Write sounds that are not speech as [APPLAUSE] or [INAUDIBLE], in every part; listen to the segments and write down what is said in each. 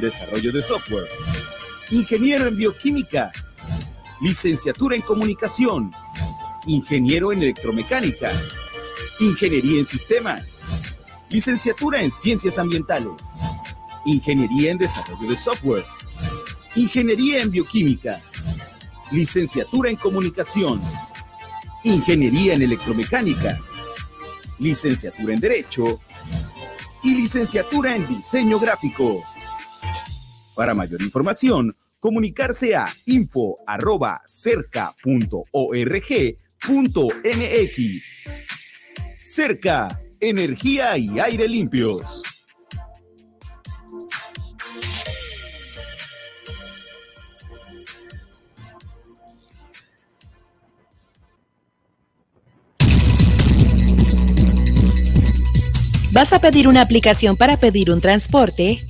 desarrollo de software, ingeniero en bioquímica, licenciatura en comunicación, ingeniero en electromecánica, ingeniería en sistemas, licenciatura en ciencias ambientales, ingeniería en desarrollo de software, ingeniería en bioquímica, licenciatura en comunicación, ingeniería en electromecánica, licenciatura en derecho. Y licenciatura en diseño gráfico. Para mayor información, comunicarse a info@cerca.org.mx. Cerca, energía y aire limpios. ¿Vas a pedir una aplicación para pedir un transporte?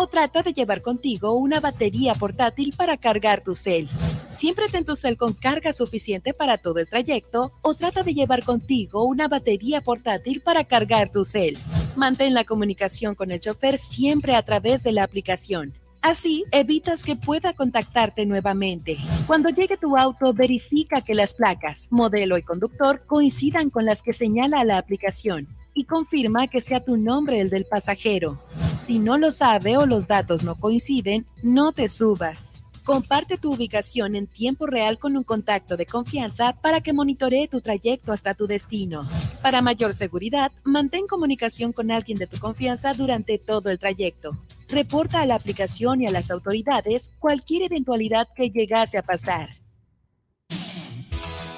O trata de llevar contigo una batería portátil para cargar tu cel. Siempre ten tu cel con carga suficiente para todo el trayecto o trata de llevar contigo una batería portátil para cargar tu cel. Mantén la comunicación con el chofer siempre a través de la aplicación. Así evitas que pueda contactarte nuevamente. Cuando llegue tu auto, verifica que las placas, modelo y conductor coincidan con las que señala la aplicación y confirma que sea tu nombre el del pasajero. Si no lo sabe o los datos no coinciden, no te subas. Comparte tu ubicación en tiempo real con un contacto de confianza para que monitoree tu trayecto hasta tu destino. Para mayor seguridad, mantén comunicación con alguien de tu confianza durante todo el trayecto. Reporta a la aplicación y a las autoridades cualquier eventualidad que llegase a pasar.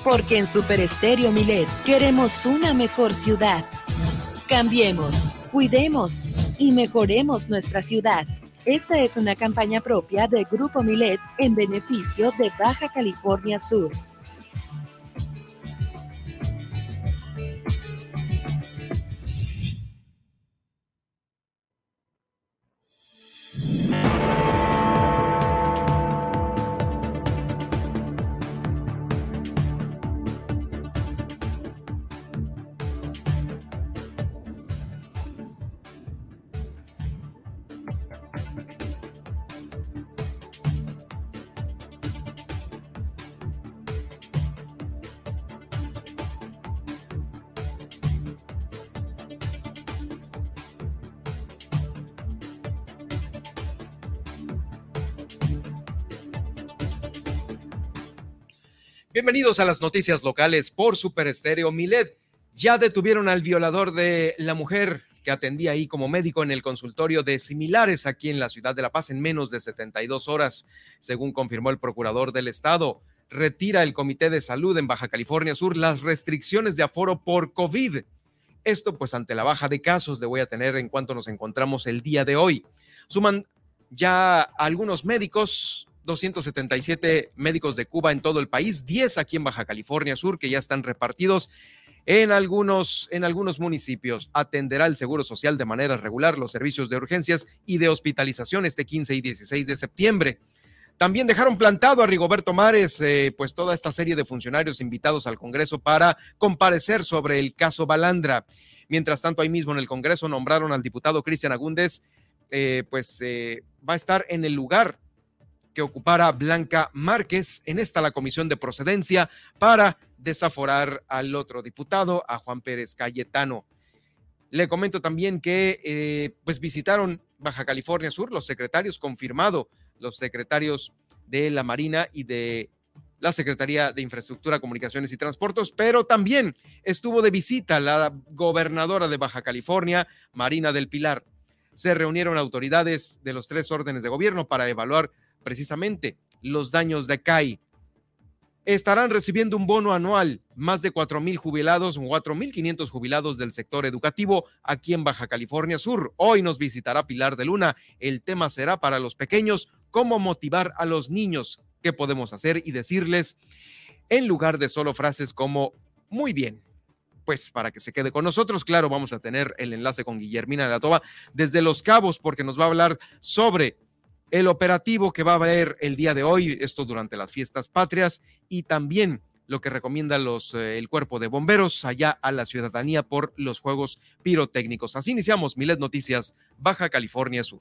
Porque en Super Estéreo Milet queremos una mejor ciudad. Cambiemos, cuidemos y mejoremos nuestra ciudad. Esta es una campaña propia de Grupo Milet en beneficio de Baja California Sur. Bienvenidos a las noticias locales por Super Estéreo Milet. Ya detuvieron al violador de la mujer que atendía ahí como médico en el consultorio de similares aquí en la ciudad de La Paz en menos de 72 horas, según confirmó el procurador del estado. Retira el Comité de Salud en Baja California Sur las restricciones de aforo por COVID. Esto pues ante la baja de casos le voy a tener en cuanto nos encontramos el día de hoy. Suman ya algunos médicos 277 médicos de Cuba en todo el país, 10 aquí en Baja California Sur que ya están repartidos en algunos, en algunos municipios. Atenderá el Seguro Social de manera regular los servicios de urgencias y de hospitalización este 15 y 16 de septiembre. También dejaron plantado a Rigoberto Mares, eh, pues toda esta serie de funcionarios invitados al Congreso para comparecer sobre el caso Balandra. Mientras tanto, ahí mismo en el Congreso nombraron al diputado Cristian Agúndez, eh, pues eh, va a estar en el lugar que ocupara Blanca Márquez. En esta la comisión de procedencia para desaforar al otro diputado, a Juan Pérez Cayetano. Le comento también que eh, pues visitaron Baja California Sur los secretarios, confirmado los secretarios de la Marina y de la Secretaría de Infraestructura, Comunicaciones y Transportes, pero también estuvo de visita la gobernadora de Baja California, Marina del Pilar. Se reunieron autoridades de los tres órdenes de gobierno para evaluar precisamente los daños de CAI. Estarán recibiendo un bono anual, más de 4 mil jubilados, 4 mil 500 jubilados del sector educativo aquí en Baja California Sur. Hoy nos visitará Pilar de Luna. El tema será para los pequeños, cómo motivar a los niños, qué podemos hacer y decirles en lugar de solo frases como muy bien, pues para que se quede con nosotros. Claro, vamos a tener el enlace con Guillermina de la Toba desde Los Cabos porque nos va a hablar sobre el operativo que va a haber el día de hoy, esto durante las fiestas patrias y también lo que recomienda los, eh, el cuerpo de bomberos allá a la ciudadanía por los juegos pirotécnicos. Así iniciamos Milet Noticias, Baja California Sur.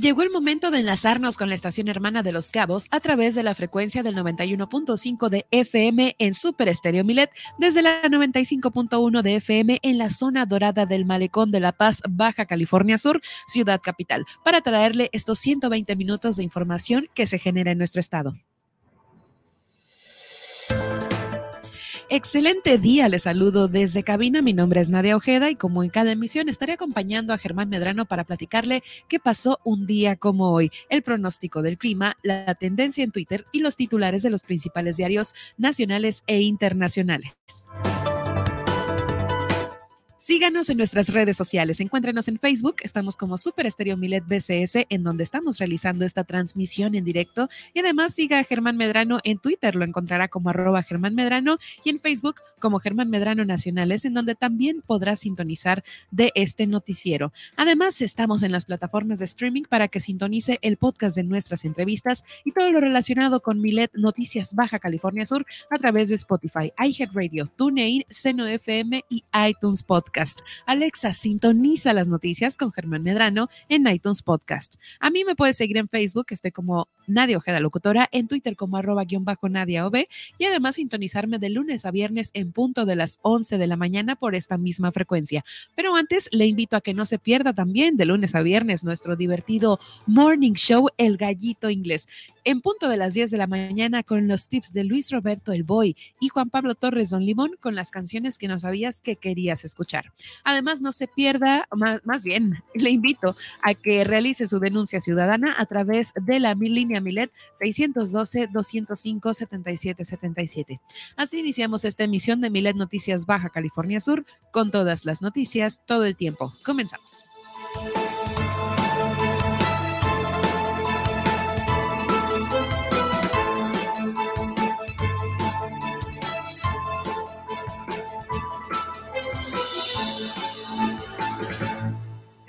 Llegó el momento de enlazarnos con la estación hermana de Los Cabos a través de la frecuencia del 91.5 de FM en Super Estéreo Milet, desde la 95.1 de FM en la zona dorada del Malecón de La Paz, Baja California Sur, ciudad capital, para traerle estos 120 minutos de información que se genera en nuestro estado. Excelente día, les saludo desde cabina. Mi nombre es Nadia Ojeda y como en cada emisión estaré acompañando a Germán Medrano para platicarle qué pasó un día como hoy, el pronóstico del clima, la tendencia en Twitter y los titulares de los principales diarios nacionales e internacionales. Síganos en nuestras redes sociales. Encuéntrenos en Facebook. Estamos como Super Estéreo Milet BCS, en donde estamos realizando esta transmisión en directo. Y además siga a Germán Medrano en Twitter. Lo encontrará como arroba Germán Medrano y en Facebook como Germán Medrano Nacionales, en donde también podrá sintonizar de este noticiero. Además, estamos en las plataformas de streaming para que sintonice el podcast de nuestras entrevistas y todo lo relacionado con Milet Noticias Baja California Sur a través de Spotify, iHeartRadio, TuneIn, Seno FM y iTunes Podcast. Alexa, sintoniza las noticias con Germán Medrano en iTunes Podcast. A mí me puedes seguir en Facebook, estoy como Nadia Ojeda Locutora, en Twitter como arroba guion bajo Nadia y además sintonizarme de lunes a viernes en punto de las 11 de la mañana por esta misma frecuencia. Pero antes le invito a que no se pierda también de lunes a viernes nuestro divertido Morning Show El Gallito Inglés en punto de las 10 de la mañana con los tips de Luis Roberto El Boy y Juan Pablo Torres Don Limón con las canciones que no sabías que querías escuchar. Además, no se pierda, más, más bien, [LAUGHS] le invito a que realice su denuncia ciudadana a través de la línea Milet 612-205-7777. Así iniciamos esta emisión de Milet Noticias Baja California Sur con todas las noticias todo el tiempo. Comenzamos.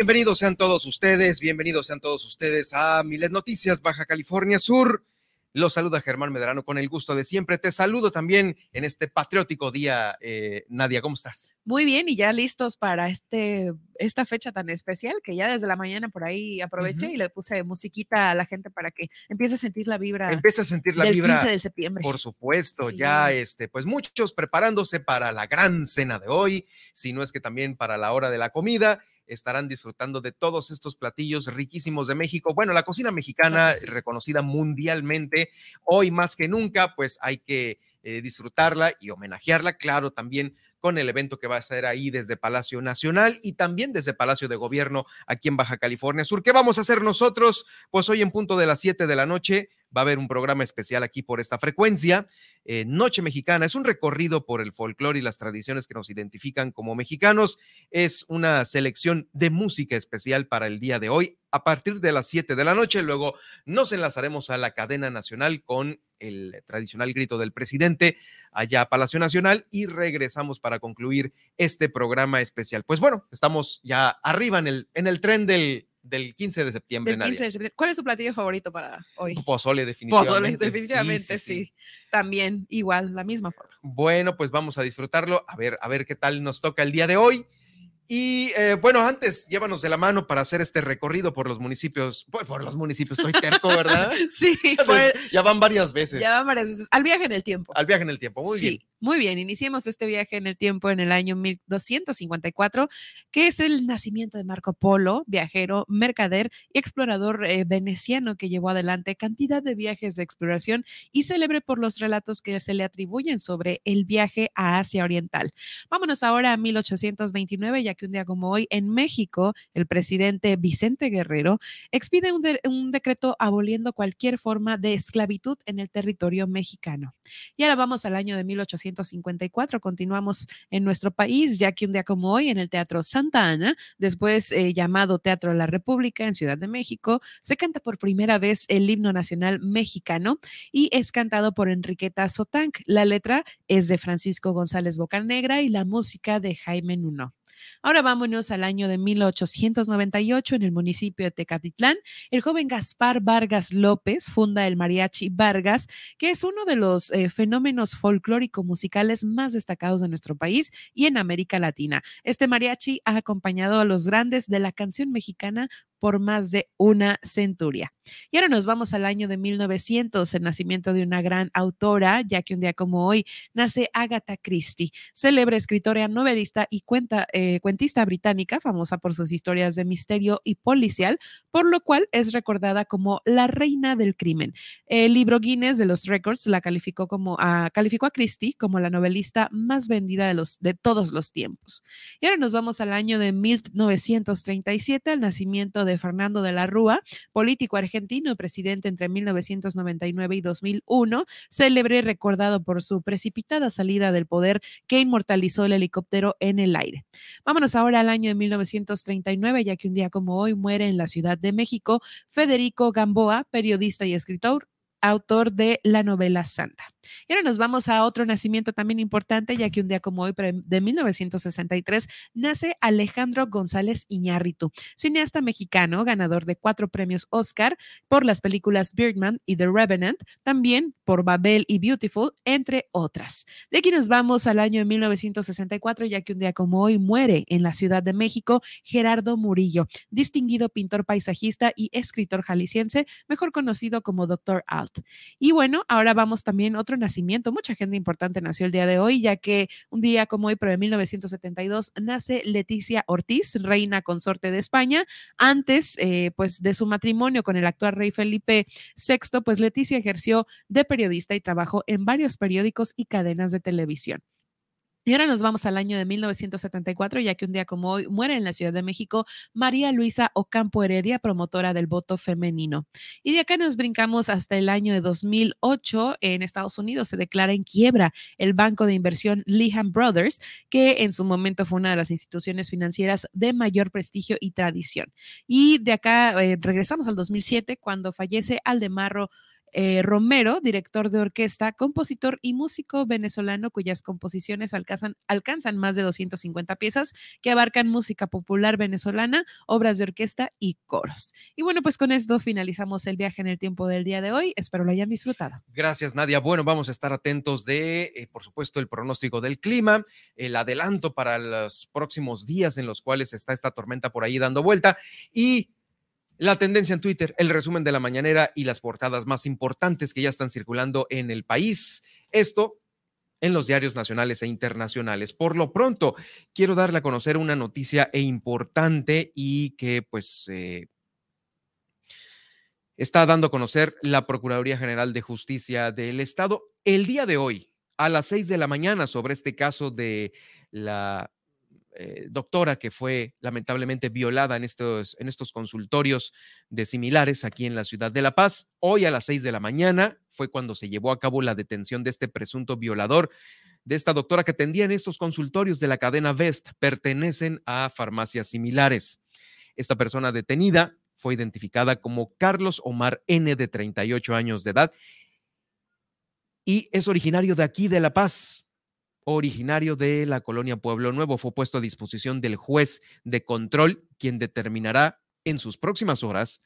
Bienvenidos sean todos ustedes, bienvenidos sean todos ustedes a Milet Noticias Baja California Sur. Los saluda Germán Medrano con el gusto de siempre. Te saludo también en este patriótico día. Eh, Nadia, ¿cómo estás? Muy bien, y ya listos para este, esta fecha tan especial que ya desde la mañana por ahí aproveché y le puse musiquita a la gente para que empiece a sentir la vibra. Empieza a sentir la del vibra. 15 de septiembre. Por supuesto, Sí. ya este, pues muchos preparándose para la gran cena de hoy, si no es que también para la hora de la comida, estarán disfrutando de todos estos platillos riquísimos de México. Bueno, la cocina mexicana, sí. reconocida mundialmente, hoy más que nunca, pues hay que eh, disfrutarla y homenajearla, claro, también con el evento que va a ser ahí desde Palacio Nacional y también desde Palacio de Gobierno aquí en Baja California Sur. ¿Qué vamos a hacer nosotros? Pues hoy en punto de las 7 de la noche va a haber un programa especial aquí por esta frecuencia. eh, Noche Mexicana es un recorrido por el folclore y las tradiciones que nos identifican como mexicanos. Es una selección de música especial para el día de hoy a partir de las 7 de la noche. Luego nos enlazaremos a la cadena nacional con el tradicional grito del presidente allá a Palacio Nacional y regresamos para concluir este programa especial. Pues bueno, estamos ya arriba en el, en el tren del, del 15 de septiembre. Del 15 de septiembre. ¿Cuál es tu platillo favorito para hoy? Pozole, definitivamente. Pozole, definitivamente, sí, También, igual, la misma forma. Bueno, pues vamos a disfrutarlo. A ver, a ver qué tal nos toca el día de hoy. Y eh, bueno, antes, llévanos de la mano para hacer este recorrido por los municipios. Por, los municipios, estoy terco, ¿verdad? [LAUGHS] sí, ya van varias veces. Ya van varias veces. Al viaje en el tiempo. Al viaje en el tiempo, muy bien. Muy bien, iniciemos este viaje en el tiempo en el año 1254, que es el nacimiento de Marco Polo, viajero, mercader y explorador eh, veneciano que llevó adelante cantidad de viajes de exploración y célebre por los relatos que se le atribuyen sobre el viaje a Asia Oriental. Vámonos ahora a 1829, ya que un día como hoy en México, el presidente Vicente Guerrero expide un, un decreto aboliendo cualquier forma de esclavitud en el territorio mexicano. Y ahora vamos al año de 1800 1954. Continuamos en nuestro país, ya que un día como hoy en el Teatro Santa Ana, después eh, llamado Teatro de la República en Ciudad de México, se canta por primera vez el himno nacional mexicano y es cantado por Enriqueta Sotank. La letra es de Francisco González Bocanegra y la música de Jaime Nuno. Ahora vámonos al año de 1898 en el municipio de Tecatitlán. El joven Gaspar Vargas López funda el Mariachi Vargas, que es uno de los eh, fenómenos folclórico musicales más destacados de nuestro país y en América Latina. Este mariachi ha acompañado a los grandes de la canción mexicana por más de una centuria. Y ahora nos vamos al año de 1900, el nacimiento de una gran autora, ya que un día como hoy nace Agatha Christie, célebre escritora, novelista y cuenta, eh, cuentista británica, famosa por sus historias de misterio y policial, por lo cual es recordada como la reina del crimen. El libro Guinness de los Records la calificó como a, calificó a Christie como la novelista más vendida de, los, de todos los tiempos. Y ahora nos vamos al año de 1937, el nacimiento de Fernando de la Rúa, político argentino, presidente entre 1999 y 2001, célebre y recordado por su precipitada salida del poder que inmortalizó el helicóptero en el aire. Vámonos ahora al año de 1939, ya que un día como hoy muere en la Ciudad de México Federico Gamboa, periodista y escritor, autor de la novela Santa. Y ahora nos vamos a otro nacimiento también importante, ya que un día como hoy, de 1963, nace Alejandro González Iñárritu, cineasta mexicano, ganador de cuatro premios Oscar por las películas Birdman y The Revenant, también por Babel y Beautiful, entre otras. De aquí nos vamos al año de 1964, ya que un día como hoy muere en la Ciudad de México Gerardo Murillo, distinguido pintor paisajista y escritor jalisciense, mejor conocido como Dr. Alt. Y bueno, ahora vamos también a otro nacimiento. Mucha gente importante nació el día de hoy, ya que un día como hoy, pero de 1972, nace Leticia Ortiz, reina consorte de España. Antes, eh, pues, de su matrimonio con el actual rey Felipe VI, pues Leticia ejerció de periodista y trabajó en varios periódicos y cadenas de televisión. Y ahora nos vamos al año de 1974, ya que un día como hoy muere en la Ciudad de México María Luisa Ocampo Heredia, promotora del voto femenino. Y de acá nos brincamos hasta el año de 2008. En Estados Unidos se declara en quiebra el banco de inversión Lehman Brothers, que en su momento fue una de las instituciones financieras de mayor prestigio y tradición. Y de acá eh, regresamos al 2007, cuando fallece Aldemarro eh, Romero, director de orquesta, compositor y músico venezolano cuyas composiciones alcanzan, alcanzan más de 250 piezas que abarcan música popular venezolana, obras de orquesta y coros. Y bueno, pues con esto finalizamos el viaje en el tiempo del día de hoy. Espero lo hayan disfrutado. Gracias, Nadia. Bueno, vamos a estar atentos de, eh, por supuesto, el pronóstico del clima, el adelanto para los próximos días en los cuales está esta tormenta por ahí dando vuelta y la tendencia en Twitter, el resumen de la mañanera y las portadas más importantes que ya están circulando en el país. Esto en los diarios nacionales e internacionales. Por lo pronto, quiero darle a conocer una noticia e importante y que pues eh, está dando a conocer la Procuraduría General de Justicia del Estado el día de hoy a las seis de la mañana sobre este caso de la eh, doctora que fue lamentablemente violada en estos, en estos consultorios de similares aquí en la ciudad de La Paz. Hoy a las seis de la mañana fue cuando se llevó a cabo la detención de este presunto violador de esta doctora que atendía en estos consultorios de la cadena Vest, pertenecen a farmacias similares. Esta persona detenida fue identificada como Carlos Omar N, de 38 años de edad, y es originario de aquí, de La Paz originario de la colonia Pueblo Nuevo, fue puesto a disposición del juez de control, quien determinará en sus próximas horas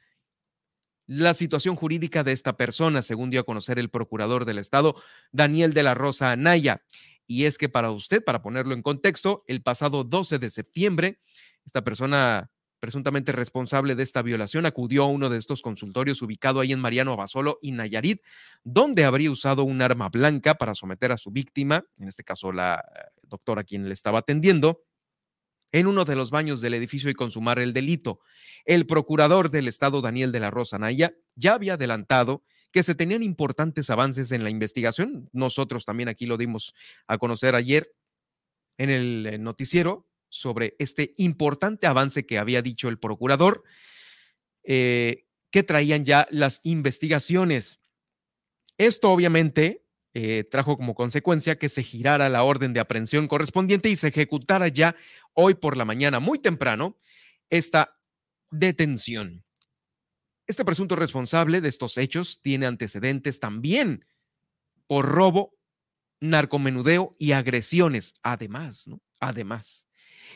la situación jurídica de esta persona, según dio a conocer el procurador del Estado, Daniel de la Rosa Anaya. Y es que para usted, para ponerlo en contexto, el pasado 12 de septiembre, esta persona presuntamente responsable de esta violación acudió a uno de estos consultorios ubicado ahí en Mariano Abasolo y Nayarit, donde habría usado un arma blanca para someter a su víctima, en este caso la doctora quien le estaba atendiendo, en uno de los baños del edificio y consumar el delito. El procurador del Estado, Daniel de la Rosa Naya, ya había adelantado que se tenían importantes avances en la investigación. Nosotros también aquí lo dimos a conocer ayer en el eh, noticiero sobre este importante avance que había dicho el procurador, eh, que traían ya las investigaciones. Esto obviamente eh, trajo como consecuencia que se girara la orden de aprehensión correspondiente y se ejecutara ya hoy por la mañana, muy temprano, esta detención. Este presunto responsable de estos hechos tiene antecedentes también por robo, narcomenudeo y agresiones, además, ¿no? Además.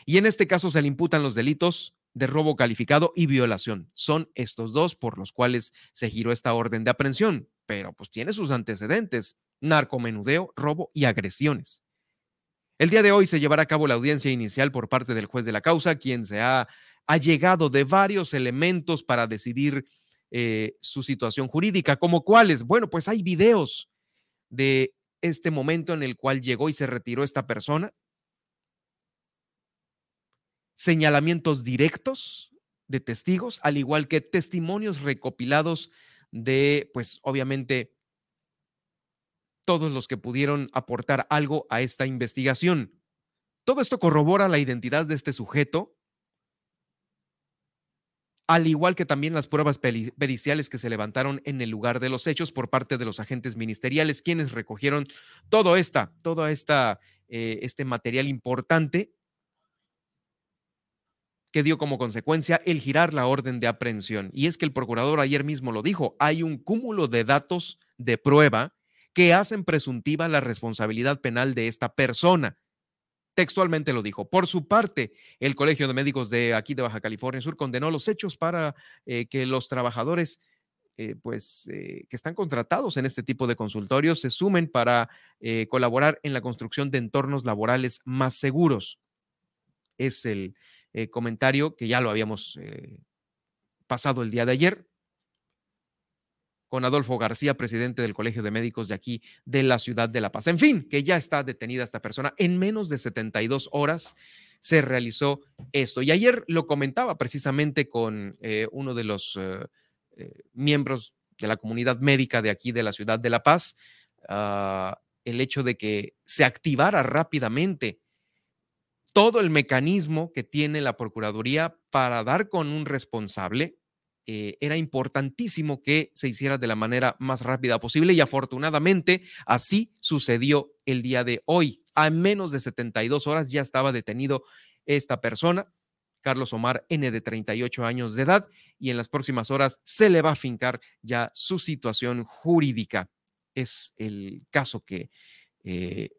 Y en este caso se le imputan los delitos de robo calificado y violación. Son estos dos por los cuales se giró esta orden de aprehensión, pero pues tiene sus antecedentes narcomenudeo, robo y agresiones. El día de hoy se llevará a cabo la audiencia inicial por parte del juez de la causa, quien se ha llegado de varios elementos para decidir eh, su situación jurídica, como cuáles. Bueno, pues hay videos de este momento en el cual llegó y se retiró esta persona, señalamientos directos de testigos, al igual que testimonios recopilados de, pues obviamente, todos los que pudieron aportar algo a esta investigación. Todo esto corrobora la identidad de este sujeto, al igual que también las pruebas periciales que se levantaron en el lugar de los hechos por parte de los agentes ministeriales, quienes recogieron todo esta, todo esta, eh, este material importante que dio como consecuencia el girar la orden de aprehensión. Y es que el procurador ayer mismo lo dijo, hay un cúmulo de datos de prueba que hacen presuntiva la responsabilidad penal de esta persona. Textualmente lo dijo. Por su parte, el Colegio de Médicos de aquí de Baja California Sur condenó los hechos para eh, que los trabajadores eh, pues, eh, que están contratados en este tipo de consultorios se sumen para colaborar en la construcción de entornos laborales más seguros. Es el comentario que ya lo habíamos pasado el día de ayer con Adolfo García, presidente del Colegio de Médicos de aquí de la ciudad de La Paz. En fin, que ya está detenida esta persona. En menos de 72 horas se realizó esto. Y ayer lo comentaba precisamente con eh, uno de los eh, eh, miembros de la comunidad médica de aquí de la ciudad de La Paz, ah, el hecho de que se activara rápidamente todo el mecanismo que tiene la Procuraduría para dar con un responsable eh, era importantísimo que se hiciera de la manera más rápida posible y afortunadamente así sucedió el día de hoy. A menos de 72 horas ya estaba detenido esta persona, Carlos Omar N de 38 años de edad, y en las próximas horas se le va a fincar ya su situación jurídica. Es el caso que eh,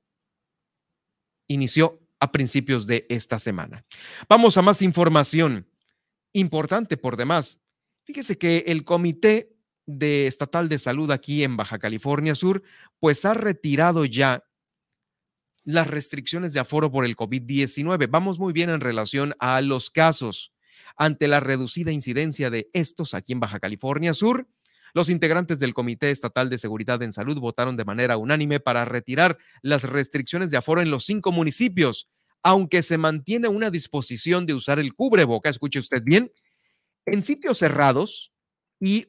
inició a principios de esta semana. Vamos a más información importante por demás. Fíjese que el Comité de Estatal de Salud aquí en Baja California Sur, pues ha retirado ya las restricciones de aforo por el COVID-19. Vamos muy bien en relación a los casos. Ante la reducida incidencia de estos aquí en Baja California Sur, los integrantes del Comité Estatal de Seguridad en Salud votaron de manera unánime para retirar las restricciones de aforo en los cinco municipios, aunque se mantiene una disposición de usar el cubreboca, escuche usted bien, en sitios cerrados y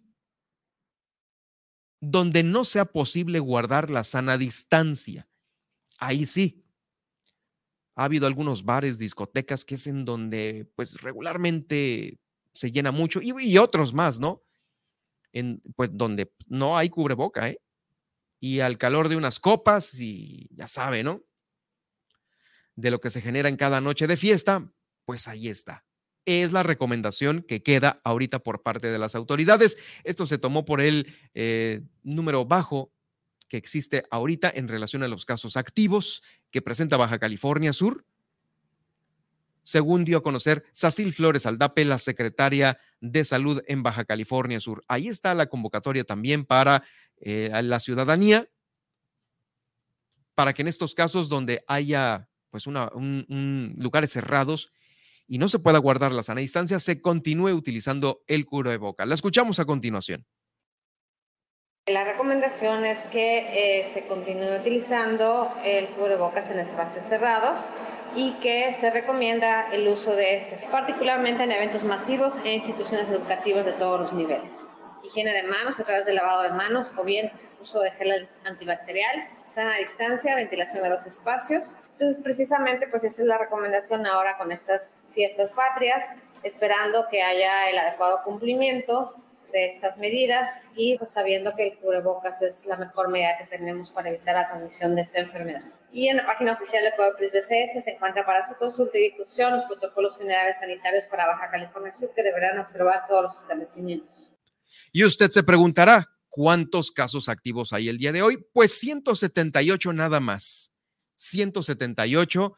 donde no sea posible guardar la sana distancia. Ahí sí. Ha habido algunos bares, discotecas, que es en donde pues regularmente se llena mucho y, otros más, ¿no? En, pues donde no hay cubreboca, ¿eh? Y al calor de unas copas y ya sabe, ¿no? De lo que se genera en cada noche de fiesta, pues ahí está es la recomendación que queda ahorita por parte de las autoridades. Esto se tomó por el eh, número bajo que existe ahorita en relación a los casos activos que presenta Baja California Sur. Según dio a conocer Sacil Flores Aldape, la secretaria de Salud en Baja California Sur. Ahí está la convocatoria también para eh, la ciudadanía, para que en estos casos donde haya pues una, un, lugares cerrados y no se pueda guardar la sana distancia, se continúe utilizando el curo de boca. La escuchamos a continuación. La recomendación es que eh, se continúe utilizando el cubrebocas en espacios cerrados y que se recomienda el uso de este, particularmente en eventos masivos e instituciones educativas de todos los niveles. Higiene de manos a través del lavado de manos o bien uso de gel antibacterial, sana distancia, ventilación de los espacios. Entonces, precisamente, pues esta es la recomendación ahora con estas fiestas patrias, esperando que haya el adecuado cumplimiento de estas medidas y pues, sabiendo que el cubrebocas es la mejor medida que tenemos para evitar la transmisión de esta enfermedad. Y en la página oficial de Codepris BCS se encuentra para su consulta y difusión los protocolos generales sanitarios para Baja California Sur que deberán observar todos los establecimientos. Y usted se preguntará, ¿cuántos casos activos hay el día de hoy? Pues 178 nada más. 178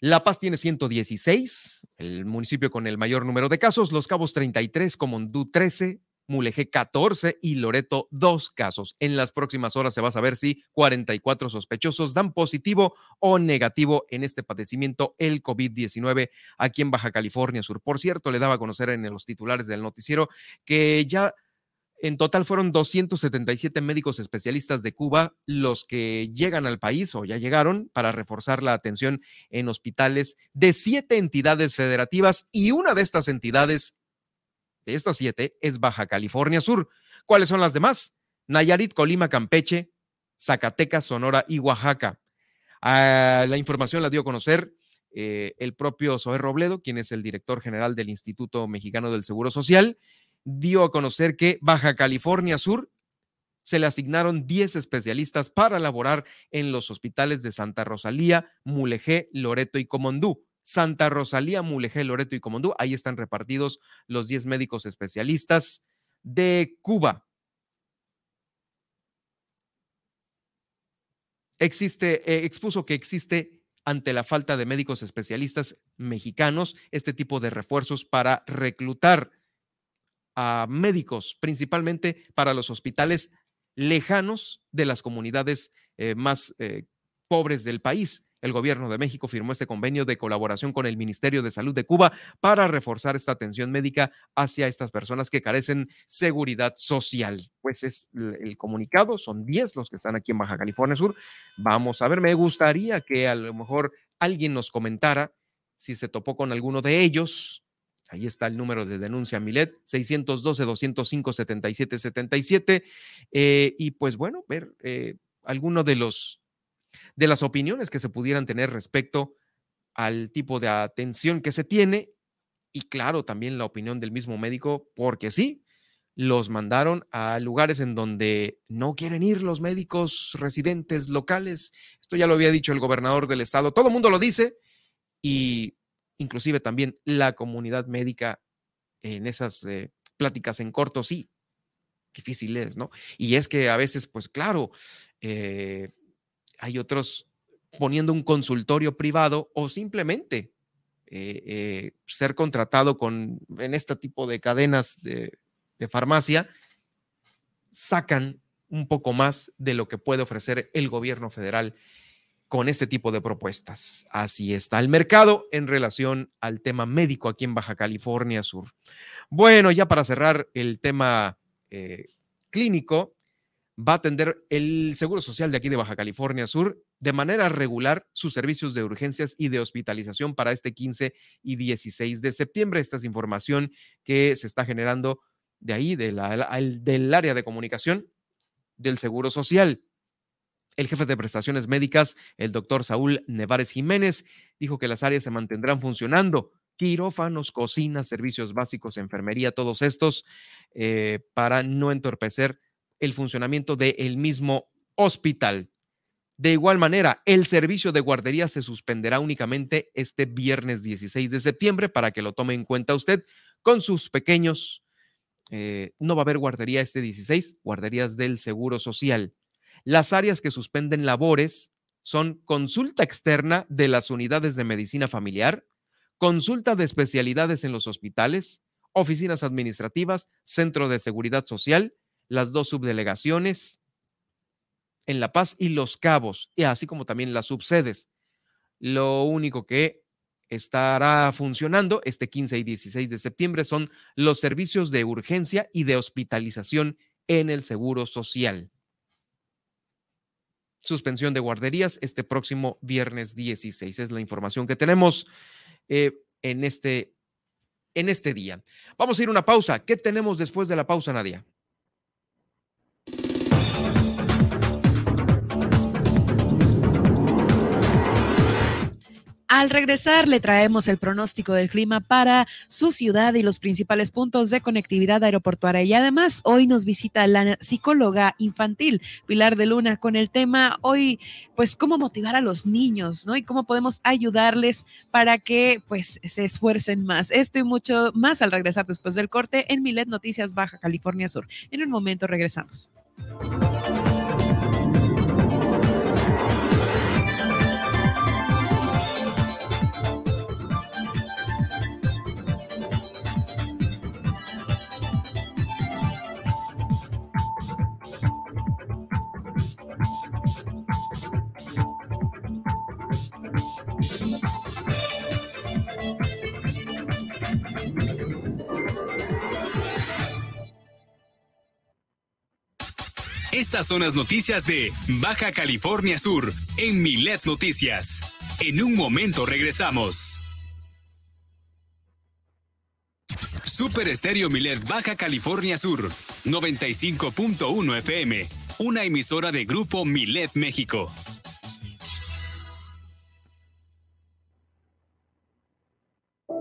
la Paz tiene 116, el municipio con el mayor número de casos, Los Cabos 33, Comondú 13, Mulegé 14 y Loreto 2 casos. En las próximas horas se va a saber si 44 sospechosos dan positivo o negativo en este padecimiento, el COVID-19, aquí en Baja California Sur. Por cierto, le daba a conocer en los titulares del noticiero que ya en total fueron 277 médicos especialistas de Cuba los que llegan al país o ya llegaron para reforzar la atención en hospitales de siete entidades federativas y una de estas entidades, estas siete, es Baja California Sur. ¿Cuáles son las demás? Nayarit, Colima, Campeche, Zacatecas, Sonora y Oaxaca. Ah, la información la dio a conocer eh, el propio Zoé Robledo, quien es el director general del Instituto Mexicano del Seguro Social dio a conocer que Baja California Sur se le asignaron 10 especialistas para laborar en los hospitales de Santa Rosalía, Mulegé, Loreto y Comondú. Santa Rosalía, Mulegé, Loreto y Comondú, ahí están repartidos los 10 médicos especialistas de Cuba. Existe, eh, expuso que existe ante la falta de médicos especialistas mexicanos este tipo de refuerzos para reclutar a médicos, principalmente para los hospitales lejanos de las comunidades eh, más eh, pobres del país. El gobierno de México firmó este convenio de colaboración con el Ministerio de Salud de Cuba para reforzar esta atención médica hacia estas personas que carecen seguridad social. Pues es el comunicado, son 10 los que están aquí en Baja California Sur. Vamos a ver, me gustaría que a lo mejor alguien nos comentara si se topó con alguno de ellos, Ahí está el número de denuncia Milet, 612-205-7777. Eh, y pues bueno, ver eh, alguno de los de las opiniones que se pudieran tener respecto al tipo de atención que se tiene y claro, también la opinión del mismo médico, porque sí, los mandaron a lugares en donde no quieren ir los médicos residentes locales. Esto ya lo había dicho el gobernador del estado, todo el mundo lo dice y inclusive también la comunidad médica en esas eh, pláticas en corto, sí, difícil es, ¿no? Y es que a veces, pues claro, eh, hay otros poniendo un consultorio privado o simplemente eh, ser contratado con, en este tipo de cadenas de, de farmacia, sacan un poco más de lo que puede ofrecer el gobierno federal con este tipo de propuestas. Así está el mercado en relación al tema médico aquí en Baja California Sur. Bueno, ya para cerrar el tema eh, clínico, va a atender el Seguro Social de aquí de Baja California Sur de manera regular sus servicios de urgencias y de hospitalización para este 15 y 16 de septiembre. Esta es información que se está generando de ahí, de del área de comunicación del Seguro Social. El jefe de prestaciones médicas, el doctor Saúl Nevares Jiménez, dijo que las áreas se mantendrán funcionando. Quirófanos, cocinas, servicios básicos, enfermería, todos estos, eh, para no entorpecer el funcionamiento del mismo hospital. De igual manera, el servicio de guardería se suspenderá únicamente este viernes 16 de septiembre para que lo tome en cuenta usted con sus pequeños. Eh, no va a haber guardería este 16, guarderías del Seguro Social. Las áreas que suspenden labores son consulta externa de las unidades de medicina familiar, consulta de especialidades en los hospitales, oficinas administrativas, centro de seguridad social, las dos subdelegaciones en La Paz y Los Cabos, y así como también las subsedes. Lo único que estará funcionando este 15 y 16 de septiembre son los servicios de urgencia y de hospitalización en el Seguro Social. Suspensión de guarderías este próximo viernes 16. Es la información que tenemos eh, en, este, en este día. Vamos a ir a una pausa. ¿Qué tenemos después de la pausa, Nadia? Al regresar le traemos el pronóstico del clima para su ciudad y los principales puntos de conectividad aeroportuaria. Y además hoy nos visita la psicóloga infantil Pilar de Luna con el tema hoy, pues cómo motivar a los niños, ¿no? Y cómo podemos ayudarles para que pues se esfuercen más. Esto y mucho más al regresar después del corte en Milet Noticias Baja California Sur. En un momento regresamos. Estas son las noticias de Baja California Sur en Milet Noticias. En un momento regresamos. Super Estéreo Milet Baja California Sur 95.1 FM, una emisora de Grupo Milet México.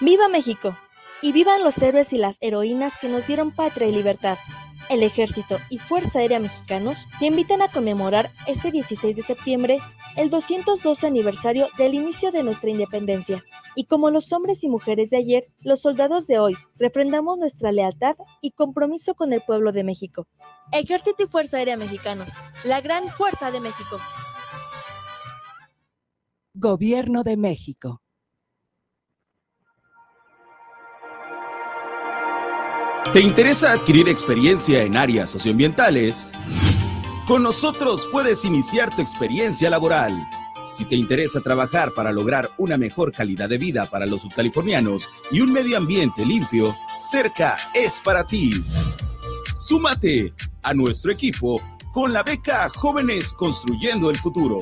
¡Viva México! Y vivan los héroes y las heroínas que nos dieron patria y libertad. El Ejército y Fuerza Aérea Mexicanos te invitan a conmemorar este 16 de septiembre el 212 aniversario del inicio de nuestra independencia. Y como los hombres y mujeres de ayer, los soldados de hoy refrendamos nuestra lealtad y compromiso con el pueblo de México. Ejército y Fuerza Aérea Mexicanos, la gran fuerza de México. Gobierno de México. ¿Te interesa adquirir experiencia en áreas socioambientales? Con nosotros puedes iniciar tu experiencia laboral. Si te interesa trabajar para lograr una mejor calidad de vida para los subcalifornianos y un medio ambiente limpio, Cerca es para ti. Súmate a nuestro equipo con la beca Jóvenes Construyendo el Futuro.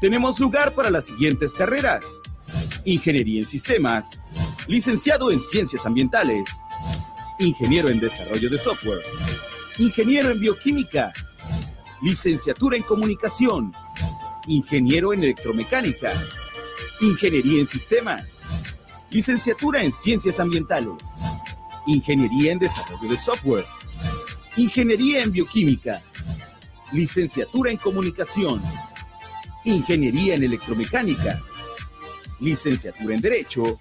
Tenemos lugar para las siguientes carreras. Ingeniería en Sistemas, licenciado en Ciencias Ambientales, ingeniero en desarrollo de software, ingeniero en bioquímica, licenciatura en comunicación, ingeniero en electromecánica, ingeniería en sistemas, licenciatura en ciencias ambientales, ingeniería en desarrollo de software, ingeniería en bioquímica, licenciatura en comunicación, ingeniería en electromecánica, licenciatura en derecho.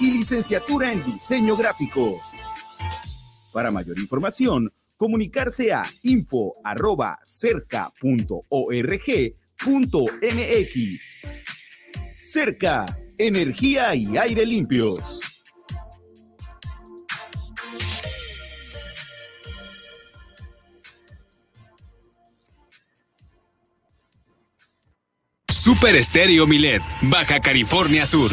Y licenciatura en diseño gráfico. Para mayor información, comunicarse a info.cerca.org.mx. Cerca, energía y aire limpios. Super Estéreo Milet, Baja California Sur.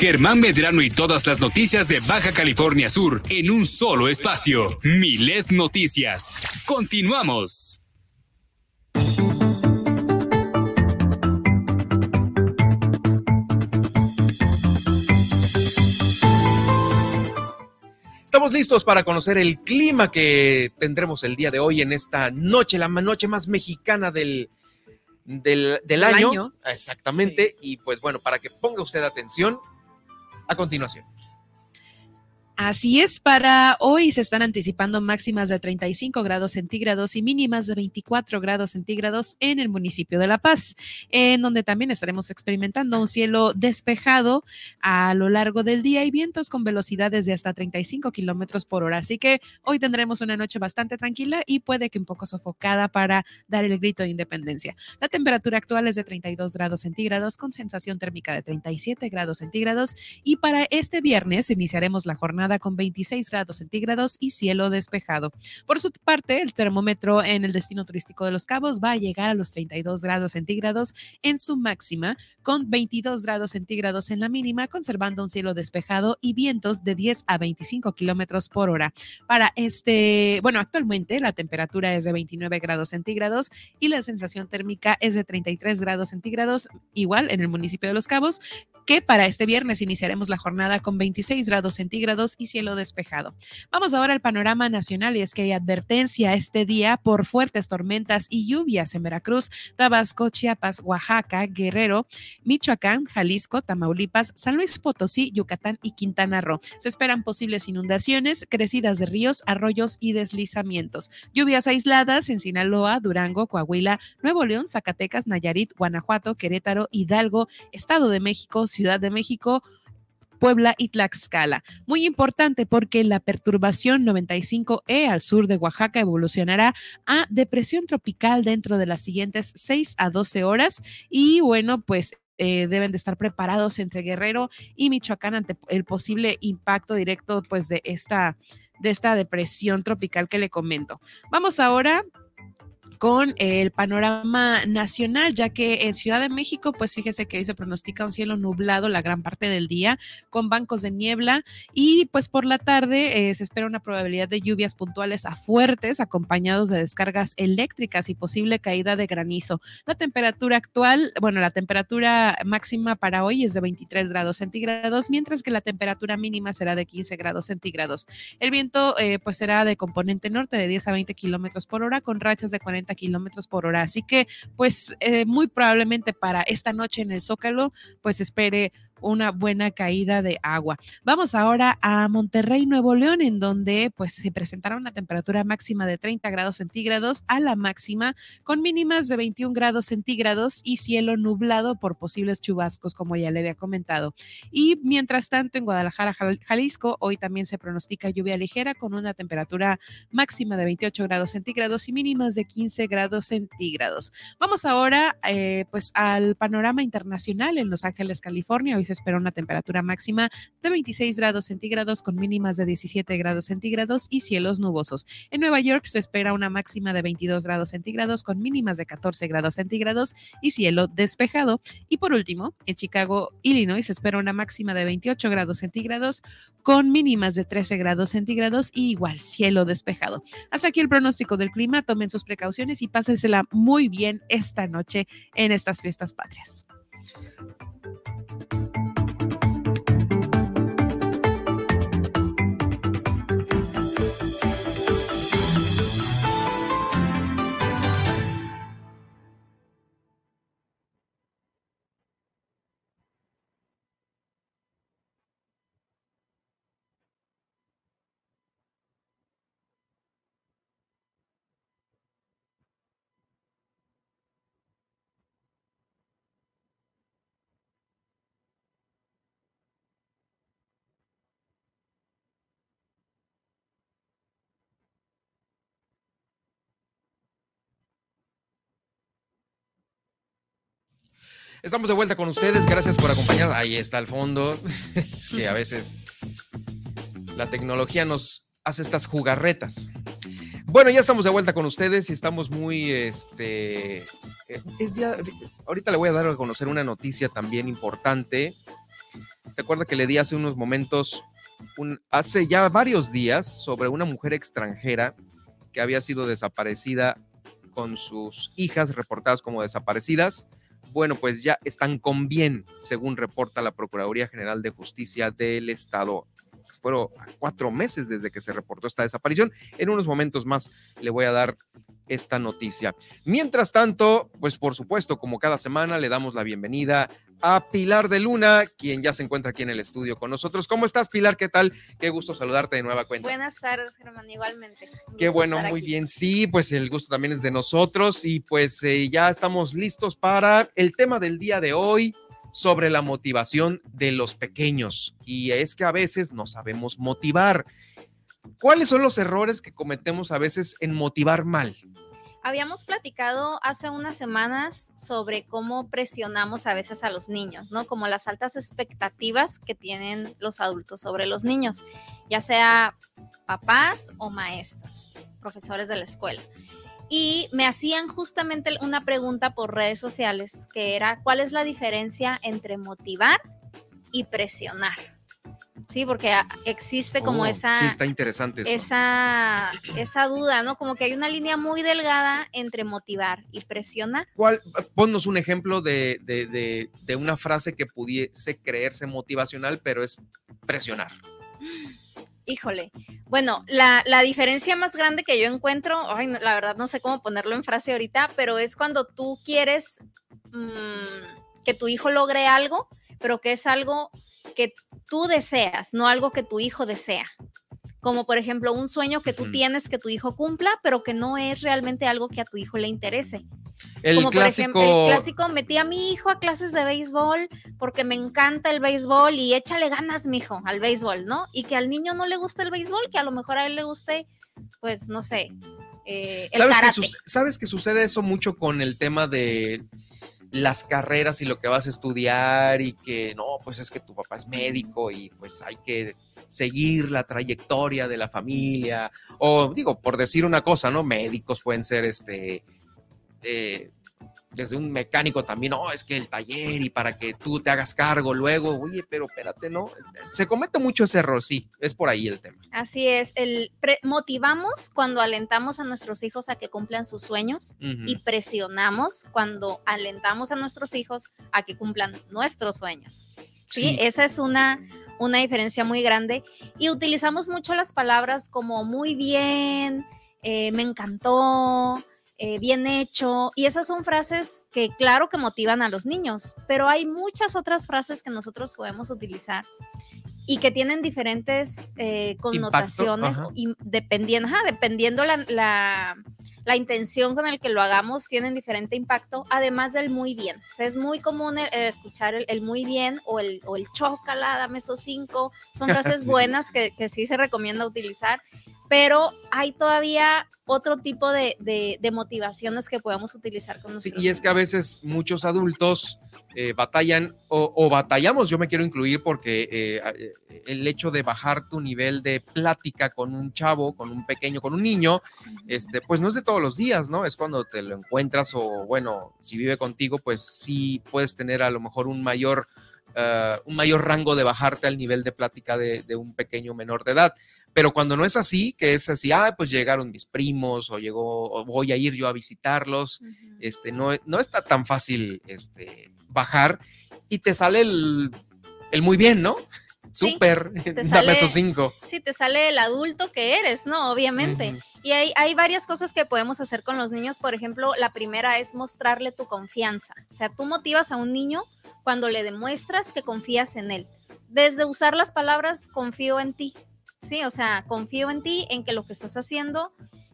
Germán Medrano y todas las noticias de Baja California Sur en un solo espacio. Milet Noticias. Continuamos. Estamos listos para conocer el clima que tendremos el día de hoy en esta noche, la noche más mexicana del, del, del año. Exactamente. Y pues bueno, para que ponga usted atención a continuación. Así es, para hoy se están anticipando máximas de 35 grados centígrados y mínimas de 24 grados centígrados en el municipio de La Paz, en donde también estaremos experimentando un cielo despejado a lo largo del día y vientos con velocidades de hasta 35 kilómetros por hora. Así que hoy tendremos una noche bastante tranquila y puede que un poco sofocada para dar el grito de independencia. La temperatura actual es de 32 grados centígrados con sensación térmica de 37 grados centígrados y para este viernes iniciaremos la jornada con 26 grados centígrados y cielo despejado. Por su parte, el termómetro en el destino turístico de Los Cabos va a llegar a los 32 grados centígrados en su máxima, con 22 grados centígrados en la mínima, conservando un cielo despejado y vientos de 10 a 25 kilómetros por hora. Para este, bueno, actualmente la temperatura es de 29 grados centígrados y la sensación térmica es de 33 grados centígrados, igual en el municipio de Los Cabos, que para este viernes iniciaremos la jornada con 26 grados centígrados y cielo despejado. Vamos ahora al panorama nacional y es que hay advertencia este día por fuertes tormentas y lluvias en Veracruz, Tabasco, Chiapas, Oaxaca, Guerrero, Michoacán, Jalisco, Tamaulipas, San Luis Potosí, Yucatán y Quintana Roo. Se esperan posibles inundaciones, crecidas de ríos, arroyos y deslizamientos. Lluvias aisladas en Sinaloa, Durango, Coahuila, Nuevo León, Zacatecas, Nayarit, Guanajuato, Querétaro, Hidalgo, Estado de México, Ciudad de México, Puebla y Tlaxcala. Muy importante porque la perturbación 95E al sur de Oaxaca evolucionará a depresión tropical dentro de las siguientes 6 a 12 horas y bueno, pues eh, deben de estar preparados entre Guerrero y Michoacán ante el posible impacto directo pues de esta de esta depresión tropical que le comento. Vamos ahora con el panorama nacional, ya que en Ciudad de México, pues fíjese que hoy se pronostica un cielo nublado la gran parte del día, con bancos de niebla y pues por la tarde eh, se espera una probabilidad de lluvias puntuales a fuertes, acompañados de descargas eléctricas y posible caída de granizo. La temperatura actual, bueno, la temperatura máxima para hoy es de 23 grados centígrados, mientras que la temperatura mínima será de 15 grados centígrados. El viento eh, pues será de componente norte de 10 a 20 kilómetros por hora, con rachas de 40 kilómetros por hora. Así que, pues, eh, muy probablemente para esta noche en el Zócalo, pues espere una buena caída de agua. Vamos ahora a Monterrey, Nuevo León, en donde pues se presentará una temperatura máxima de 30 grados centígrados a la máxima, con mínimas de 21 grados centígrados y cielo nublado por posibles chubascos, como ya le había comentado. Y mientras tanto, en Guadalajara, Jalisco, hoy también se pronostica lluvia ligera con una temperatura máxima de 28 grados centígrados y mínimas de 15 grados centígrados. Vamos ahora eh, pues al panorama internacional en Los Ángeles, California. Hoy se espera una temperatura máxima de 26 grados centígrados con mínimas de 17 grados centígrados y cielos nubosos. En Nueva York se espera una máxima de 22 grados centígrados con mínimas de 14 grados centígrados y cielo despejado. Y por último, en Chicago, Illinois, se espera una máxima de 28 grados centígrados con mínimas de 13 grados centígrados y igual cielo despejado. Hasta aquí el pronóstico del clima. Tomen sus precauciones y pásensela muy bien esta noche en estas fiestas patrias. Estamos de vuelta con ustedes. Gracias por acompañarnos. Ahí está el fondo. [LAUGHS] Es que a veces la tecnología nos hace estas jugarretas. Bueno, ya estamos de vuelta con ustedes y estamos muy, este, es ya, ahorita le voy a dar a conocer una noticia también importante. Se acuerda que le di hace unos momentos, hace ya varios días, sobre una mujer extranjera que había sido desaparecida con sus hijas reportadas como desaparecidas bueno, pues ya están con bien, según reporta la Procuraduría General de Justicia del Estado. Fueron cuatro meses desde que se reportó esta desaparición. En unos momentos más le voy a dar esta noticia. Mientras tanto, pues por supuesto, como cada semana, le damos la bienvenida a Pilar de Luna, quien ya se encuentra aquí en el estudio con nosotros. ¿Cómo estás, Pilar? ¿Qué tal? Qué gusto saludarte de nueva cuenta. Buenas tardes, Germán, igualmente. Qué bueno, muy bien. Sí, pues el gusto también es de nosotros y pues eh, ya estamos listos para el tema del día de hoy sobre la motivación de los pequeños. Y es que a veces no sabemos motivar. ¿Cuáles son los errores que cometemos a veces en motivar mal? Habíamos platicado hace unas semanas sobre cómo presionamos a veces a los niños, ¿no? Como las altas expectativas que tienen los adultos sobre los niños, ya sea papás o maestros, profesores de la escuela. Y me hacían justamente una pregunta por redes sociales que era, ¿cuál es la diferencia entre motivar y presionar? Sí, porque existe como Oh, esa, Sí, está interesante. eso. esa, esa duda, ¿no? Como que hay una línea muy delgada entre motivar y presionar. ¿Cuál, ponnos un ejemplo de, de- de- de una frase que pudiese creerse motivacional, pero es presionar. [GASPS] [LAUGHS] Híjole. Bueno, la, la diferencia más grande que yo encuentro, ay, la verdad no sé cómo ponerlo en frase ahorita, pero es cuando tú quieres mm, que tu hijo logre algo, pero que es algo que tú deseas, no algo que tu hijo desea. Como por ejemplo un sueño que tú tienes que tu hijo cumpla, pero que no es realmente algo que a tu hijo le interese. El Como por clásico. ejemplo, el clásico, metí a mi hijo a clases de béisbol porque me encanta el béisbol y échale ganas, mijo, al béisbol, ¿no? Y que al niño no le guste el béisbol, que a lo mejor a él le guste, pues, no sé, eh, el ¿Sabes que, karate. ¿Sabes que sucede eso mucho con el tema de las carreras y lo que vas a estudiar y que no, pues es que tu papá es médico y pues hay que seguir la trayectoria de la familia o digo, por decir una cosa, ¿no? Médicos pueden ser este, eh, desde un mecánico también, no, es que el taller y para que tú te hagas cargo luego, oye, pero espérate, ¿no? Se comete mucho ese error, sí, es por ahí el tema. Así es, el motivamos cuando alentamos a nuestros hijos a que cumplan sus sueños y presionamos cuando alentamos a nuestros hijos a que cumplan nuestros sueños. ¿Sí? Esa es una, una diferencia muy grande. Y utilizamos mucho las palabras como muy bien, eh, me encantó, eh, bien hecho. Y esas son frases que claro que motivan a los niños, pero hay muchas otras frases que nosotros podemos utilizar y que tienen diferentes eh, connotaciones y dependiendo, ajá, dependiendo la, la- la intención con el que lo hagamos, tienen diferente impacto, además del muy bien. O sea, es muy común eh, escuchar el, el muy bien o el, o el chócala, dame esos cinco. Son [LAUGHS] frases sí. buenas que, que sí se recomienda utilizar, pero hay todavía otro tipo de, de- de motivaciones que podemos utilizar con Sí, nosotros. y es que a veces muchos adultos eh, batallan o, o batallamos, yo me quiero incluir porque eh, eh, el hecho de bajar tu nivel de plática con un chavo, con un pequeño, con un niño, este, pues no es de todos los días, ¿no? Es cuando te lo encuentras o bueno, si vive contigo, pues sí puedes tener a lo mejor un mayor, eh, un mayor rango de bajarte al nivel de plática de, de un pequeño menor de edad. Pero cuando no es así, que es así, ah, pues llegaron mis primos o llegó, o voy a ir yo a visitarlos, este, no, no está tan fácil este, bajar y te sale el, el muy bien, ¿no? Sí, Súper, te [LAUGHS] dame sale- esos cinco. Sí, te sale el adulto que eres, ¿no? Obviamente. Y hay, hay varias cosas que podemos hacer con los niños. Por ejemplo, la primera es mostrarle tu confianza. O sea, tú motivas a un niño cuando le demuestras que confías en él. Desde usar las palabras confío en ti. Sí, o sea, confío en ti, en que lo que estás haciendo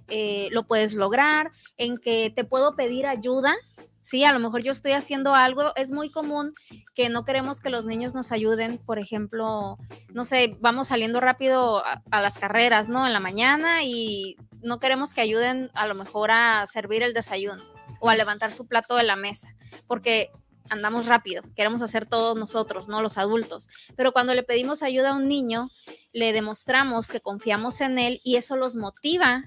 eh, lo puedes lograr, en que te puedo pedir ayuda. Sí, a lo mejor yo estoy haciendo algo. Es muy común que no queremos que los niños nos ayuden. Por ejemplo, no sé, vamos saliendo rápido a, a las carreras, ¿no? En la mañana y no queremos que ayuden a lo mejor a servir el desayuno o a levantar su plato de la mesa, porque andamos rápido, queremos hacer todos nosotros, ¿no? Los adultos. Pero cuando le pedimos ayuda a un niño, le demostramos que confiamos en él y eso los motiva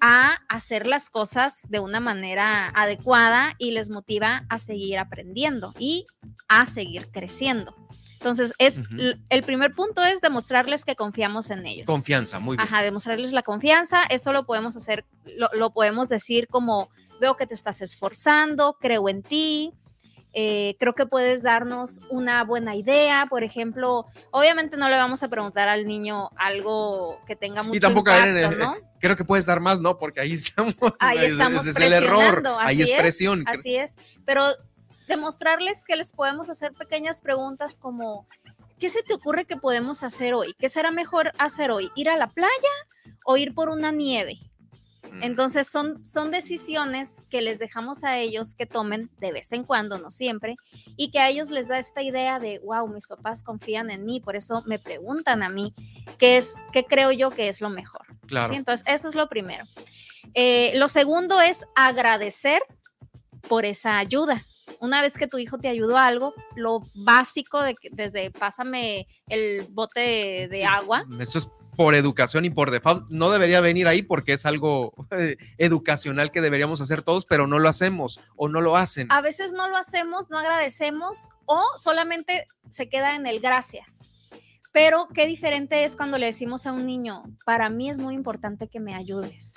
a hacer las cosas de una manera adecuada y les motiva a seguir aprendiendo y a seguir creciendo. Entonces, es el primer punto es demostrarles que confiamos en ellos. Confianza, muy bien. Ajá, demostrarles la confianza. Esto lo podemos hacer, lo, lo podemos decir como veo que te estás esforzando, creo en ti. Eh, creo que puedes darnos una buena idea, por ejemplo, obviamente no le vamos a preguntar al niño algo que tenga mucho Y tampoco impacto, el- ¿no? [LAUGHS] creo que puedes dar más, ¿no? Porque ahí estamos. [LAUGHS] Ahí estamos ese es el error. Ahí es, presión. Así es, pero demostrarles que les podemos hacer pequeñas preguntas como, ¿qué se te ocurre que podemos hacer hoy? ¿Qué será mejor hacer hoy? ¿Ir a la playa o ir por una nieve? Entonces son, son decisiones que les dejamos a ellos que tomen de vez en cuando, no siempre, y que a ellos les da esta idea de, wow, mis papás confían en mí, por eso me preguntan a mí qué es, qué creo yo que es lo mejor. Claro. ¿sí? Entonces, eso es lo primero. Eh, lo segundo es agradecer por esa ayuda. Una vez que tu hijo te ayudó a algo, lo básico de que- desde pásame el bote de, de agua, Eso es por educación y por default. No debería venir ahí porque es algo eh, educacional que deberíamos hacer todos, pero no lo hacemos o no lo hacen. a veces no lo hacemos, no agradecemos o solamente se queda en el gracias. Pero qué diferente es cuando le decimos a un niño, para mí es muy importante que me ayudes.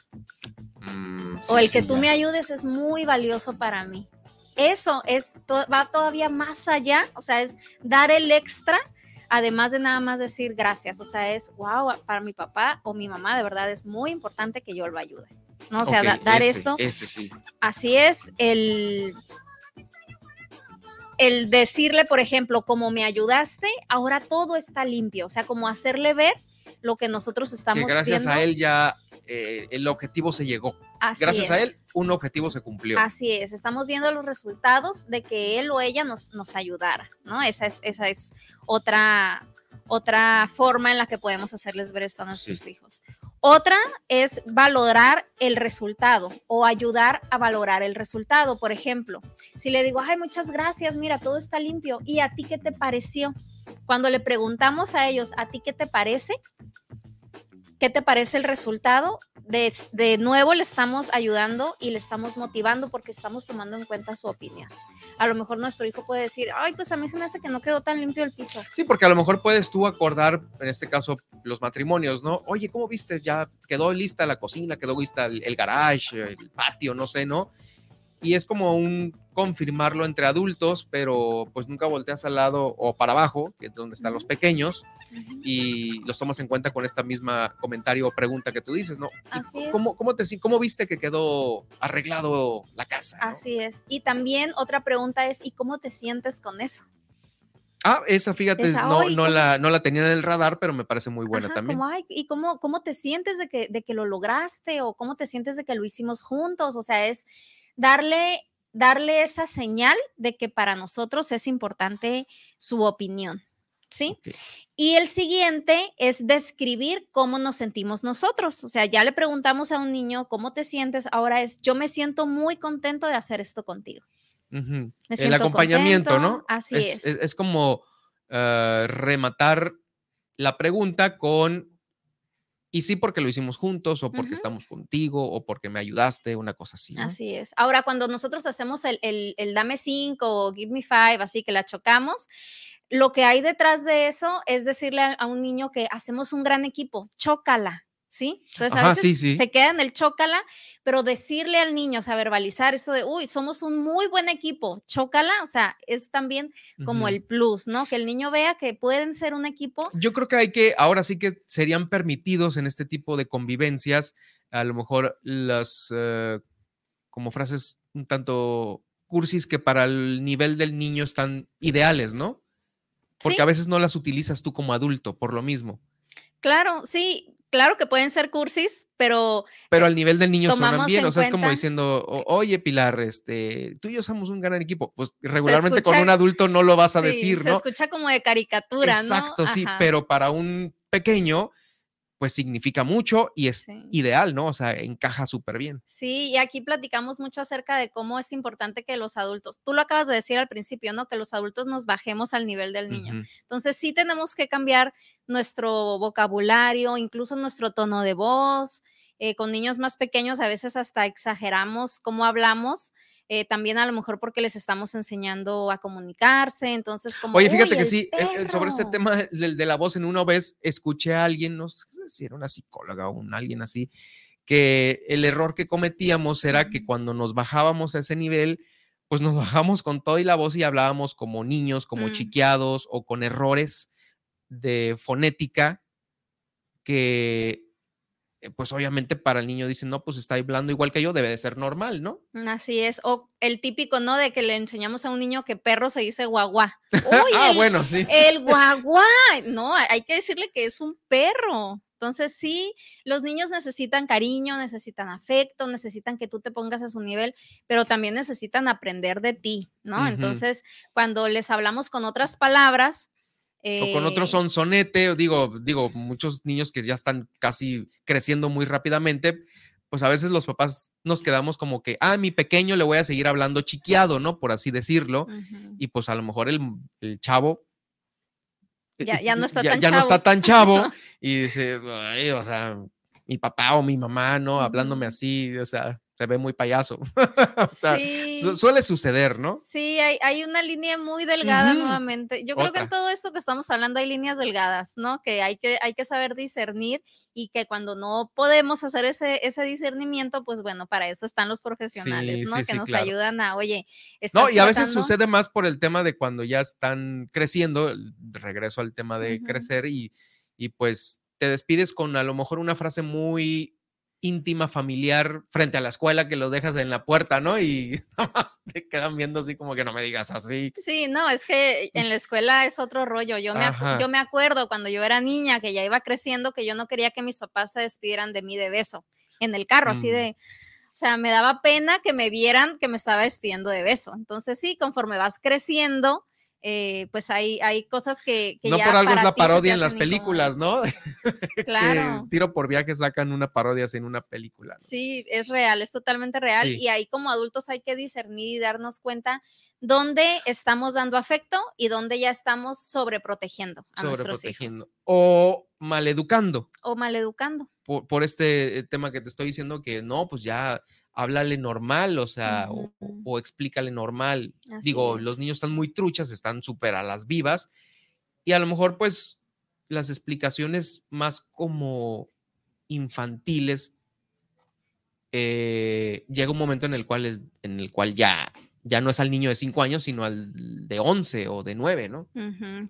Mm, o sí, el que tú ya. me ayudes es muy valioso para mí. Eso es to- va todavía más allá, o sea, es dar el extra, además de nada más decir gracias, o sea, es wow, para mi papá o mi mamá de verdad es muy importante que yo lo ayude. ¿no? O sea, da- dar ese, esto, Ese sí. así es, el el decirle, por ejemplo, como me ayudaste, ahora todo está limpio, o sea, como hacerle ver lo que nosotros Que estamos gracias viendo. a él ya eh, el objetivo se llegó. Así gracias a es. él, un objetivo se cumplió. Así es, estamos viendo los resultados de que él o ella nos, nos ayudara, ¿no? Esa es, esa es otra, otra forma en la que podemos hacerles ver esto a nuestros hijos. Otra es valorar el resultado o ayudar a valorar el resultado. Por ejemplo, si le digo, ay, muchas gracias, mira, todo está limpio, ¿y a ti qué te pareció? Cuando le preguntamos a ellos, ¿a ti qué te parece? ¿Qué te parece el resultado? De, de nuevo le estamos ayudando y le estamos motivando porque estamos tomando en cuenta su opinión. A lo mejor nuestro hijo puede decir, ay, pues a mí se me hace que no quedó tan limpio el piso. Sí, porque a lo mejor puedes tú acordar, en este caso, los matrimonios, ¿no? Oye, ¿cómo viste? Ya quedó lista la cocina, quedó lista el, el garage, el patio, no sé, ¿no? Y es como un confirmarlo entre adultos, pero pues nunca volteas al lado o para abajo, que es donde están los pequeños, y los tomas en cuenta con esta misma comentario o pregunta que tú dices, ¿no? ¿Y Así es. ¿Cómo, cómo, te, ¿Cómo viste que quedó arreglado la casa? Así es. Y también otra pregunta es, ¿y cómo te sientes con eso? Ah, esa fíjate, Esa, no, "Ay, no, ¿cómo?" la, no la tenía en el radar, pero me parece muy buena Ajá, también. como, "Ay, ¿y cómo, cómo te sientes de que, de que lo lograste? ¿O cómo te sientes de que lo hicimos juntos? O sea, es darle, darle esa señal de que para nosotros es importante su opinión, ¿sí? Y el siguiente es describir cómo nos sentimos nosotros. O sea, ya le preguntamos a un niño cómo te sientes, ahora es, yo me siento muy contento de hacer esto contigo. El acompañamiento, contento, ¿no? así es. es. Es, como eh, rematar la pregunta con, y sí porque lo hicimos juntos, o porque estamos contigo, o porque me ayudaste, una cosa así. ¿no? Así es. Ahora, cuando nosotros hacemos el, el- el dame cinco o give me five, así que la chocamos, lo que hay detrás de eso es decirle a, a un niño que hacemos un gran equipo, chócala. ¿Sí? Entonces a veces sí, sí. se queda en el chócala, pero decirle al niño, o sea, verbalizar eso de, uy, somos un muy buen equipo, chócala, o sea, es también como el plus, ¿no? Que el niño vea que pueden ser un equipo. Yo creo que hay que, ahora sí que serían permitidos en este tipo de convivencias, a lo mejor las, eh, como frases un tanto cursis que para el nivel del niño están ideales, ¿no? Porque Sí. a veces no las utilizas tú como adulto, por lo mismo. Claro, sí, claro que pueden ser cursis, pero Pero al nivel del niño suenan bien, en o sea, es como diciendo, "O- oye Pilar, este, tú y yo somos un gran equipo. Pues regularmente con un adulto no lo vas a sí, decir, se ¿no? escucha como de caricatura, ¿no? Exacto, sí, pero para un pequeño, pues significa mucho y es ideal, ¿no? O sea, encaja súper bien. Sí, y aquí platicamos mucho acerca de cómo es importante que los adultos, tú lo acabas de decir al principio, ¿no? Que los adultos nos bajemos al nivel del niño. Entonces sí tenemos que cambiar nuestro vocabulario, incluso nuestro tono de voz. Eh, con niños más pequeños a veces hasta exageramos cómo hablamos. Eh, también a lo mejor porque les estamos enseñando a comunicarse, entonces como... Oye, fíjate "Uy, que sí, eh, eh, sobre este perro". tema [LAUGHS] del- de, la voz, en una vez escuché a alguien, no sé si era una psicóloga o un alguien así, que el error que cometíamos era que cuando nos bajábamos a ese nivel, pues nos [LAUGHS] bajamos con todo y la voz y hablábamos como niños, como Mm. chiqueados o con errores de fonética que, pues obviamente para el niño dicen, no, pues está hablando igual que yo, debe de ser normal, ¿no? Así es. O el típico, ¿no? De que le enseñamos a un niño que perro se dice guagua. Uy, [LAUGHS] ah, el, bueno, sí. el [LAUGHS] guagua. No, hay que decirle que es un perro. Entonces, sí, los niños necesitan cariño, necesitan afecto, necesitan que tú te pongas a su nivel, pero también necesitan aprender de ti, ¿no? Entonces, cuando les hablamos con otras palabras, o con otro eh, sonsonete, o digo, digo, muchos niños que ya están casi creciendo muy rápidamente, pues a veces los papás nos quedamos como que, ah, mi pequeño le voy a seguir hablando chiquiado, ¿no? Por así decirlo. Y pues a lo mejor el, el chavo ya, ya no está ya, tan ya no chavo. está tan chavo [LAUGHS] y dice, "Ay, o sea, mi papá o mi mamá, ¿no? Hablándome así, o sea, se ve muy payaso. [LAUGHS] o sea, Sí. su- suele suceder, ¿no? Sí, hay, hay una línea muy delgada nuevamente. Yo creo que en todo esto que estamos hablando hay líneas delgadas, ¿no? Que hay que, hay que saber discernir y que cuando no podemos hacer ese, ese discernimiento, pues bueno, para eso están los profesionales, Sí, ¿no? sí, que nos claro. ayudan a, oye, No, y a veces sucede más por el tema de cuando ya están creciendo, regreso al tema de crecer y, y pues te despides con a lo mejor una frase muy íntima, familiar, frente a la escuela que los dejas en la puerta, ¿no? Y [LAUGHS] nada más te quedan viendo así como que no me digas así. Sí, no, es que en la [LAUGHS] escuela es otro rollo. Yo me, yo me acuerdo cuando yo era niña, que ya iba creciendo, que yo no quería que mis papás se despidieran de mí de beso en el carro, así Mm. de, o sea, me daba pena que me vieran que me estaba despidiendo de beso. Entonces sí, conforme vas creciendo, eh, pues hay, hay cosas que, que No ya por algo es la parodia en las películas. ¿no? [LAUGHS] Claro. que tiro por viaje sacan una parodia en una película. ¿no? Sí, es real, es totalmente real. Sí. Y ahí como adultos hay que discernir y darnos cuenta dónde estamos dando afecto y dónde ya estamos sobreprotegiendo a nuestros hijos Sobreprotegiendo. O maleducando. o maleducando. por, por este eh, tema que te estoy diciendo que no, pues ya háblale normal, o sea, o- o, explícale normal. Así Digo, los niños están muy truchas, están súper a las vivas y a lo mejor pues las explicaciones más como infantiles, eh, llega un momento en el cual, es- en el cual ya, ya no es al niño de 5 años, sino al de 11 o de 9, ¿no?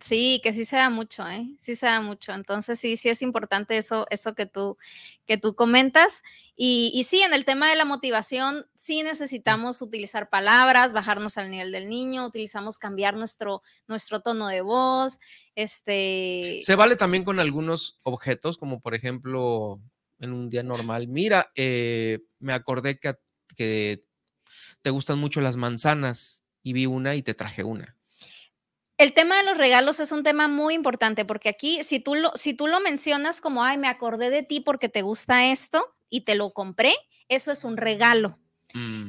Sí, que sí se da mucho, ¿eh? Sí se da mucho. Entonces sí, sí es importante eso, eso que tú, que tú comentas. Y, y sí, en el tema de la motivación, sí necesitamos utilizar palabras, bajarnos al nivel del niño, utilizamos cambiar nuestro, nuestro tono de voz, este... Se vale también con algunos objetos, como por ejemplo, en un día normal. Mira, eh, me acordé que te gustan mucho las manzanas y vi una y te traje una. El tema de los regalos es un tema muy importante porque aquí, si tú lo, si tú lo mencionas como, ay, me acordé de ti porque te gusta esto y te lo compré, eso es un regalo.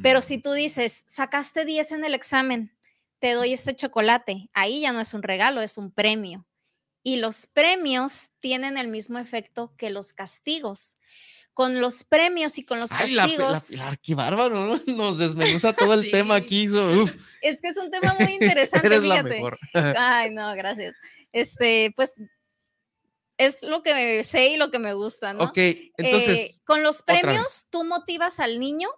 Pero Mm, si tú dices, sacaste 10 en el examen, te doy este chocolate, ahí ya no es un regalo, es un premio. Y los premios tienen el mismo efecto que los castigos. Con los premios y con los Ay, la, pe- la, castigos, la- qué bárbaro, ¿no? Nos desmenuza todo el [LAUGHS] tema aquí. so- uf, [LAUGHS] es que es un tema muy interesante, [LAUGHS] eres la fíjate. mejor. Ay, no, gracias. Este, pues es lo que sé y lo que me gusta, ¿no? Ok, Eh, entonces, con los premios, tú motivas al niño,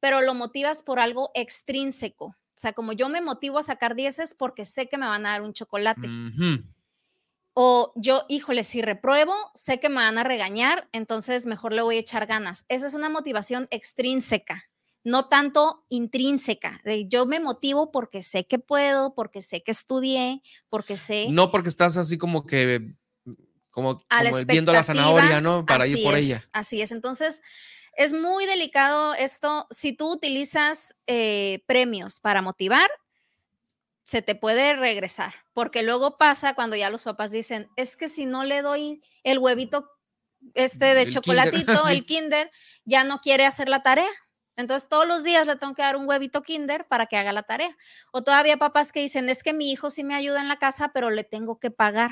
pero lo motivas por algo extrínseco. O sea, como yo me motivo a sacar 10 es porque sé que me van a dar un chocolate. ujú, O yo, híjole, si repruebo, sé que me van a regañar, entonces mejor le voy a echar ganas. Esa es una motivación extrínseca, no tanto intrínseca. De yo me motivo porque sé que puedo, porque sé que estudié, porque sé. no porque estás así como que, como, a la como viendo la zanahoria, ¿no? Para ir por es, ella. Así es. Entonces, es muy delicado esto. Si tú utilizas eh, premios para motivar, se te puede regresar, porque luego pasa cuando ya los papás dicen, es que si no le doy el huevito este de El kinder, [LAUGHS] chocolatito, sí. el kinder, ya no quiere hacer la tarea. Entonces todos los días le tengo que dar un huevito kinder para que haga la tarea. O todavía papás que dicen, es que mi hijo sí me ayuda en la casa, pero le tengo que pagar.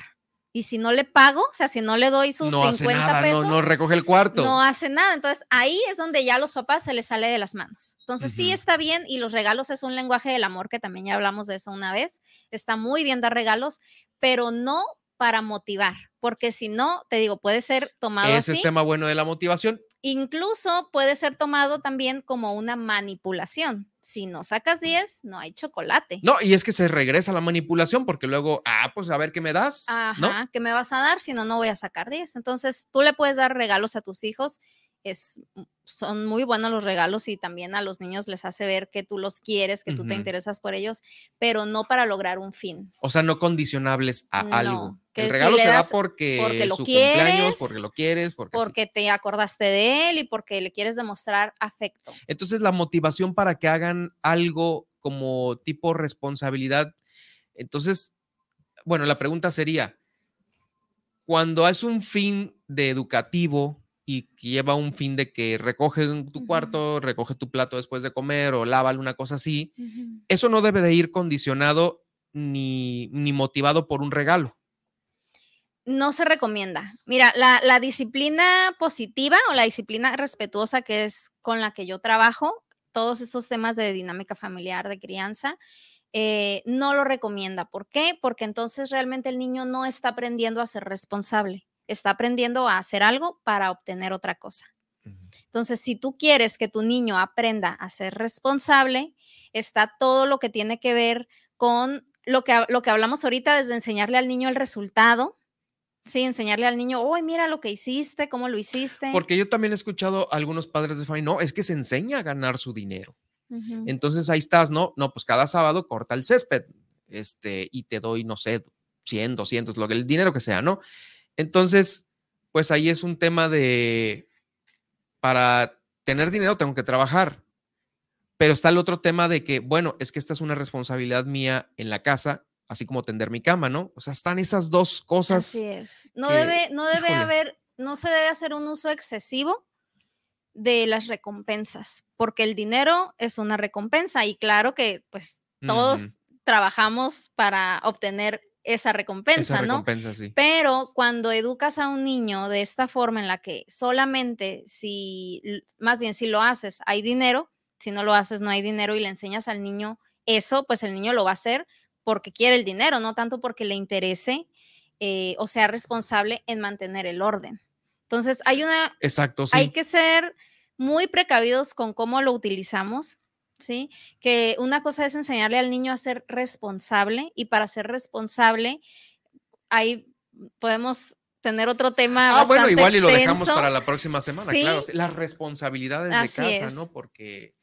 Y si no le pago, o sea, si no le doy sus No hace 50 nada, no, pesos, no recoge el cuarto. no hace nada. Entonces ahí es donde ya a los papás se les sale de las manos. Entonces sí está bien y los regalos es un lenguaje del amor, que también ya hablamos de eso una vez. Está muy bien dar regalos, pero no para motivar, porque si no, te digo, puede ser tomado Ese así. es tema bueno de la motivación. Incluso puede ser tomado también como una manipulación. Si no sacas 10, no hay chocolate. No, y es que se regresa la manipulación porque luego, ah, pues a ver qué me das. Ajá, ¿no? ¿qué me vas a dar? Si no, no voy a sacar 10. Entonces, tú le puedes dar regalos a tus hijos. Es, son muy buenos los regalos y también a los niños les hace ver que tú los quieres, que tú te interesas por ellos, pero no para lograr un fin. O sea, no condicionables a No, algo. que El regalo se da porque, porque lo su cumpleaños, porque lo quieres. Porque te acordaste de él y porque le quieres demostrar afecto. Entonces, la motivación para que hagan algo como tipo responsabilidad. Entonces, bueno, la pregunta sería, cuando es un fin de educativo y que lleva un fin de que recoge tu cuarto, recoge tu plato después de comer o lávalo, una cosa así, eso no debe de ir condicionado ni, ni motivado por un regalo. No se recomienda. Mira, la, la disciplina positiva o la disciplina respetuosa que es con la que yo trabajo, todos estos temas de dinámica familiar, de crianza, eh, no lo recomienda. ¿Por qué? Porque entonces realmente el niño no está aprendiendo a ser responsable, está aprendiendo a hacer algo para obtener otra cosa. Entonces, si tú quieres que tu niño aprenda a ser responsable, está todo lo que tiene que ver con lo que, lo que hablamos ahorita, desde enseñarle al niño el resultado, sí, enseñarle al niño, oh, mira lo que hiciste, cómo lo hiciste. Porque yo también he escuchado a algunos padres de familia, no, es que se enseña a ganar su dinero. Entonces ahí estás, ¿no? No, pues cada sábado corta el césped, este, y te doy, no sé, 100, 200, lo que el dinero que sea, ¿no? Entonces, pues ahí es un tema de, para tener dinero tengo que trabajar, pero está el otro tema de que, bueno, es que esta es una responsabilidad mía en la casa, así como tender mi cama, ¿no? O sea, están esas dos cosas. Así es. No que, debe, no debe híjole. haber, no se debe hacer un uso excesivo de las recompensas, porque el dinero es una recompensa y claro que pues todos trabajamos para obtener esa recompensa, Esa ¿no? recompensa, sí. Pero cuando educas a un niño de esta forma en la que solamente si, más bien si lo haces, hay dinero, si no lo haces, no hay dinero y le enseñas al niño eso, pues el niño lo va a hacer porque quiere el dinero, no tanto porque le interese eh, o sea responsable en mantener el orden. Entonces, hay una, Exacto, sí. hay que ser muy precavidos con cómo lo utilizamos, ¿sí? Que una cosa es enseñarle al niño a ser responsable y para ser responsable, ahí podemos tener otro tema. Ah, bueno, igual y lo dejamos para la próxima semana, Sí. claro. Las responsabilidades Así de casa, ¿no? Porque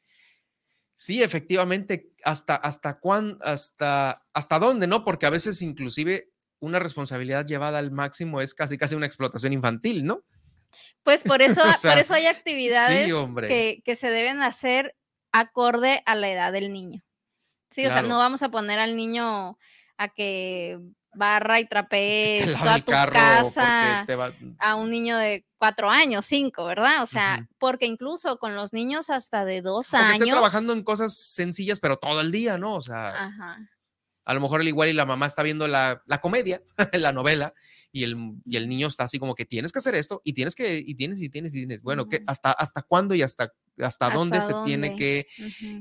sí, efectivamente, hasta, hasta cuán, hasta, hasta dónde, ¿no? Porque a veces inclusive una responsabilidad llevada al máximo es casi casi una explotación infantil, ¿no? Pues por [LAUGHS] eso, O sea, por eso hay actividades que, que se deben hacer acorde a la edad del niño. Sí, o sea, no vamos a poner al niño a que barra y trapee toda tu casa va... a un niño de cuatro años, cinco, ¿verdad? O sea, porque incluso con los niños hasta de dos años. esté trabajando en cosas sencillas, pero todo el día, ¿no? O sea, Ajá. A lo mejor el igual y la mamá está viendo la, la comedia, [LAUGHS] la novela, y el, y el niño está así como que tienes que hacer esto, y tienes que, y tienes, y tienes, y tienes. Bueno, ¿qué- hasta, ¿hasta cuándo y hasta, hasta, dónde ¿Hasta se tiene que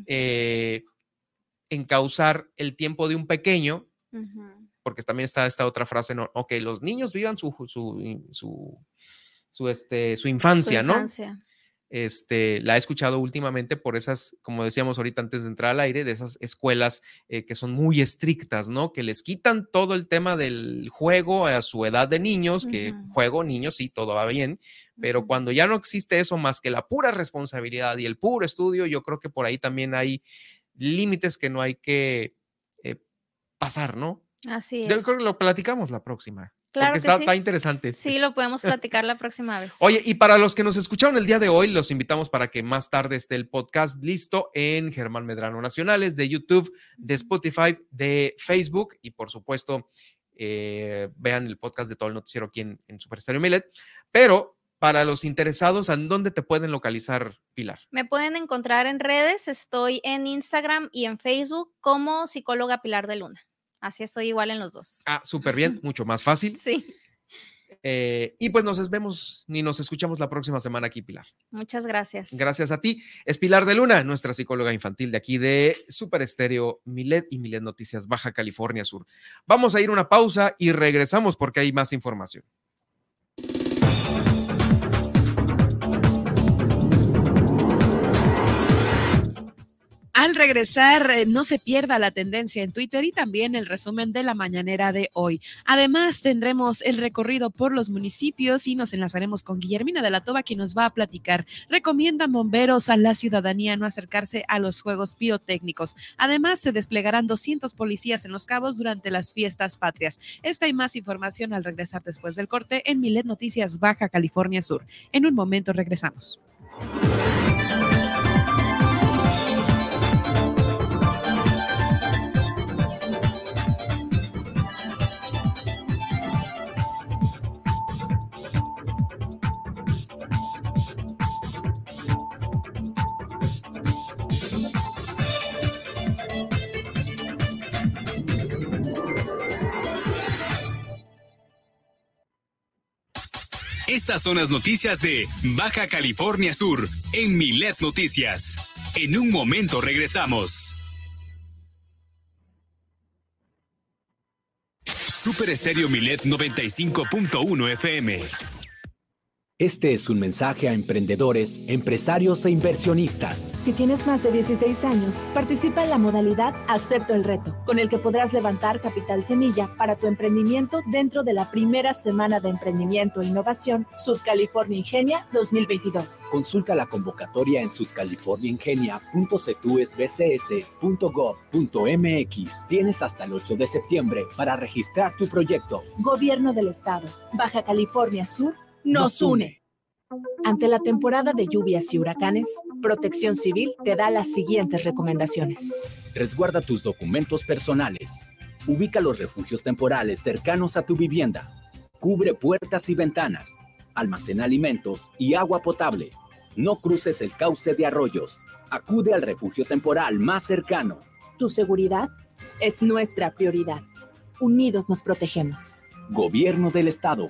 eh, encauzar el tiempo de un pequeño? Porque también está esta otra frase, ¿no? Ok, los niños vivan su, su, su, su, este, su infancia, Su ¿no? Este, la he escuchado últimamente por esas, como decíamos ahorita antes de entrar al aire, de esas escuelas eh, que son muy estrictas, ¿no? Que les quitan todo el tema del juego a su edad de niños, que juego, niños, sí, todo va bien, pero cuando ya no existe eso más que la pura responsabilidad y el puro estudio, yo creo que por ahí también hay límites que no hay que eh, pasar, ¿no? Así Yo es. creo que lo platicamos la próxima. Claro porque que está, sí. está interesante. Sí, lo podemos platicar la próxima vez. Oye, y para los que nos escucharon el día de hoy, los invitamos para que más tarde esté el podcast listo en Germán Medrano Nacionales, de YouTube, de Spotify, de Facebook y por supuesto eh, vean el podcast de todo el noticiero aquí en, en Super Stereo Millet. Pero para los interesados, ¿en dónde te pueden localizar, Pilar? Me pueden encontrar en redes, estoy en Instagram y en Facebook como psicóloga Pilar de Luna. Así estoy igual en los dos. Ah, [LAUGHS] súper bien, mucho más fácil. Sí, Eh, y pues nos vemos ni nos escuchamos la próxima semana aquí, Pilar. muchas gracias. Gracias a ti. Es Pilar de Luna, nuestra psicóloga infantil de aquí de Super Estéreo Milet y Milet Noticias Baja California Sur. Vamos a ir una pausa y regresamos porque hay más información. Al regresar, eh, no se pierda la tendencia en Twitter y también el resumen de la mañanera de hoy. Además, tendremos el recorrido por los municipios y nos enlazaremos con Guillermina de la Toba, quien nos va a platicar. Recomiendan bomberos a la ciudadanía no acercarse a los juegos pirotécnicos. Además, se desplegarán 200 policías en los cabos durante las fiestas patrias. Esta y más información al regresar después del corte en Milet Noticias Baja California Sur. En un momento regresamos. Estas son las noticias de Baja California Sur en Milet Noticias. En un momento regresamos. Super Estéreo Milet 95.1 FM. Este es un mensaje a emprendedores, empresarios e inversionistas. Si tienes más de 16 años, participa en la modalidad Acepto el reto, con el que podrás levantar capital semilla para tu emprendimiento dentro de la primera semana de emprendimiento e innovación Sud California Ingenia 2022. Consulta la convocatoria en sudcaliforniaingenia.ctusbcs.gov.mx. Tienes hasta el 8 de septiembre para registrar tu proyecto. Gobierno del Estado, Baja California Sur nos une. Ante la temporada de lluvias y huracanes, Protección Civil te da las siguientes recomendaciones. Resguarda tus documentos personales. Ubica los refugios temporales cercanos a tu vivienda. Cubre puertas y ventanas. Almacena alimentos y agua potable. No cruces el cauce de arroyos. Acude al refugio temporal más cercano. Tu seguridad es nuestra prioridad. Unidos nos protegemos. Gobierno del Estado.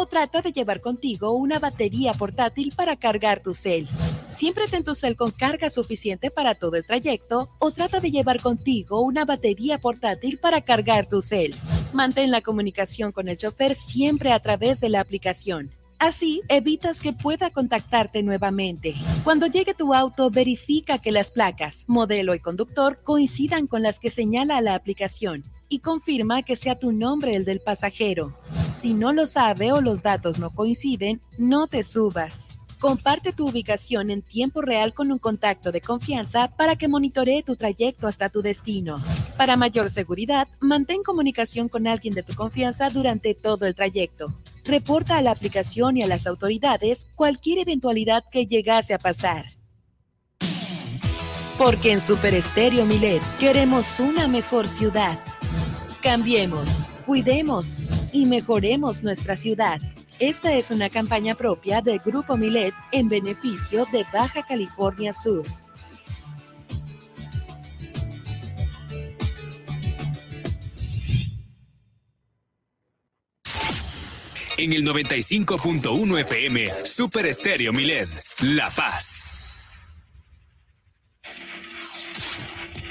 o trata de llevar contigo una batería portátil para cargar tu cel. Siempre ten tu cel con carga suficiente para todo el trayecto o trata de llevar contigo una batería portátil para cargar tu cel. Mantén la comunicación con el chofer siempre a través de la aplicación. Así evitas que pueda contactarte nuevamente. Cuando llegue tu auto, verifica que las placas, modelo y conductor coincidan con las que señala la aplicación y confirma que sea tu nombre el del pasajero. Si no lo sabe o los datos no coinciden, no te subas. Comparte tu ubicación en tiempo real con un contacto de confianza para que monitoree tu trayecto hasta tu destino. Para mayor seguridad, mantén comunicación con alguien de tu confianza durante todo el trayecto. Reporta a la aplicación y a las autoridades cualquier eventualidad que llegase a pasar. Porque en Super Estéreo Milet queremos una mejor ciudad. Cambiemos, cuidemos y mejoremos nuestra ciudad. Esta es una campaña propia del Grupo Milet en beneficio de Baja California Sur. En el 95.1 FM, Super Estéreo Milet, La Paz.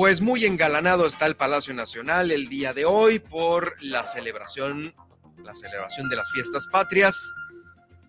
Pues muy engalanado está el Palacio Nacional el día de hoy por la celebración, la celebración de las fiestas patrias.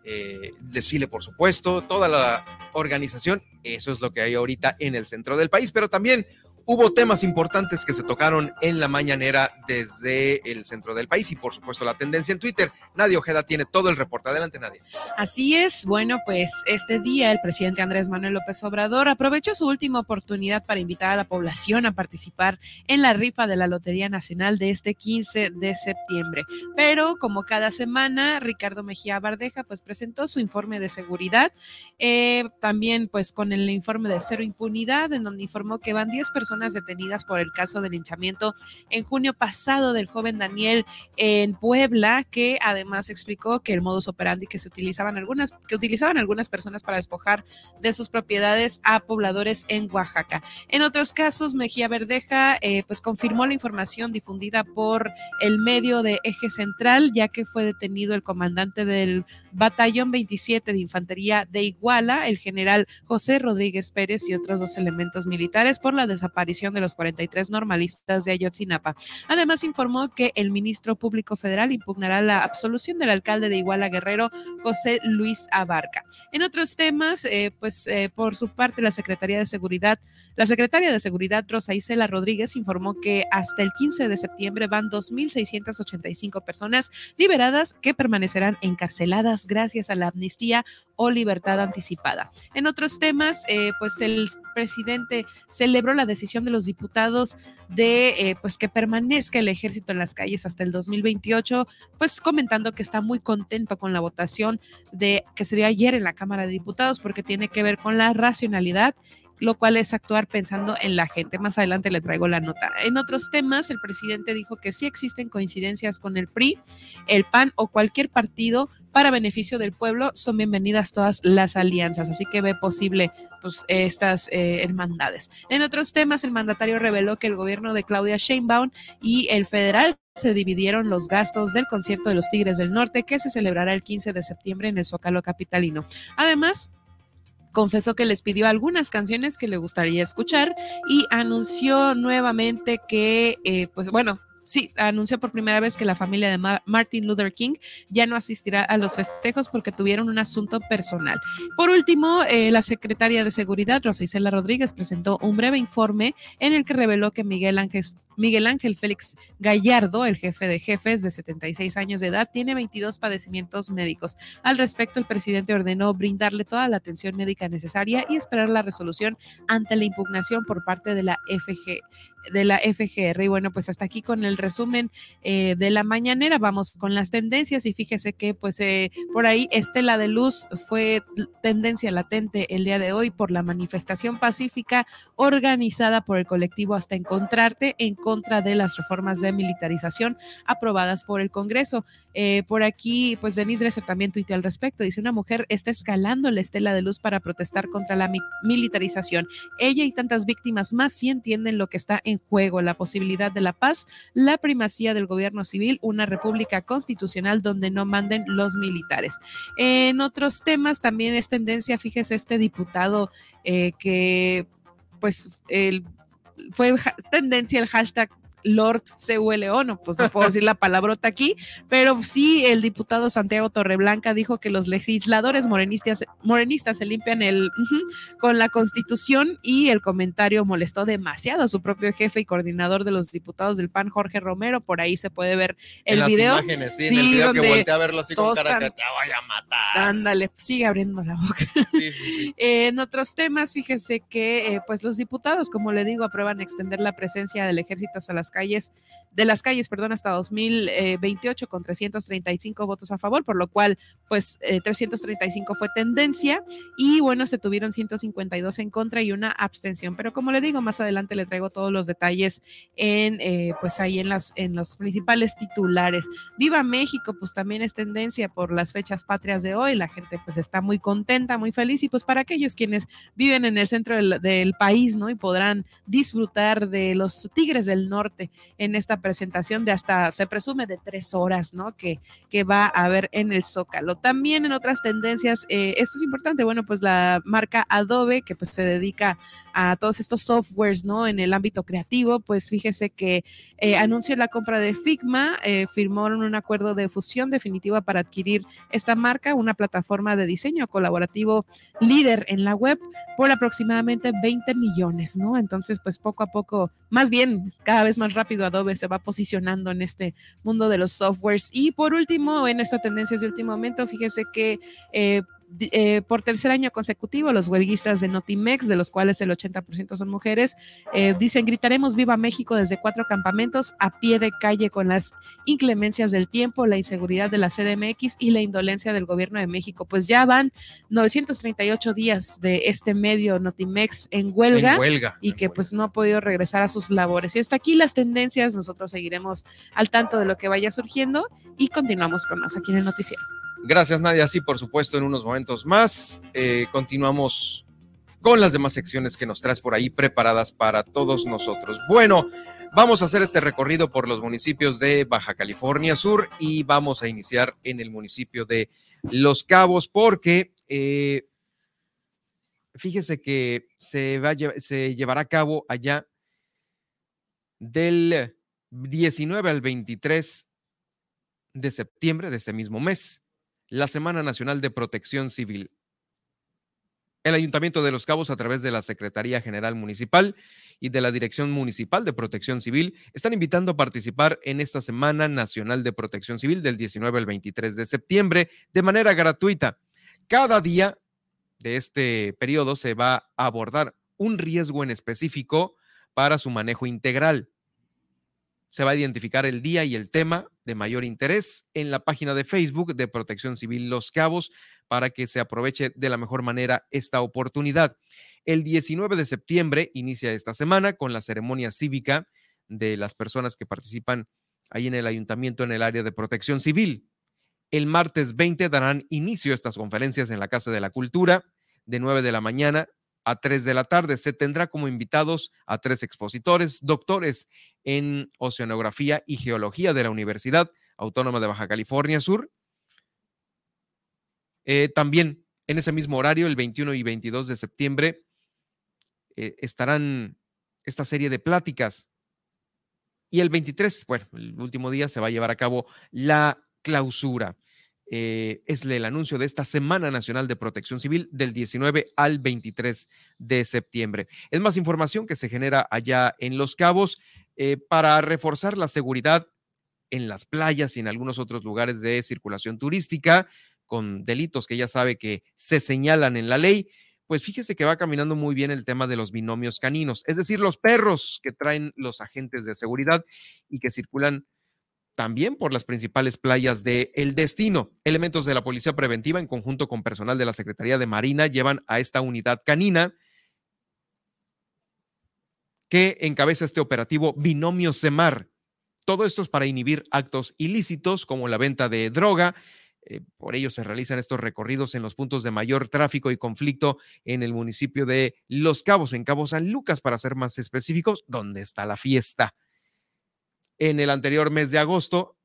Eh, desfile, por supuesto, toda la organización, eso es lo que hay ahorita en el centro del país, pero también hubo temas importantes que se tocaron en la mañanera desde el centro del país y por supuesto la tendencia en Twitter. Nadia Ojeda tiene todo el reporte. Adelante, Nadia. Así es. Bueno, pues este día el presidente Andrés Manuel López Obrador aprovechó su última oportunidad para invitar a la población a participar en la rifa de la Lotería Nacional de este 15 de septiembre. Pero como cada semana, Ricardo Mejía Bardeja pues presentó su informe de seguridad, eh, también pues con el informe de cero impunidad, en donde informó que van 10 personas detenidas por el caso del linchamiento en junio pasado del joven Daniel en Puebla, que además explicó que el modus operandi que se utilizaban algunas, que utilizaban algunas personas para despojar de sus propiedades a pobladores en Oaxaca. En otros casos, Mejía Verdeja eh, pues confirmó la información difundida por el medio de Eje Central, ya que fue detenido el comandante del Batallón 27 de Infantería de Iguala, el general José Rodríguez Pérez y otros dos elementos militares por la desaparición de los 43 normalistas de Ayotzinapa. Además, informó que el ministro público federal impugnará la absolución del alcalde de Iguala Guerrero, José Luis Abarca. En otros temas, eh, pues eh, por su parte, la Secretaría de Seguridad, la secretaria de Seguridad, Rosa Isela Rodríguez, informó que hasta el 15 de septiembre van 2.685 personas liberadas que permanecerán encarceladas gracias a la amnistía o libertad anticipada. En otros temas, eh, pues el presidente celebró la decisión de los diputados de eh, pues que permanezca el ejército en las calles hasta el 2028, pues comentando que está muy contento con la votación de que se dio ayer en la Cámara de Diputados porque tiene que ver con la racionalidad lo cual es actuar pensando en la gente. Más adelante le traigo la nota. En otros temas, el presidente dijo que sí existen coincidencias con el PRI, el PAN o cualquier partido para beneficio del pueblo. Son bienvenidas todas las alianzas, así que ve posible pues, estas eh, hermandades. En otros temas, el mandatario reveló que el gobierno de Claudia Sheinbaum y el federal se dividieron los gastos del concierto de los Tigres del Norte que se celebrará el 15 de septiembre en el Zócalo Capitalino. Además, confesó que les pidió algunas canciones que le gustaría escuchar y anunció nuevamente que, eh, pues bueno, sí, anunció por primera vez que la familia de Martin Luther King ya no asistirá a los festejos porque tuvieron un asunto personal. Por último, eh, la secretaria de Seguridad, Rosa Isela Rodríguez, presentó un breve informe en el que reveló que Miguel Ángel, Miguel Ángel Félix Gallardo, el jefe de jefes de 76 años de edad, tiene 22 padecimientos médicos. Al respecto, el presidente ordenó brindarle toda la atención médica necesaria y esperar la resolución ante la impugnación por parte de la FG de la FGR. Y bueno, pues hasta aquí con el resumen eh, de la mañanera. Vamos con las tendencias y fíjese que pues eh, por ahí Estela de Luz fue tendencia latente el día de hoy por la manifestación pacífica organizada por el colectivo Hasta Encontrarte en contra de las reformas de militarización aprobadas por el Congreso. Eh, por aquí, pues Denise Dresser también tuiteó al respecto. Dice, una mujer está escalando la estela de luz para protestar contra la militarización. Ella y tantas víctimas más sí entienden lo que está en juego, la posibilidad de la paz, la primacía del gobierno civil, una república constitucional donde no manden los militares. En otros temas también es tendencia, fíjese, este diputado eh, que pues el fue tendencia el hashtag Lord CULO, no, pues no puedo decir la palabrota aquí, pero sí el diputado Santiago Torreblanca dijo que los legisladores morenistas, morenistas se limpian el con la constitución y el comentario molestó demasiado a su propio jefe y coordinador de los diputados del PAN, Jorge Romero, por ahí se puede ver el en video. Las imágenes, sí, en el video que volteé a verlo así con cara que te voy a matar. Ándale, sigue abriendo la boca. Sí, sí, sí. [LAUGHS] en otros temas, fíjese que eh, pues los diputados, como le digo, aprueban extender la presencia del ejército hasta las calles, de las calles, perdón, hasta 2028 con 335 votos a favor, por lo cual, pues 335 eh, fue tendencia y bueno, se tuvieron 152 en contra y una abstención. Pero como le digo, más adelante le traigo todos los detalles en, eh, pues ahí en las, en los principales titulares. Viva México, pues también es tendencia por las fechas patrias de hoy. La gente pues está muy contenta, muy feliz y pues para aquellos quienes viven en el centro del país, ¿no? Y podrán disfrutar de los Tigres del Norte en esta presentación de hasta, se presume, de tres horas, ¿no? Que, que va a haber en el Zócalo. También en otras tendencias, eh, esto es importante, bueno, pues la marca Adobe, que pues se dedica a todos estos softwares, ¿no? En el ámbito creativo, pues fíjese que eh, anunció la compra de Figma, eh, firmaron un acuerdo de fusión definitiva para adquirir esta marca, una plataforma de diseño colaborativo líder en la web por aproximadamente 20 millones, ¿no? Entonces, pues poco a poco, más bien, cada vez más rápido Adobe se va posicionando en este mundo de los softwares. Y por último, en esta tendencia de último momento, fíjese que eh, eh, por tercer año consecutivo, los huelguistas de Notimex, de los cuales el 80% son mujeres, eh, dicen gritaremos viva México desde cuatro campamentos a pie de calle con las inclemencias del tiempo, la inseguridad de la CDMX y la indolencia del gobierno de México. Pues ya van 938 días de este medio Notimex en huelga, y que pues no ha podido regresar a sus labores. Y hasta aquí las tendencias, nosotros seguiremos al tanto de lo que vaya surgiendo y continuamos con más aquí en el noticiero. Gracias, Nadia. Sí, por supuesto, en unos momentos más eh, continuamos con las demás secciones que nos traes por ahí preparadas para todos nosotros. Bueno, vamos a hacer este recorrido por los municipios de Baja California Sur y vamos a iniciar en el municipio de Los Cabos porque eh, fíjese que se, va se llevará a cabo allá del 19 al 23 de septiembre de este mismo mes la Semana Nacional de Protección Civil. El Ayuntamiento de Los Cabos, a través de la Secretaría General Municipal y de la Dirección Municipal de Protección Civil, están invitando a participar en esta Semana Nacional de Protección Civil del 19 al 23 de septiembre de manera gratuita. Cada día de este periodo se va a abordar un riesgo en específico para su manejo integral se va a identificar el día y el tema de mayor interés en la página de Facebook de Protección Civil Los Cabos para que se aproveche de la mejor manera esta oportunidad. El 19 de septiembre inicia esta semana con la ceremonia cívica de las personas que participan ahí en el ayuntamiento en el área de protección civil. El martes 20 darán inicio estas conferencias en la Casa de la Cultura de 9 de la mañana a 3 de la tarde. Se tendrá como invitados a tres expositores, doctores en Oceanografía y Geología de la Universidad Autónoma de Baja California Sur. Eh, también en ese mismo horario, el 21 y 22 de septiembre, eh, estarán esta serie de pláticas. Y el 23, bueno, el último día se va a llevar a cabo la clausura. Eh, es el anuncio de esta Semana Nacional de Protección Civil del 19 al 23 de septiembre. Es más información que se genera allá en Los Cabos eh, para reforzar la seguridad en las playas y en algunos otros lugares de circulación turística con delitos que ya sabe que se señalan en la ley. Pues fíjese que va caminando muy bien el tema de los binomios caninos, es decir, los perros que traen los agentes de seguridad y que circulan también por las principales playas de El Destino. Elementos de la Policía Preventiva, en conjunto con personal de la Secretaría de Marina, llevan a esta unidad canina que encabeza este operativo Binomio Semar. Todo esto es para inhibir actos ilícitos como la venta de droga. Eh, por ello se realizan estos recorridos en los puntos de mayor tráfico y conflicto en el municipio de Los Cabos, en Cabo San Lucas, para ser más específicos, donde está la fiesta. En el anterior mes de agosto,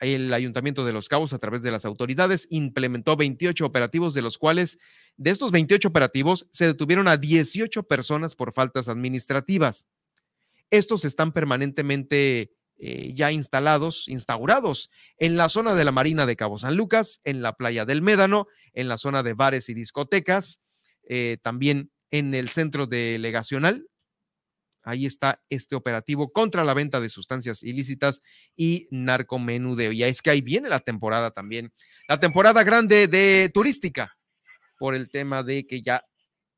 el Ayuntamiento de Los Cabos, a través de las autoridades, implementó 28 operativos, de los cuales, de estos 28 operativos, se detuvieron a 18 personas por faltas administrativas. Estos están permanentemente eh, ya instalados, instaurados en la zona de la Marina de Cabo San Lucas, en la playa del Médano, en la zona de bares y discotecas, eh, también en el centro delegacional, ahí está este operativo contra la venta de sustancias ilícitas y narcomenudeo. Y es que ahí viene la temporada también, la temporada grande de turística, por el tema de que ya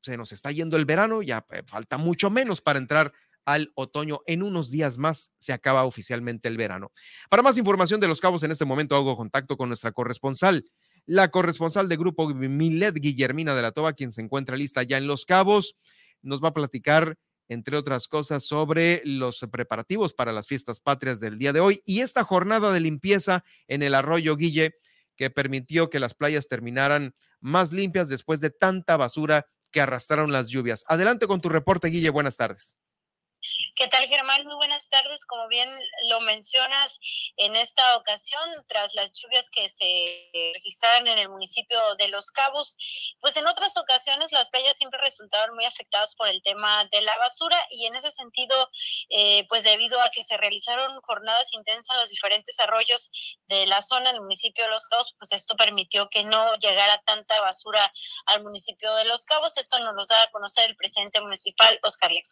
se nos está yendo el verano, ya eh, falta mucho menos para entrar al otoño. En unos días más se acaba oficialmente el verano. Para más información de los cabos, en este momento hago contacto con nuestra corresponsal, la corresponsal de Grupo Milet, Guillermina de la Toba, quien se encuentra lista ya en los cabos. Nos va a platicar entre otras cosas, sobre los preparativos para las fiestas patrias del día de hoy y esta jornada de limpieza en el arroyo Guille que permitió que las playas terminaran más limpias después de tanta basura que arrastraron las lluvias. Adelante con tu reporte, Guille. Buenas tardes. ¿Qué tal, Germán? Muy buenas tardes. Como bien lo mencionas, en esta ocasión, tras las lluvias que se registraron en el municipio de Los Cabos, pues en otras ocasiones las playas siempre resultaron muy afectadas por el tema de la basura y en ese sentido, eh, pues debido a que se realizaron jornadas intensas en los diferentes arroyos de la zona en el municipio de Los Cabos, pues esto permitió que no llegara tanta basura al municipio de Los Cabos. Esto nos lo da a conocer el presidente municipal, Oscar Lex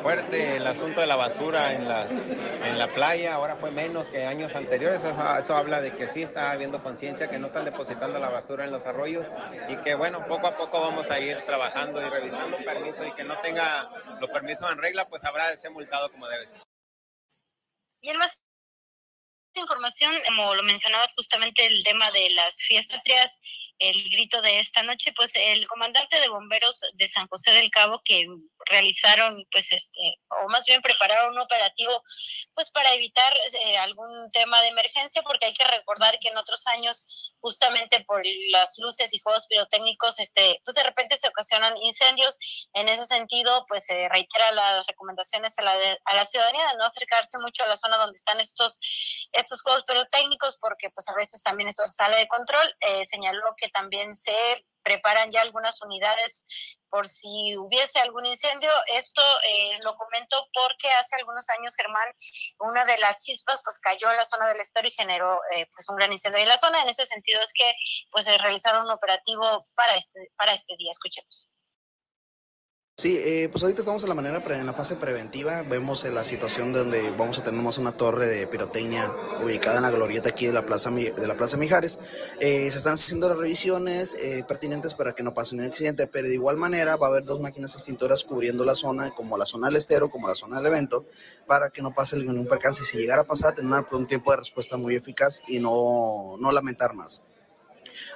fuerte el asunto de la basura en la, en la playa, ahora fue menos que años anteriores, eso, eso habla de que sí está habiendo conciencia, que no están depositando la basura en los arroyos y que bueno, poco a poco vamos a ir trabajando y revisando permisos y que no tenga los permisos en regla, pues habrá de ser multado como debe ser. Y en más información, como lo mencionabas justamente el tema de las fiestas el grito de esta noche, pues el comandante de bomberos de San José del Cabo que realizaron, pues este, o más bien prepararon un operativo, pues para evitar eh, algún tema de emergencia, porque hay que recordar que en otros años, justamente por las luces y juegos pirotécnicos, este, pues de repente se ocasionan incendios. En ese sentido, pues se reitera las recomendaciones a la, a la ciudadanía de no acercarse mucho a la zona donde están estos, estos juegos pirotécnicos, porque pues a veces también eso sale de control. Eh, señaló que también se preparan ya algunas unidades por si hubiese algún incendio. Esto eh, lo comento porque hace algunos años, Germán, una de las chispas pues cayó en la zona del estero y generó eh, pues un gran incendio en la zona. En ese sentido es que pues se realizaron un operativo para este, para este día. Escuchemos. Sí, eh, pues ahorita estamos en la manera en la fase preventiva. Vemos la situación donde vamos a tener una torre de pirotecnia ubicada en la glorieta aquí de la plaza de la plaza Mijares. Eh, se están haciendo las revisiones eh, pertinentes para que no pase un accidente, pero de igual manera va a haber dos máquinas extintoras cubriendo la zona, como la zona del estero, como la zona del evento, para que no pase ningún percance. Si llegara a pasar, tener un tiempo de respuesta muy eficaz y no, no lamentar más.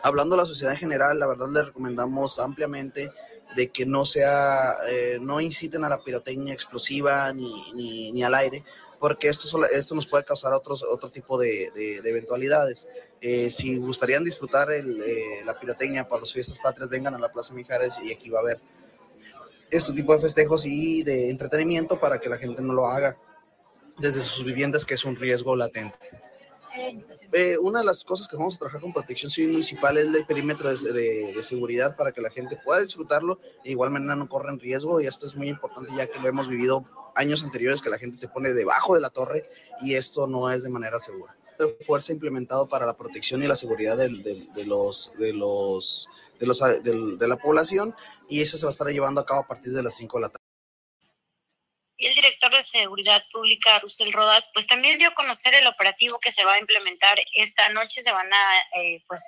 Hablando de la sociedad en general, la verdad le recomendamos ampliamente de que no sea, eh, no inciten a la pirotecnia explosiva ni, ni, al aire, porque esto, esto nos puede causar otros, otro tipo de, de, eventualidades. Eh, si gustarían disfrutar el, eh, la pirotecnia para las fiestas patrias, vengan a la Plaza Mijares y aquí va a haber este tipo de festejos y de entretenimiento para que la gente no lo haga desde sus viviendas, que es un riesgo latente. Eh, una de las cosas que vamos a trabajar con Protección Civil Municipal es el perímetro de, seguridad para que la gente pueda disfrutarlo e igual manera no corra en riesgo y esto es muy importante ya que lo hemos vivido años anteriores que la gente se pone debajo de la torre y esto no es de manera segura. Fuerza implementado para la protección y la seguridad de, los de los de los de la población y eso se va a estar llevando a cabo a partir de las 5 de la tarde y el director de Seguridad Pública, Russell Rodas, pues también dio a conocer el operativo que se va a implementar esta noche. Se van a, eh, pues,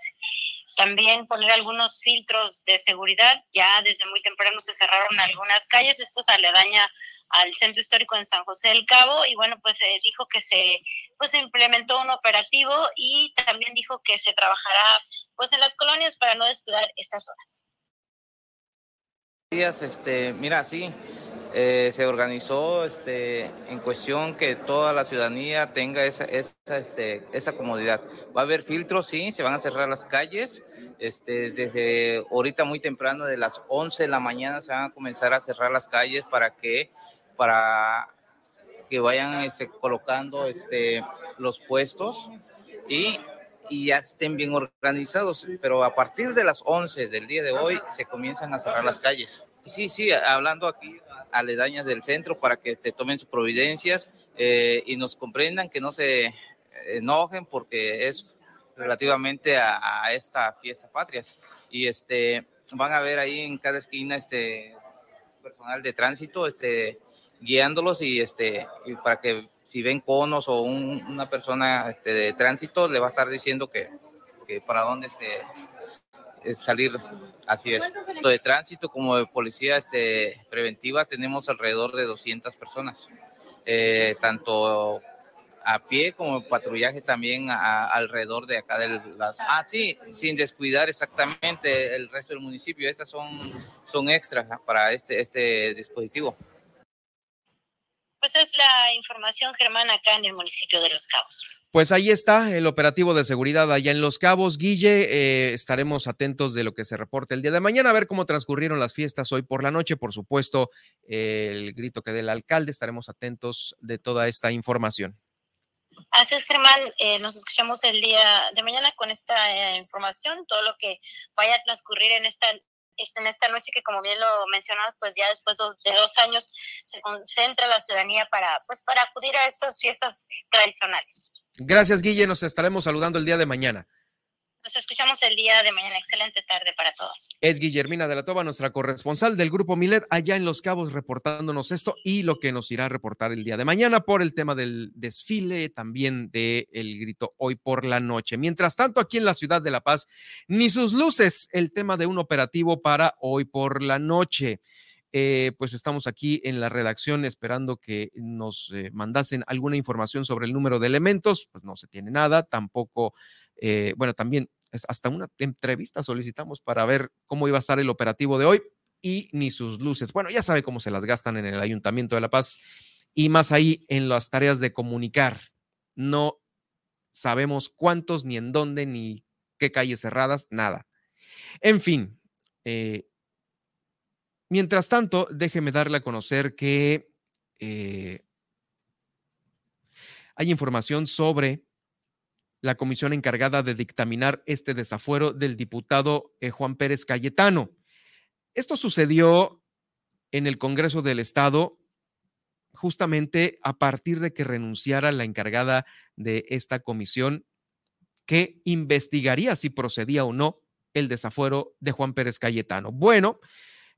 también poner algunos filtros de seguridad. Ya desde muy temprano se cerraron algunas calles. Esto se aledaña al centro histórico en San José del Cabo y bueno, pues se dijo que se pues implementó un operativo y también dijo que se trabajará pues en las colonias para no descuidar estas horas. Días, este, mira, sí, eh, se organizó este, en cuestión que toda la ciudadanía tenga esa, esa, este, esa comodidad. Va a haber filtros, sí, se van a cerrar las calles. Este, desde ahorita muy temprano, de las 11 de la mañana, se van a comenzar a cerrar las calles para que, para que vayan este, colocando este, los puestos y, y ya estén bien organizados. Pero a partir de las 11 del día de hoy se comienzan a cerrar las calles. Sí, sí, hablando aquí aledañas del centro para que este, tomen sus providencias eh, y nos comprendan, que no se enojen porque es relativamente a, esta fiesta patrias. Y este, van a ver ahí en cada esquina este personal de tránsito este, guiándolos y, este, y para que si ven conos o una persona este, de tránsito, le va a estar diciendo que, que para dónde este, salir, así es. De tránsito como de policía este, preventiva tenemos alrededor de 200 personas, eh, tanto a pie como patrullaje también alrededor de acá de las... Ah, sí, sin descuidar exactamente el resto del municipio. Estas son, son extras para este, este dispositivo pues es la información, Germán, acá en el municipio de Los Cabos. Pues ahí está el operativo de seguridad allá en Los Cabos. Guille, eh, estaremos atentos de lo que se reporte el día de mañana, a ver cómo transcurrieron las fiestas hoy por la noche. Por supuesto, el grito que del alcalde, estaremos atentos de toda esta información. Así es, Germán, eh, nos escuchamos el día de mañana con esta eh, información, todo lo que vaya a transcurrir en esta en esta noche que como bien lo mencionas, pues ya después de dos años se concentra la ciudadanía para, pues, para acudir a estas fiestas tradicionales. Gracias, Guille. Nos estaremos saludando el día de mañana. Nos escuchamos el día de mañana. Excelente tarde para todos. Es Guillermina de la Toba, nuestra corresponsal del Grupo Milet, allá en Los Cabos, reportándonos esto y lo que nos irá a reportar el día de mañana por el tema del desfile, también del el grito hoy por la noche. Mientras tanto, aquí en la ciudad de La Paz, ni sus luces, el tema de un operativo para hoy por la noche. Eh, pues estamos aquí en la redacción esperando que nos eh, mandasen alguna información sobre el número de elementos, pues no se tiene nada, tampoco, eh, bueno, también hasta una entrevista solicitamos para ver cómo iba a estar el operativo de hoy y ni sus luces. Bueno, ya sabe cómo se las gastan en el Ayuntamiento de La Paz y más ahí en las tareas de comunicar. No sabemos cuántos, ni en dónde, ni qué calles cerradas, nada. En fin, eh, mientras tanto, déjeme darle a conocer que eh, hay información sobre la comisión encargada de dictaminar este desafuero del diputado eh, Juan Pérez Cayetano. Esto sucedió en el Congreso del Estado justamente a partir de que renunciara la encargada de esta comisión que investigaría si procedía o no el desafuero de Juan Pérez Cayetano. Bueno,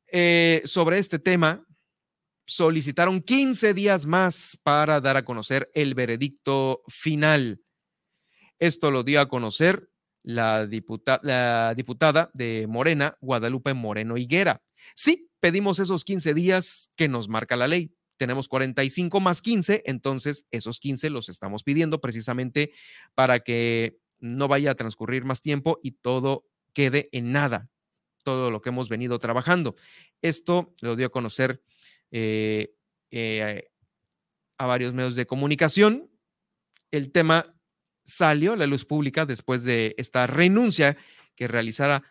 eh, sobre este tema solicitaron 15 días más para dar a conocer el veredicto final. Esto lo dio a conocer la, diputada de Morena, Guadalupe Moreno Higuera. Sí, pedimos esos 15 días que nos marca la ley. Tenemos 45 más 15, entonces esos 15 los estamos pidiendo precisamente para que no vaya a transcurrir más tiempo y todo quede en nada, todo lo que hemos venido trabajando. Esto lo dio a conocer eh, eh, a varios medios de comunicación. El tema salió a la luz pública después de esta renuncia que realizara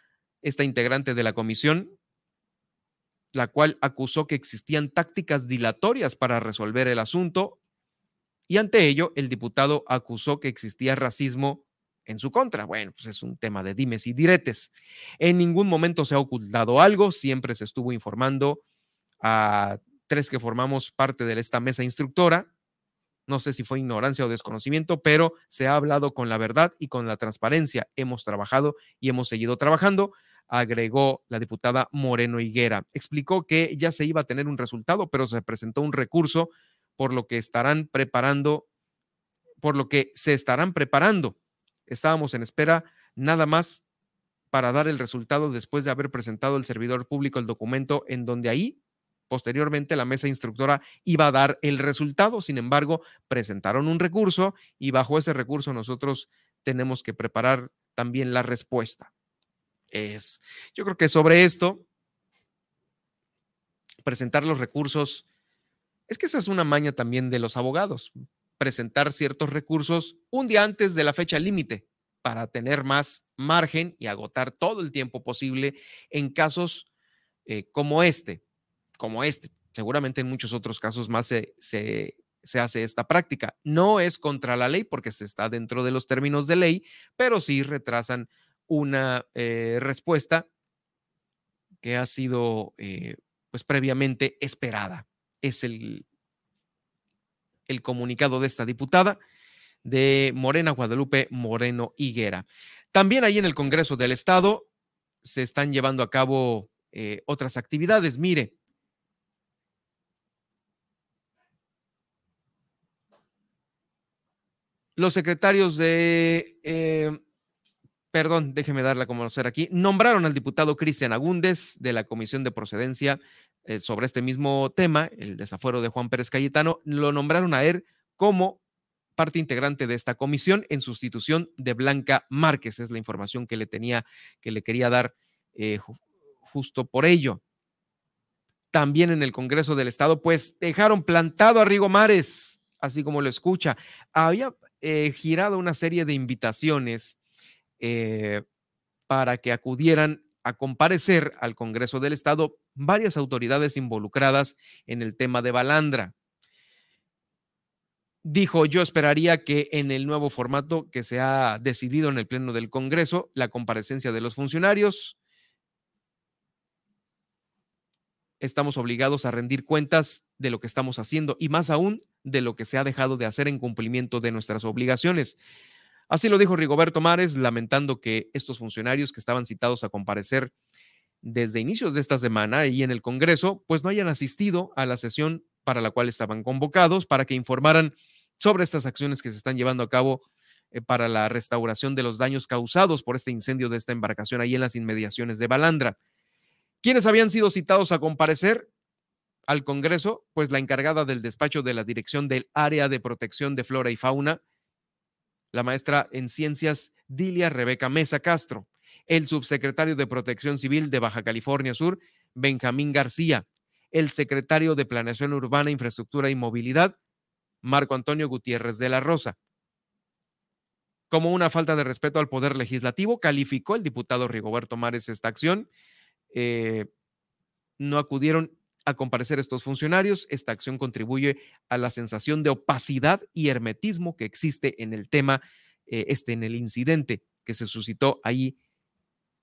esta integrante de la comisión, la cual acusó que existían tácticas dilatorias para resolver el asunto y ante ello el diputado acusó que existía racismo en su contra. Bueno, pues es un tema de dimes y diretes. En ningún momento se ha ocultado algo, siempre se estuvo informando a tres que formamos parte de esta mesa instructora no sé si fue ignorancia o desconocimiento, pero se ha hablado con la verdad y con la transparencia. Hemos trabajado y hemos seguido trabajando, agregó la diputada Moreno Higuera. Explicó que ya se iba a tener un resultado, pero se presentó un recurso por lo que estarán preparando, por lo que se estarán preparando. Estábamos en espera nada más para dar el resultado después de haber presentado el servidor público el documento en donde ahí Posteriormente, la mesa instructora iba a dar el resultado, sin embargo, presentaron un recurso y bajo ese recurso nosotros tenemos que preparar también la respuesta. Es, yo creo que sobre esto, presentar los recursos, es que esa es una maña también de los abogados, presentar ciertos recursos un día antes de la fecha límite para tener más margen y agotar todo el tiempo posible en casos eh, como este como este. Seguramente en muchos otros casos más se, se, hace esta práctica. No es contra la ley porque se está dentro de los términos de ley, pero sí retrasan una eh, respuesta que ha sido eh, pues previamente esperada. Es el, el comunicado de esta diputada de Morena Guadalupe Moreno Higuera. También ahí en el Congreso del Estado se están llevando a cabo eh, otras actividades. Mire, los secretarios de, eh, perdón, déjeme darla a conocer aquí, nombraron al diputado Cristian Agúndez de la Comisión de Procedencia eh, sobre este mismo tema, el desafuero de Juan Pérez Cayetano, lo nombraron a él como parte integrante de esta comisión en sustitución de Blanca Márquez. Es la información que le tenía, que le quería dar eh, justo por ello. también en el Congreso del Estado, pues dejaron plantado a Rigo Mares, así como lo escucha. Había eh, girado una serie de invitaciones eh, para que acudieran a comparecer al Congreso del Estado varias autoridades involucradas en el tema de Balandra. Dijo, yo esperaría que en el nuevo formato que se ha decidido en el Pleno del Congreso, la comparecencia de los funcionarios, estamos obligados a rendir cuentas de lo que estamos haciendo y más aún de lo que se ha dejado de hacer en cumplimiento de nuestras obligaciones. Así lo dijo Rigoberto Mares, lamentando que estos funcionarios que estaban citados a comparecer desde inicios de esta semana y en el Congreso, pues no hayan asistido a la sesión para la cual estaban convocados para que informaran sobre estas acciones que se están llevando a cabo eh, para la restauración de los daños causados por este incendio de esta embarcación ahí en las inmediaciones de Balandra. ¿Quiénes habían sido citados a comparecer al Congreso? Pues la encargada del despacho de la Dirección del Área de Protección de Flora y Fauna, la maestra en ciencias Dilia Rebeca Mesa Castro, el subsecretario de Protección Civil de Baja California Sur, Benjamín García, el secretario de Planeación Urbana, Infraestructura y Movilidad, Marco Antonio Gutiérrez de la Rosa. Como una falta de respeto al Poder Legislativo, calificó el diputado Rigoberto Mares esta acción. Eh, no acudieron a comparecer estos funcionarios. Esta acción contribuye a la sensación de opacidad y hermetismo que existe en el tema, eh, este, en el incidente que se suscitó ahí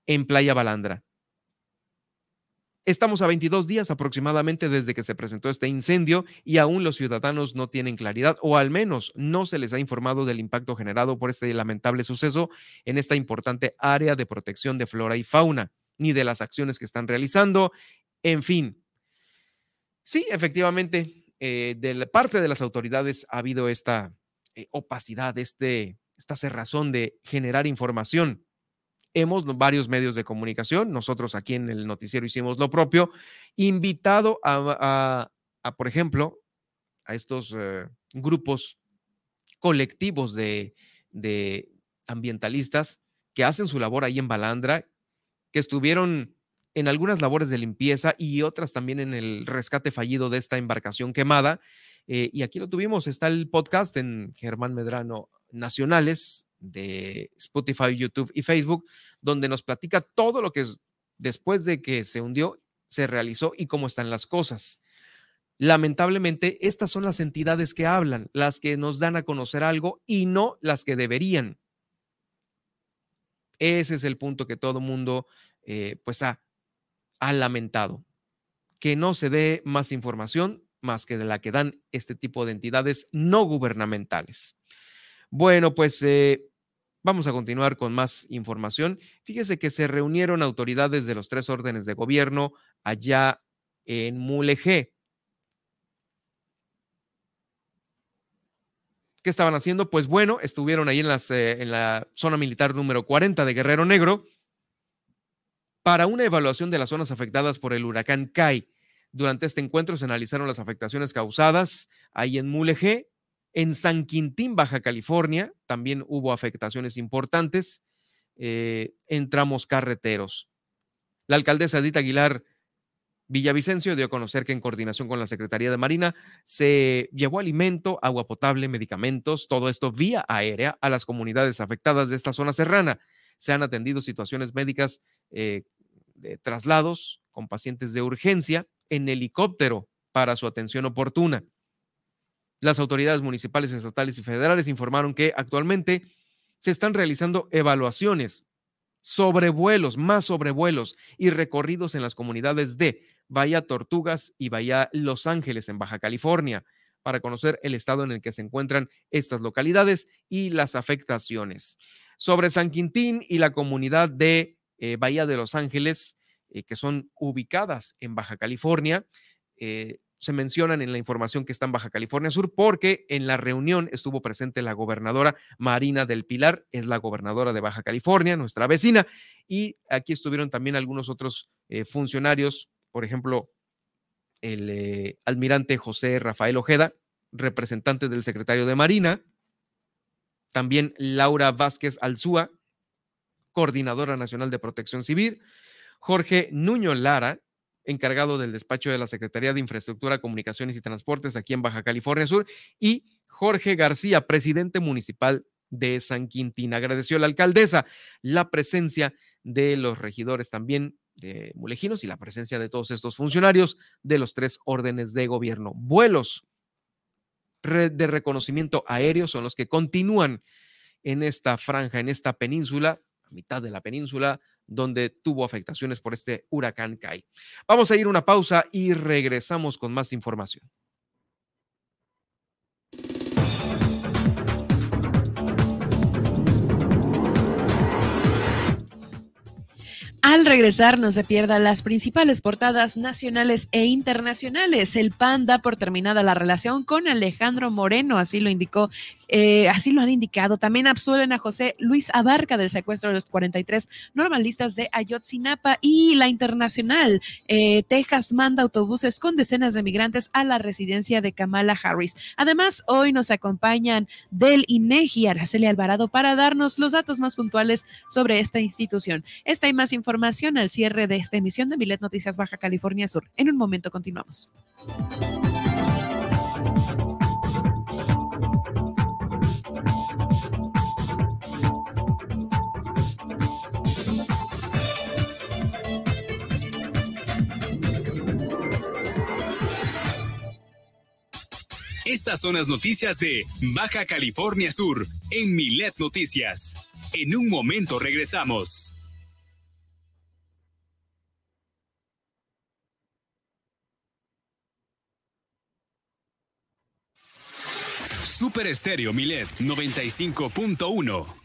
en Playa Balandra. Estamos a 22 días aproximadamente desde que se presentó este incendio y aún los ciudadanos no tienen claridad o al menos no se les ha informado del impacto generado por este lamentable suceso en esta importante área de protección de flora y fauna, ni de las acciones que están realizando. En fin, Sí, efectivamente, eh, de parte de las autoridades ha habido esta eh, opacidad, este, esta cerrazón de generar información. Hemos varios medios de comunicación, nosotros aquí en el noticiero hicimos lo propio, invitado a, por ejemplo, a estos eh, grupos colectivos de, de ambientalistas que hacen su labor ahí en Balandra, que estuvieron en algunas labores de limpieza y otras también en el rescate fallido de esta embarcación quemada. Eh, y aquí lo tuvimos, está el podcast en Germán Medrano Nacionales de Spotify, YouTube y Facebook, donde nos platica todo lo que después de que se hundió se realizó y cómo están las cosas. Lamentablemente, estas son las entidades que hablan, las que nos dan a conocer algo y no las que deberían. Ese es el punto que todo mundo eh, pues ha ha lamentado que no se dé más información más que de la que dan este tipo de entidades no gubernamentales. Bueno, pues eh, vamos a continuar con más información. Fíjese que se reunieron autoridades de los tres órdenes de gobierno allá en Mulegé. ¿Qué estaban haciendo? Pues bueno, estuvieron ahí en, eh, en la zona militar número 40 de Guerrero Negro para una evaluación de las zonas afectadas por el huracán Kai. Durante este encuentro se analizaron las afectaciones causadas ahí en Mulegé, en San Quintín, Baja California, también hubo afectaciones importantes eh, en tramos carreteros. La alcaldesa Edith Aguilar Villavicencio dio a conocer que en coordinación con la Secretaría de Marina se llevó alimento, agua potable, medicamentos, todo esto vía aérea a las comunidades afectadas de esta zona serrana. Se han atendido situaciones médicas eh, traslados con pacientes de urgencia en helicóptero para su atención oportuna. Las autoridades municipales, estatales y federales informaron que actualmente se están realizando evaluaciones, sobrevuelos, más sobrevuelos y recorridos en las comunidades de Bahía Tortugas y Bahía Los Ángeles en Baja California para conocer el estado en el que se encuentran estas localidades y las afectaciones. Sobre San Quintín y la comunidad de eh, Bahía de Los Ángeles, eh, que son ubicadas en Baja California. Eh, se mencionan en la información que está en Baja California Sur porque en la reunión estuvo presente la gobernadora Marina del Pilar, es la gobernadora de Baja California, nuestra vecina, y aquí estuvieron también algunos otros funcionarios, por ejemplo, el almirante José Rafael Ojeda, representante del secretario de Marina, también Laura Vázquez Alzúa, Coordinadora Nacional de Protección Civil, Jorge Nuño Lara, encargado del despacho de la Secretaría de Infraestructura, Comunicaciones y Transportes aquí en Baja California Sur, y Jorge García, presidente municipal de San Quintín. Agradeció a la alcaldesa la presencia de los regidores también de Mulejinos y la presencia de todos estos funcionarios de los tres órdenes de gobierno. Vuelos de reconocimiento aéreo son los que continúan en esta franja, en esta península, mitad de la península, donde tuvo afectaciones por este huracán Kai. Vamos a ir una pausa y regresamos con más información. Al regresar, no se pierdan las principales portadas nacionales e internacionales. El PAN da por terminada la relación con Alejandro Moreno, así lo indicó eh, así lo han indicado. También absuelven a José Luis Abarca del secuestro de los 43 normalistas de Ayotzinapa y la internacional. Eh, Texas manda autobuses con decenas de migrantes a la residencia de Kamala Harris. Además, hoy nos acompañan del INEGI Araceli Alvarado para darnos los datos más puntuales sobre esta institución. Esta y más información al cierre de esta emisión de Milet Noticias Baja California Sur. En un momento continuamos. Estas son las noticias de Baja California Sur en Milet Noticias. En un momento regresamos. Super Estéreo Milet 95.1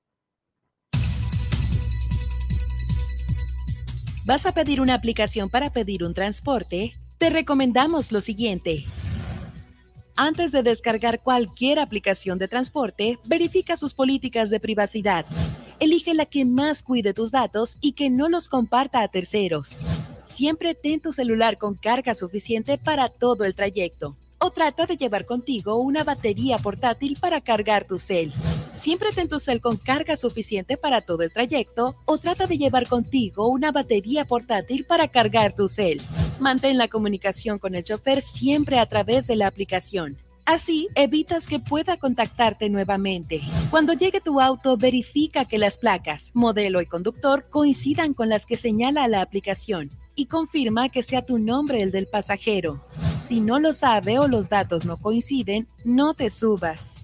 ¿Vas a pedir una aplicación para pedir un transporte? Te recomendamos lo siguiente. Antes de descargar cualquier aplicación de transporte, verifica sus políticas de privacidad. Elige la que más cuide tus datos y que no los comparta a terceros. Siempre ten tu celular con carga suficiente para todo el trayecto o trata de llevar contigo una batería portátil para cargar tu cel. Siempre ten tu cel con carga suficiente para todo el trayecto o trata de llevar contigo una batería portátil para cargar tu cel. Mantén la comunicación con el chofer siempre a través de la aplicación. Así evitas que pueda contactarte nuevamente. Cuando llegue tu auto, verifica que las placas, modelo y conductor coincidan con las que señala la aplicación y confirma que sea tu nombre el del pasajero. Si no lo sabe o los datos no coinciden, no te subas.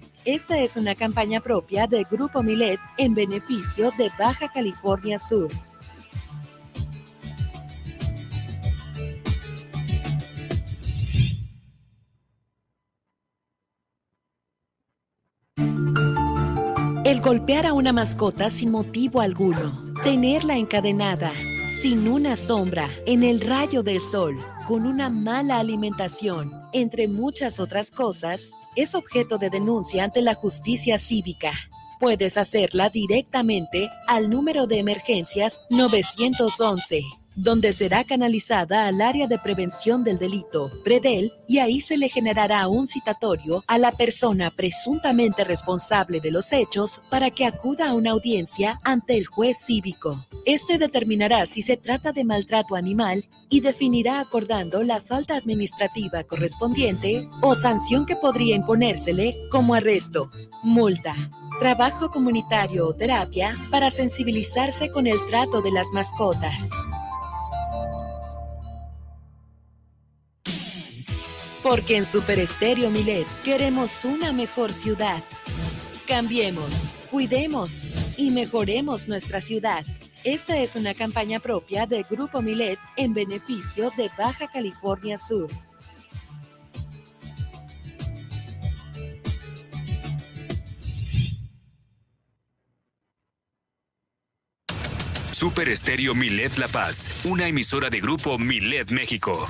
Esta es una campaña propia de Grupo Milet en beneficio de Baja California Sur. El golpear a una mascota sin motivo alguno, tenerla encadenada, sin una sombra, en el rayo del sol, con una mala alimentación, entre muchas otras cosas, es objeto de denuncia ante la justicia cívica. Puedes hacerla directamente al número de emergencias 911 donde será canalizada al área de prevención del delito, PREDEL, y ahí se le generará un citatorio a la persona presuntamente responsable de los hechos para que acuda a una audiencia ante el juez cívico. Este determinará si se trata de maltrato animal y definirá acordando la falta administrativa correspondiente o sanción que podría imponérsele como arresto, multa, trabajo comunitario o terapia para sensibilizarse con el trato de las mascotas. Porque en Super Estéreo Milet queremos una mejor ciudad. Cambiemos, cuidemos y mejoremos nuestra ciudad. Esta es una campaña propia de Grupo Milet en beneficio de Baja California Sur. Super Estéreo Milet La Paz, una emisora de grupo Milet México.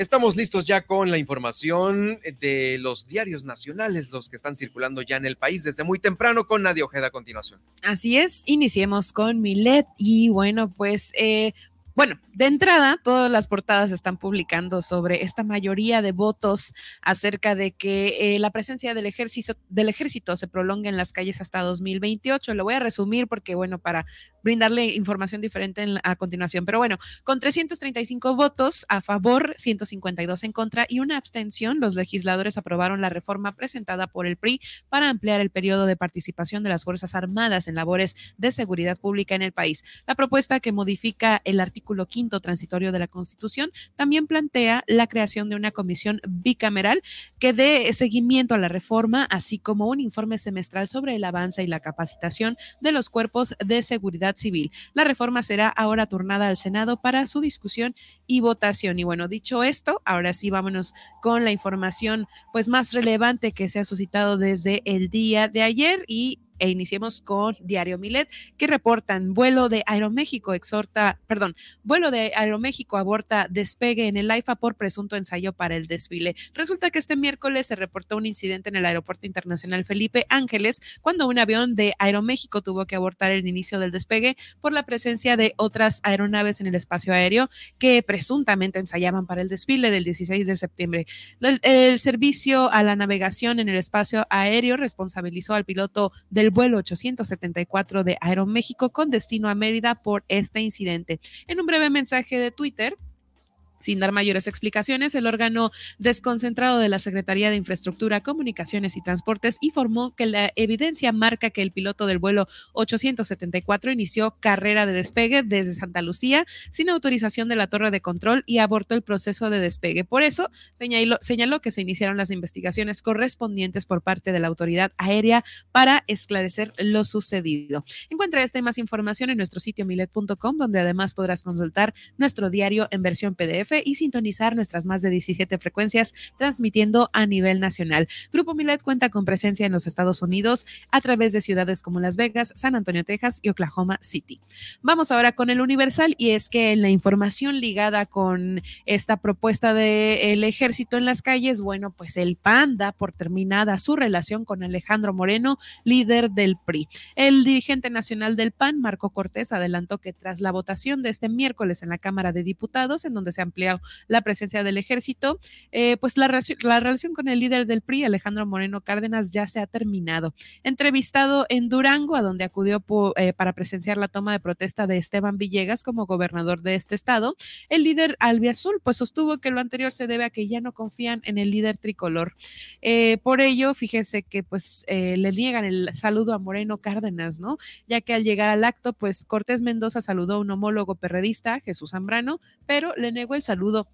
Estamos listos ya con la información de los diarios nacionales, los que están circulando ya en el país desde muy temprano con Nadia Ojeda a continuación. Así es, iniciemos con Milet y bueno, pues eh, bueno, de entrada, todas las portadas están publicando sobre esta mayoría de votos acerca de que eh, la presencia del ejército, del ejército se prolonga en las calles hasta 2028. Lo voy a resumir porque, bueno, para brindarle información diferente a continuación. Pero bueno, con 335 votos a favor, 152 en contra y una abstención, los legisladores aprobaron la reforma presentada por el PRI para ampliar el periodo de participación de las Fuerzas Armadas en labores de seguridad pública en el país. La propuesta que modifica el artículo quinto transitorio de la Constitución también plantea la creación de una comisión bicameral que dé seguimiento a la reforma, así como un informe semestral sobre el avance y la capacitación de los cuerpos de seguridad civil. La reforma será ahora turnada al Senado para su discusión y votación. Y bueno, dicho esto, ahora sí vámonos con la información pues más relevante que se ha suscitado desde el día de ayer y e iniciemos con Diario Milet, que reportan vuelo de Aeroméxico exhorta, perdón, vuelo de Aeroméxico aborta despegue en el AIFA por presunto ensayo para el desfile. Resulta que este miércoles se reportó un incidente en el Aeropuerto Internacional Felipe Ángeles cuando un avión de Aeroméxico tuvo que abortar el inicio del despegue por la presencia de otras aeronaves en el espacio aéreo que presuntamente ensayaban para el desfile del 16 de septiembre. El, el servicio a la navegación en el espacio aéreo responsabilizó al piloto del vuelo 874 de Aeroméxico con destino a Mérida por este incidente. En un breve mensaje de Twitter, sin dar mayores explicaciones, el órgano desconcentrado de la Secretaría de Infraestructura, Comunicaciones y Transportes informó que la evidencia marca que el piloto del vuelo 874 inició carrera de despegue desde Santa Lucía sin autorización de la torre de control y abortó el proceso de despegue. Por eso señaló, que se iniciaron las investigaciones correspondientes por parte de la autoridad aérea para esclarecer lo sucedido. Encuentra esta y más información en nuestro sitio milet.com, donde además podrás consultar nuestro diario en versión PDF y sintonizar nuestras más de 17 frecuencias transmitiendo a nivel nacional. Grupo Milet cuenta con presencia en los Estados Unidos a través de ciudades como Las Vegas, San Antonio, Texas y Oklahoma City. Vamos ahora con el Universal y es que en la información ligada con esta propuesta del ejército en las calles, bueno, pues el PAN da por terminada su relación con Alejandro Moreno, líder del PRI. El dirigente nacional del PAN, Marco Cortés, adelantó que tras la votación de este miércoles en la Cámara de Diputados, en donde se amplió la presencia del ejército, eh, pues la, la, relación con el líder del PRI, Alejandro Moreno Cárdenas, ya se ha terminado. Entrevistado en Durango, a donde acudió eh, para presenciar la toma de protesta de Esteban Villegas como gobernador de este estado, el líder albiazul pues sostuvo que lo anterior se debe a que ya no confían en el líder tricolor. Eh, por ello, fíjese que pues le niegan el saludo a Moreno Cárdenas, ¿no? Ya que al llegar al acto, pues Cortés Mendoza saludó a un homólogo perredista, Jesús Zambrano, pero le negó el saludo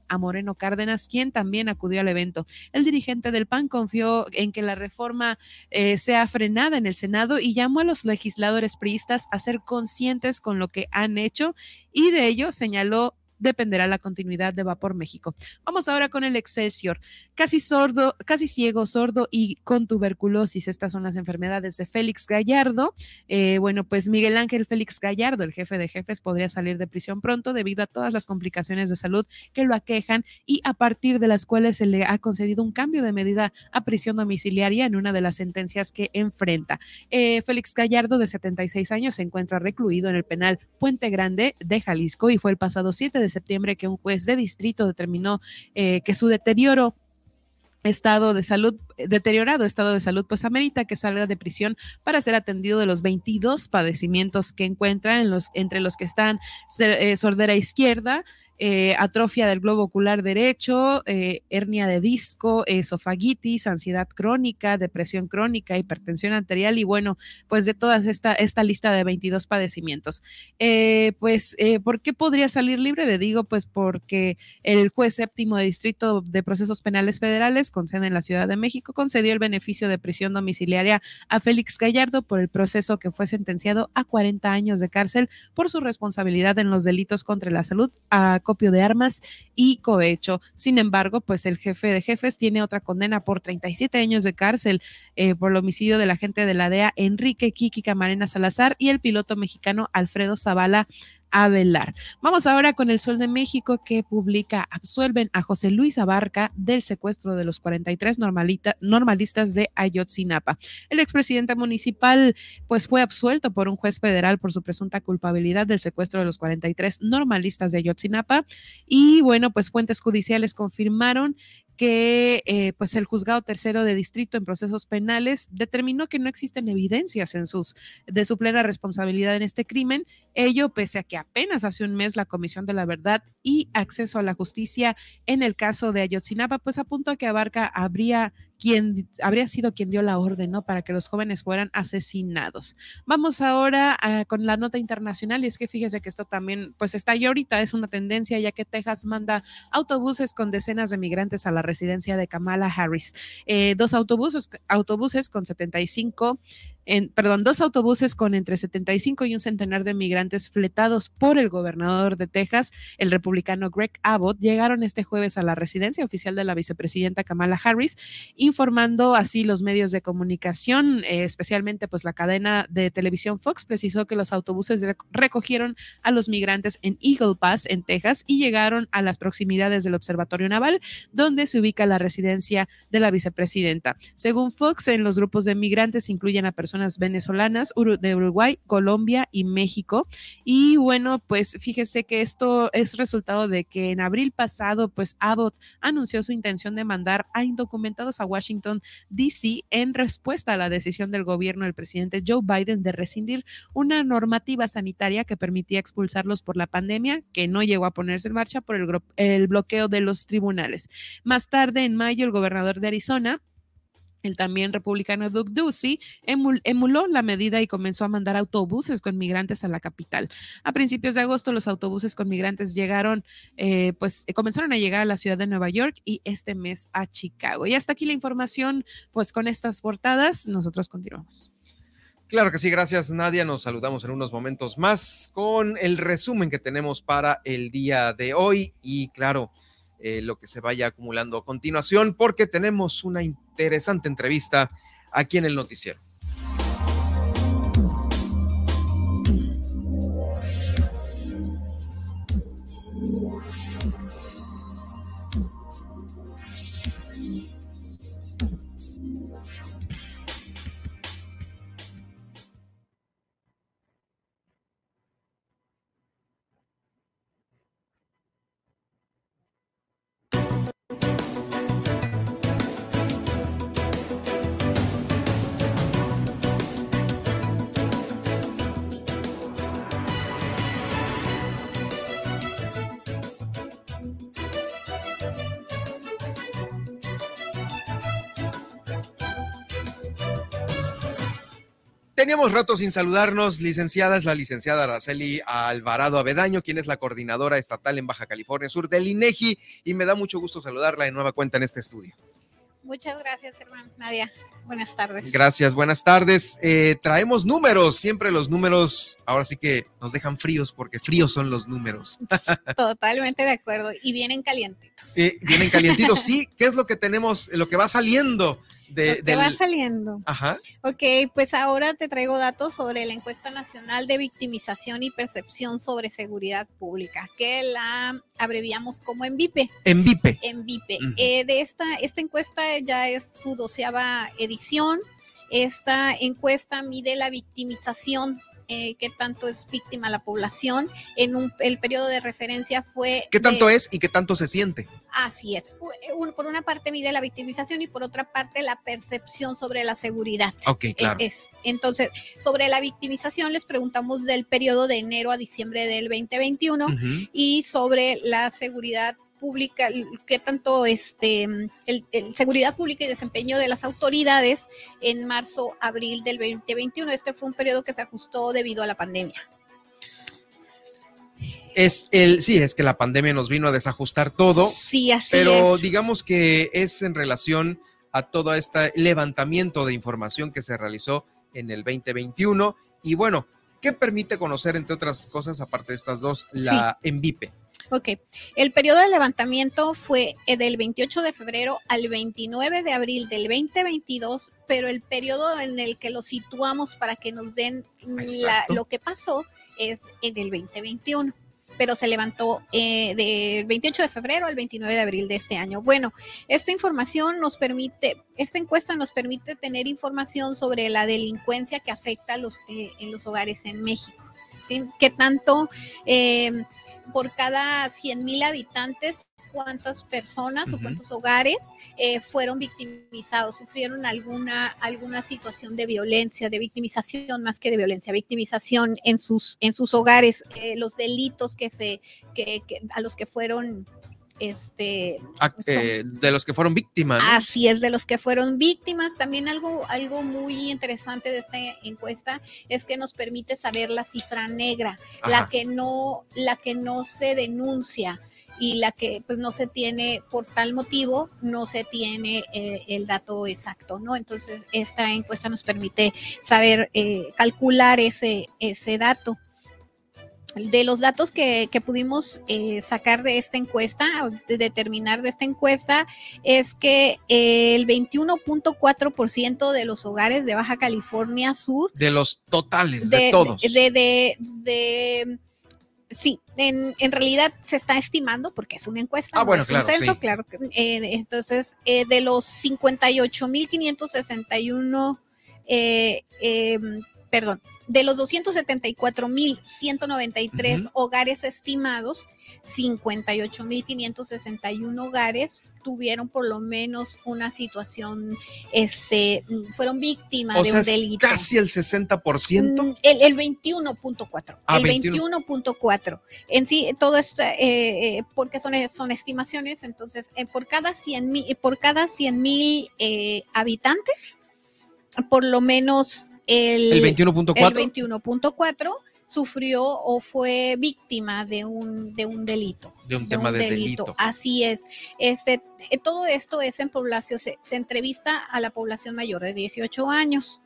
a Moreno Cárdenas, quien también acudió al evento. El dirigente del PAN confió en que la reforma eh, sea frenada en el Senado y llamó a los legisladores priistas a ser conscientes con lo que han hecho y de ello señaló dependerá la continuidad de Vapor México. Vamos ahora con el Excelsior. Casi sordo, casi ciego, sordo y con tuberculosis. Estas son las enfermedades de Félix Gallardo. Eh, bueno, pues Miguel Ángel Félix Gallardo, el jefe de jefes, podría salir de prisión pronto debido a todas las complicaciones de salud que lo aquejan y a partir de las cuales se le ha concedido un cambio de medida a prisión domiciliaria en una de las sentencias que enfrenta. Eh, Félix Gallardo, de 76 años, se encuentra recluido en el penal Puente Grande de Jalisco y fue el pasado 7 de septiembre que un juez de distrito determinó eh, que su deterioro estado de salud, deteriorado estado de salud, pues amerita que salga de prisión para ser atendido de los 22 padecimientos que encuentra en los, entre los que están eh, sordera izquierda, eh, atrofia del globo ocular derecho, eh, hernia de disco, esofagitis, ansiedad crónica, depresión crónica, hipertensión arterial y bueno, pues de toda esta, esta lista de 22 padecimientos. Eh, pues, ¿por qué podría salir libre? Le digo, pues porque el juez séptimo de Distrito de Procesos Penales Federales, con sede en la Ciudad de México, concedió el beneficio de prisión domiciliaria a Félix Gallardo por el proceso que fue sentenciado a 40 años de cárcel por su responsabilidad en los delitos contra la salud a copio de armas y cohecho. Sin embargo, pues el jefe de jefes tiene otra condena por 37 años de cárcel eh, por el homicidio del agente de la DEA Enrique Kiki Camarena Salazar y el piloto mexicano Alfredo Zavala a velar. Vamos ahora con el Sol de México que publica, absuelven a José Luis Abarca del secuestro de los 43 normalistas de Ayotzinapa. El expresidente municipal pues fue absuelto por un juez federal por su presunta culpabilidad del secuestro de los 43 normalistas de Ayotzinapa y bueno, pues fuentes judiciales confirmaron que eh, pues el juzgado tercero de distrito en procesos penales determinó que no existen evidencias en sus de su plena responsabilidad en este crimen, ello pese a que apenas hace un mes la Comisión de la Verdad y Acceso a la Justicia en el caso de Ayotzinapa pues apuntó a que Abarca habría quien habría sido quien dio la orden, ¿no? Para que los jóvenes fueran asesinados. Vamos ahora con la nota internacional y es que fíjese que esto también, pues está ahí ahorita, es una tendencia ya que Texas manda autobuses con decenas de migrantes a la residencia de Kamala Harris. Eh, dos autobuses, autobuses con 75 perdón, dos autobuses con entre 75 y un centenar de migrantes fletados por el gobernador de Texas, el republicano Greg Abbott, llegaron este jueves a la residencia oficial de la vicepresidenta Kamala Harris, informando así los medios de comunicación, eh, especialmente pues la cadena de televisión Fox precisó que los autobuses recogieron a los migrantes en Eagle Pass, en Texas, y llegaron a las proximidades del Observatorio Naval, donde se ubica la residencia de la vicepresidenta. Según Fox, en los grupos de migrantes incluyen a personas venezolanas de Uruguay, Colombia y México. Y bueno, pues fíjese que esto es resultado de que en abril pasado, pues Abbott anunció su intención de mandar a indocumentados a Washington, D.C. en respuesta a la decisión del gobierno del presidente Joe Biden de rescindir una normativa sanitaria que permitía expulsarlos por la pandemia, que no llegó a ponerse en marcha por el, el bloqueo de los tribunales. Más tarde, en mayo, el gobernador de Arizona el también republicano Doug Ducey emuló la medida y comenzó a mandar autobuses con migrantes a la capital. A principios de agosto, los autobuses con migrantes llegaron, eh, pues comenzaron a llegar a la ciudad de Nueva York y este mes a Chicago. Y hasta aquí la información, pues con estas portadas, nosotros continuamos. Claro que sí, gracias Nadia. Nos saludamos en unos momentos más con el resumen que tenemos para el día de hoy y claro, eh, lo que se vaya acumulando a continuación, porque tenemos una interesante entrevista aquí en el noticiero. Teníamos rato sin saludarnos, licenciada, es la licenciada Araceli Alvarado Avedaño, quien es la coordinadora estatal en Baja California Sur del INEGI, y me da mucho gusto saludarla de nueva cuenta en este estudio. Muchas gracias, Germán. Nadia, buenas tardes. Gracias, buenas tardes. Eh, traemos números, siempre los números, ahora sí que nos dejan fríos porque fríos son los números. [LAUGHS] Totalmente de acuerdo. Y vienen calientitos. Eh, vienen calientitos, sí. ¿Qué es lo que tenemos, lo que va saliendo de, de va saliendo. Ajá. Ok, pues ahora te traigo datos sobre la encuesta nacional de victimización y percepción sobre seguridad pública, que la abreviamos como ENVIPE. ENVIPE. ENVIPE. Eh, de esta, esta encuesta ya es su doceava edición. Esta encuesta mide la victimización eh, qué tanto es víctima la población. En un, el periodo de referencia fue... ¿Qué tanto de- es y qué tanto se siente? Así es. Un- Por una parte mide la victimización y por otra parte la percepción sobre la seguridad. Ok, claro. Eh, es- entonces, sobre la victimización les preguntamos del periodo de enero a diciembre del 2021 Ujú. y sobre la seguridad pública, qué tanto este el, el seguridad pública y desempeño de las autoridades en marzo, abril del 2021. Este fue un periodo que se ajustó debido a la pandemia. Es el, sí, es que la pandemia nos vino a desajustar todo. Sí, así pero es. digamos que es en relación a todo este levantamiento de información que se realizó en el 2021. Y bueno, ¿qué permite conocer, entre otras cosas, aparte de estas dos, la ENVIPE? Ok, el periodo de levantamiento fue eh, del 28 de febrero al 29 de abril del 2022, pero el periodo en el que lo situamos para que nos den la- lo que pasó es en el 2021, pero se levantó eh, del 28 de febrero al 29 de abril de este año. Bueno, esta información nos permite, esta encuesta nos permite tener información sobre la delincuencia que afecta a los, eh, en los hogares en México. ¿sí? ¿Qué tanto eh, por cada 100 mil habitantes? cuántas personas o cuántos hogares eh, fueron victimizados, sufrieron alguna, alguna situación de violencia, de victimización más que de violencia, victimización en sus, en sus hogares, eh, los delitos que se, que, que- a los que fueron este Ah, eh, de los que fueron víctimas. ¿no? Así es, de los que fueron víctimas. También algo, algo muy interesante de esta encuesta es que nos permite saber la cifra negra, la que no, la que no se denuncia y la que pues no se tiene por tal motivo, no se tiene eh, el dato exacto, ¿no? Entonces, esta encuesta nos permite saber, eh, calcular ese, ese dato de los datos que, que pudimos eh, sacar de esta encuesta, de determinar de esta encuesta, es que eh, el 21.4% de los hogares de Baja California Sur, De los totales, de, todos. de, de- de- sí, en, en realidad se está estimando, porque es una encuesta, Ah, no bueno, es claro, un censo, sí. claro. eh, entonces, eh, de los 58.561 eh, eh, perdón, de los 274.193 Ujú. hogares estimados, 58.561 hogares tuvieron por lo menos una situación, este, fueron víctimas o de sea, un es delito. casi el 60%. Mm, El, el 21.4. Ah, el 21. 21.4. En sí, todo esto, eh, eh, porque son, son estimaciones, entonces, eh, por cada 100 mil, por cada 100 mil eh, habitantes, por lo menos el, El 21.4. el 21.4 sufrió o fue víctima de un, de un delito. De un tema un de delito. Así es. Este, eh, todo esto es en población, se, se entrevista a la población mayor de 18 años.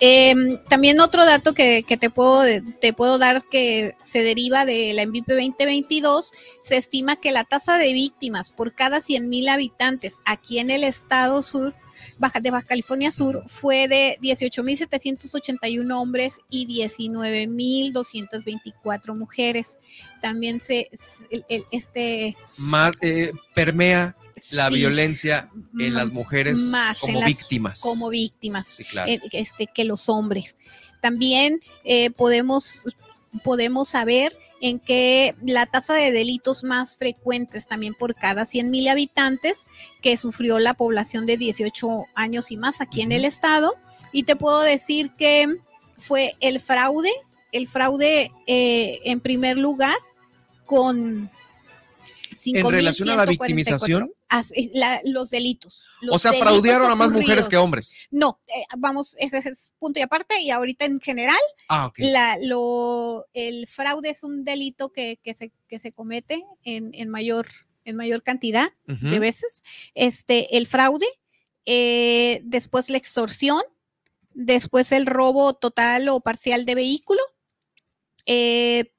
Em, también otro dato que, que te, puedo, te puedo dar que se deriva de la MVP 2022, se estima que la tasa de víctimas por cada 100 mil habitantes aquí en el estado sur Baja, de Baja California Sur fue de 18.781 hombres y 19.224 mujeres. También se, el- el- este, Más eh, permea la Sí. violencia en las M- mujeres más como las- víctimas. Como víctimas. Sí, claro. eh, este, que los hombres. También eh, podemos, podemos saber en que la tasa de delitos más frecuentes también por cada 100 mil habitantes que sufrió la población de 18 años y más aquí en el estado. Y te puedo decir que fue el fraude, el fraude eh, en primer lugar con... En relación a la 5.144. victimización. La- los delitos. o sea, delitos fraudearon a más mujeres que hombres. No, eh, vamos, ese es punto y aparte, y ahorita en general, Ah, ok. la, lo, el fraude es un delito que, que se, que se comete en, en mayor, en mayor cantidad de veces. Este, el fraude, eh, después la extorsión, después el robo total o parcial de vehículo, eh,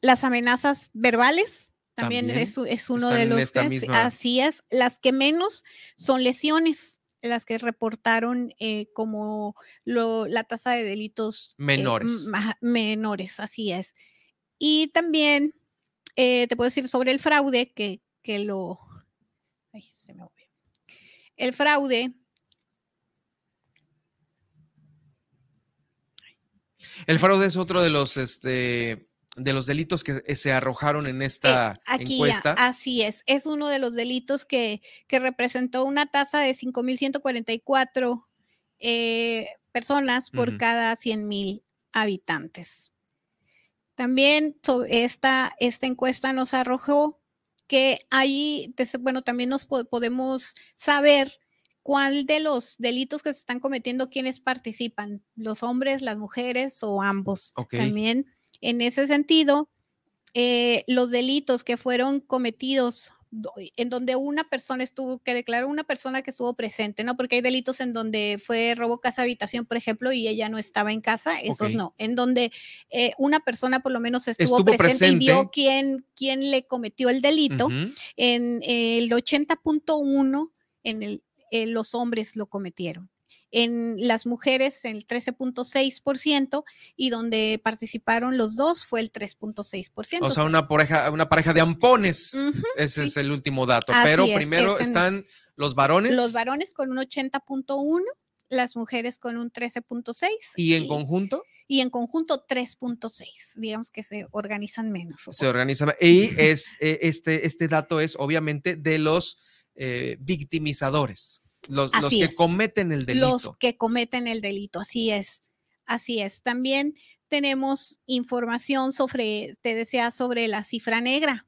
las amenazas verbales. También, También es, uno de los esta que- misma- así es. Las que menos son lesiones, las que reportaron eh, como lo- la tasa de delitos eh, Menores. menores, así es. Y también eh, te puedo decir sobre el fraude que, que lo. Ay, se me movió. El fraude. El fraude es otro de los, este, de los delitos que se arrojaron en esta Eh, Aquí, encuesta. así es, es uno de los delitos que, que representó una tasa de 5.144 eh, personas por Ujú. cada 100.000 habitantes. También esta, esta encuesta nos arrojó que ahí, bueno, también nos po- podemos saber cuál de los delitos que se están cometiendo, quiénes participan, los hombres, las mujeres o ambos. También en ese sentido, eh, los delitos que fueron cometidos do- en donde una persona estuvo, que declaró una persona que estuvo presente, ¿no? Porque hay delitos en donde fue robo casa habitación, por ejemplo, y ella no estaba en casa, esos no. En donde eh, una persona por lo menos estuvo, Estuvo presente, presente. y vio quién, quién le cometió el delito. En el 80.1, en el, eh, los hombres lo cometieron. En las mujeres, el 13.6%, y donde participaron los dos fue el 3.6%. O sea, una pareja, una pareja de ampones. Ese es el último dato. Así Pero es, primero es en- están los varones Los varones con un 80.1, las mujeres con un 13.6 y en conjunto y en conjunto 3.6. Digamos que se organizan menos. se organizan. Y es, eh, este, este dato es obviamente de los eh, victimizadores, los, que es. cometen el delito. Los que cometen el delito, así es. Así es. También tenemos información sobre, te decía, sobre la cifra negra.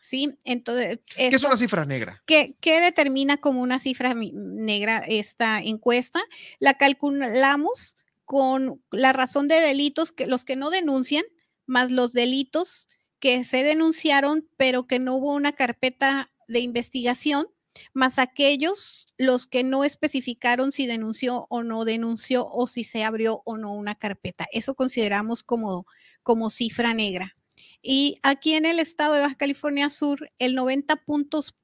¿Sí? Entonces, ¿Qué es una cifra negra? ¿Qué, qué determina como una cifra negra esta encuesta? La calculamos con la razón de delitos que los que no denuncian, más los delitos que se denunciaron, pero que no hubo una carpeta de investigación, más aquellos los que no especificaron si denunció o no denunció o si se abrió o no una carpeta. Eso consideramos como, como cifra negra. Y aquí en el estado de Baja California Sur, el 90 puntos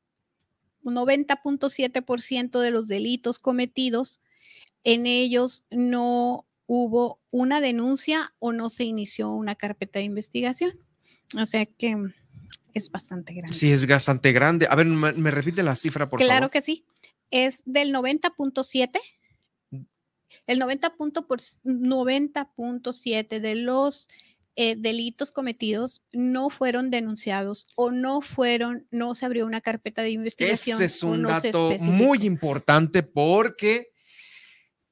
90.7% de los delitos cometidos, en ellos no hubo una denuncia o no se inició una carpeta de investigación. O sea que es bastante grande. Sí, es bastante grande. A ver, me, me repite la cifra, por claro favor. que sí. Es del 90.7. El 90 punto por 90.7 de los eh, delitos cometidos no fueron denunciados o no fueron, no se abrió una carpeta de investigación. Ese es un no dato muy importante porque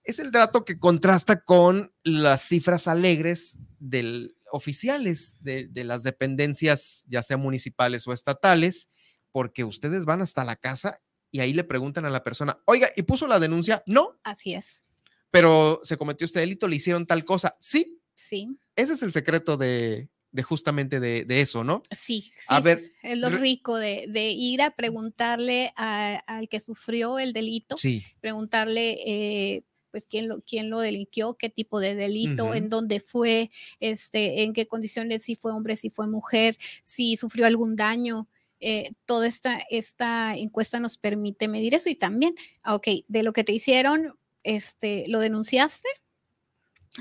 es el dato que contrasta con las cifras alegres del oficiales de, de las dependencias, ya sea municipales o estatales, porque ustedes van hasta la casa y ahí le preguntan a la persona, oiga, ¿y puso la denuncia? No, Así es. pero se cometió este delito, le hicieron tal cosa. Sí, Sí, ese es el secreto de, de justamente de, de eso, ¿no? sí. sí, A ver, sí. es lo rico de, de ir a preguntarle a- al que sufrió el delito, Sí. preguntarle eh, pues quién lo, quién lo delinquió, qué tipo de delito, en dónde fue, este, en qué condiciones, si fue hombre, si fue mujer, si sufrió algún daño. eh, toda esta, esta encuesta nos permite medir eso y también, ah, ok, de lo que te hicieron, este, ¿lo denunciaste?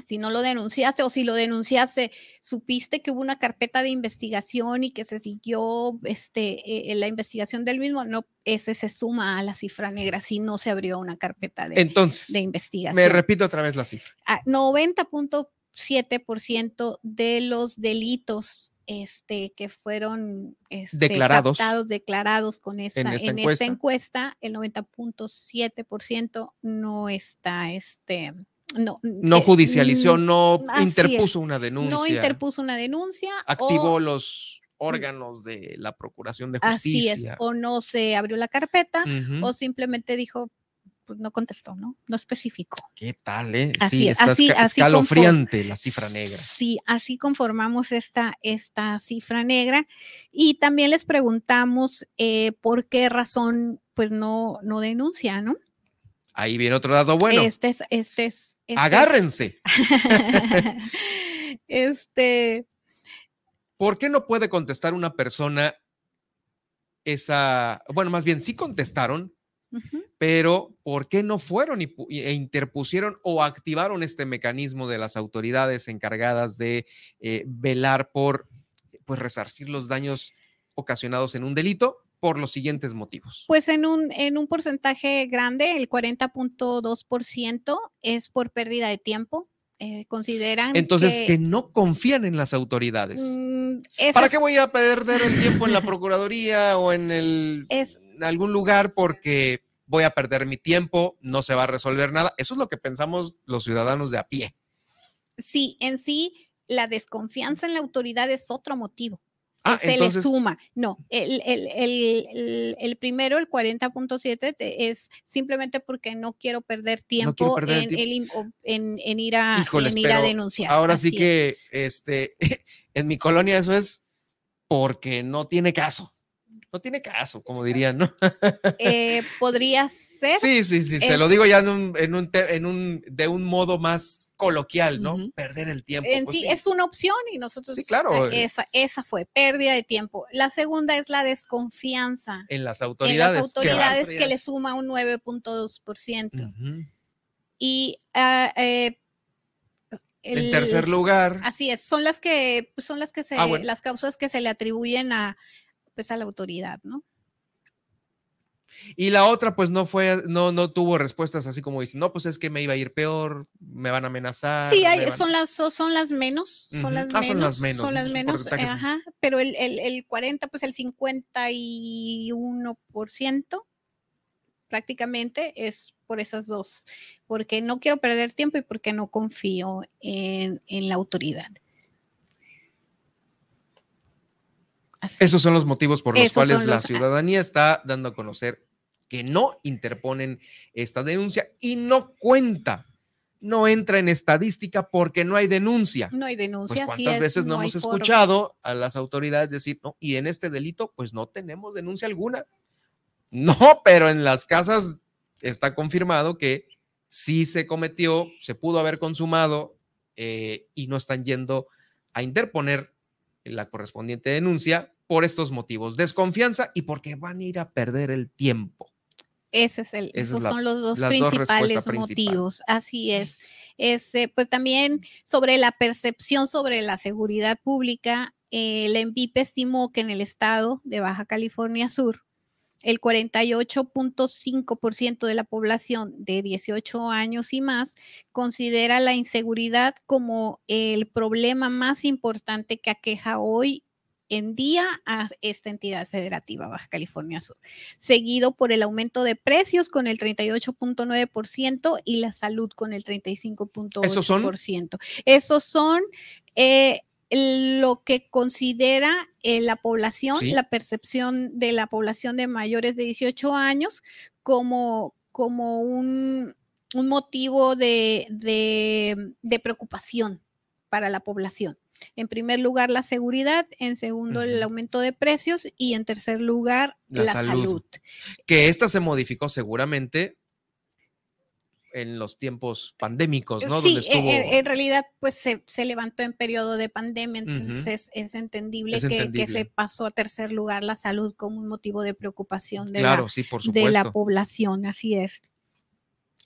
Si no lo denunciaste o si lo denunciaste, supiste que hubo una carpeta de investigación y que se siguió este, eh, la investigación del mismo, no, ese se suma a la cifra negra si no se abrió una carpeta de, Entonces, de investigación. me repito otra vez la cifra. Ah, 90.7% de los delitos este, que fueron este, Declarados. captados, declarados con esta, en esta esta, encuesta. encuesta, el 90.7% no está, este, no, No eh, judicializó, mm, no así interpuso una denuncia. No interpuso una denuncia. activó o- los órganos de la Procuración de Así Justicia. es, o no se abrió la carpeta, o simplemente dijo, pues no contestó, ¿no? No especificó. ¿Qué tal, eh? Así sí, es, está así- esca- así escalofriante la cifra negra. Sí, así conformamos esta, esta cifra negra. Y también les preguntamos eh, por qué razón, pues no, no denuncia, ¿no? Ahí viene otro dato bueno. Este es, este es. Este es- Agárrense. [LAUGHS] este, ¿Por qué no puede contestar una persona esa, bueno, más bien sí contestaron, pero ¿por qué no fueron y e interpusieron o activaron este mecanismo de las autoridades encargadas de eh, velar por pues resarcir los daños ocasionados en un delito por los siguientes motivos? Pues en un, en un porcentaje grande, el 40.2% es por pérdida de tiempo. eh, consideran Entonces, que, no confían en las autoridades. mm, ¿Para qué voy a perder el tiempo en la Procuraduría o en, el, Es- en algún lugar porque voy a perder mi tiempo, no se va a resolver nada? Eso es lo que pensamos los ciudadanos de a pie. sí, en sí, la desconfianza en la autoridad es otro motivo. Ah, se entonces- le suma. No, el, el- el- el- primero, el 40.7, te- es simplemente porque no quiero perder tiempo, perder en, tiempo. en- en ir, a, Híjoles, en ir a denunciar. Ahora sí es. que este, [LAUGHS] en mi colonia eso es porque no tiene caso. No tiene caso, como dirían, ¿no? [LAUGHS] Eh, podría ser. Sí, sí, sí, se lo digo ya en un, en un, te- en un, de un modo más coloquial, ¿no? Perder el tiempo. En pues sí, sí. es una opción y nosotros. Sí, claro. eh, Esa, esa fue pérdida de tiempo. La segunda es la desconfianza en las en autoridades. las Qué autoridades que le suma un 9.2%. Ujú. Y ah, eh, En el- tercer lugar, Así es, son las que pues, son las que se Ah, bueno. las causas que se le atribuyen a pues a la autoridad, ¿no? y la otra, pues no fue, no, no tuvo respuestas así como dicen, no, pues es que me iba a ir peor, me van a amenazar. Sí, hay, van- son las so- son las menos, son las Ah, menos, son las menos, son las son menos, porcentajes- ajá, pero el, el, el 40, pues el 51% prácticamente es por esas dos, porque no quiero perder tiempo y porque no confío en, en la autoridad. Así. Esos son los motivos por los Esos cuales la ciudadanía está dando a conocer que no interponen esta denuncia y no cuenta, no entra en estadística porque no hay denuncia. No hay Pues denuncia, así cuántas es, veces no, hemos escuchado a las autoridades decir, no, y en este delito, pues no tenemos denuncia alguna. No, pero en las casas está confirmado que sí se cometió, se pudo haber consumado eh, y no están yendo a interponer la correspondiente denuncia por estos motivos, desconfianza y porque van a ir a perder el tiempo. Ese es el, es esos la- son los dos principales motivos. Así es. Este, pues también sobre la percepción sobre la seguridad pública, eh, la ENVIP estimó que en el estado de Baja California Sur, el 48.5% de la población de 18 años y más considera la inseguridad como el problema más importante que aqueja hoy en día a esta entidad federativa Baja California Sur, seguido por el aumento de precios con el 38.9% y la salud con el 35.8%. ¿Esos son? Esos son eh, lo que considera eh, la población, Sí. la percepción de la población de mayores de 18 años como, como un, un motivo de, de- de preocupación para la población. En primer lugar, la seguridad, en segundo, el aumento de precios y en tercer lugar, La la, salud. salud. Que esta se modificó seguramente en los tiempos pandémicos, ¿no? Sí, Donde estuvo... en, en realidad, pues se, se levantó en periodo de pandemia, entonces es, es entendible, Es que, se pasó a tercer lugar la salud como un motivo de preocupación de, Claro, la, sí, por de la supuesto. población, así es.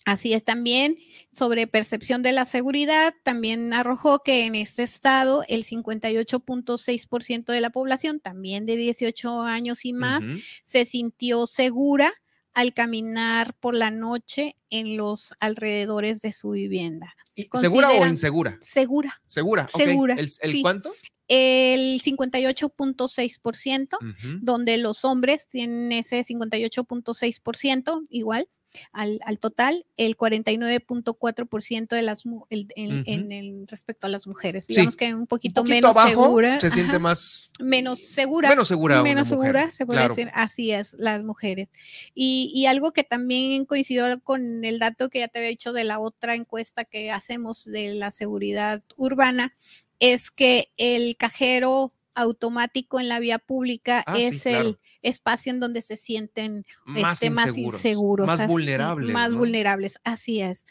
Así es también sobre percepción de la seguridad, también arrojó que en este estado el 58.6% de la población, también de 18 años y más, se sintió segura al caminar por la noche en los alrededores de su vivienda. ¿Segura o insegura? Segura. Segura. Segura. ¿El, el sí. cuánto? El 58.6%, Ujú. donde los hombres tienen ese 58.6% igual al, al total, el 49.4% de las el- en, en el respecto a las mujeres. Sí. Digamos que un poquito, Un poquito menos abajo, segura. se siente ajá, más... menos segura. Menos segura Menos mujer, segura, se puede claro. decir. Así es, las mujeres. Y, y algo que también coincidió con el dato que ya te había dicho de la otra encuesta que hacemos de la seguridad urbana, es que el cajero automático en la vía pública Ah, sí, es el espacio en donde se sienten Más este, más inseguros, más así, vulnerables, Más ¿no? vulnerables, así es.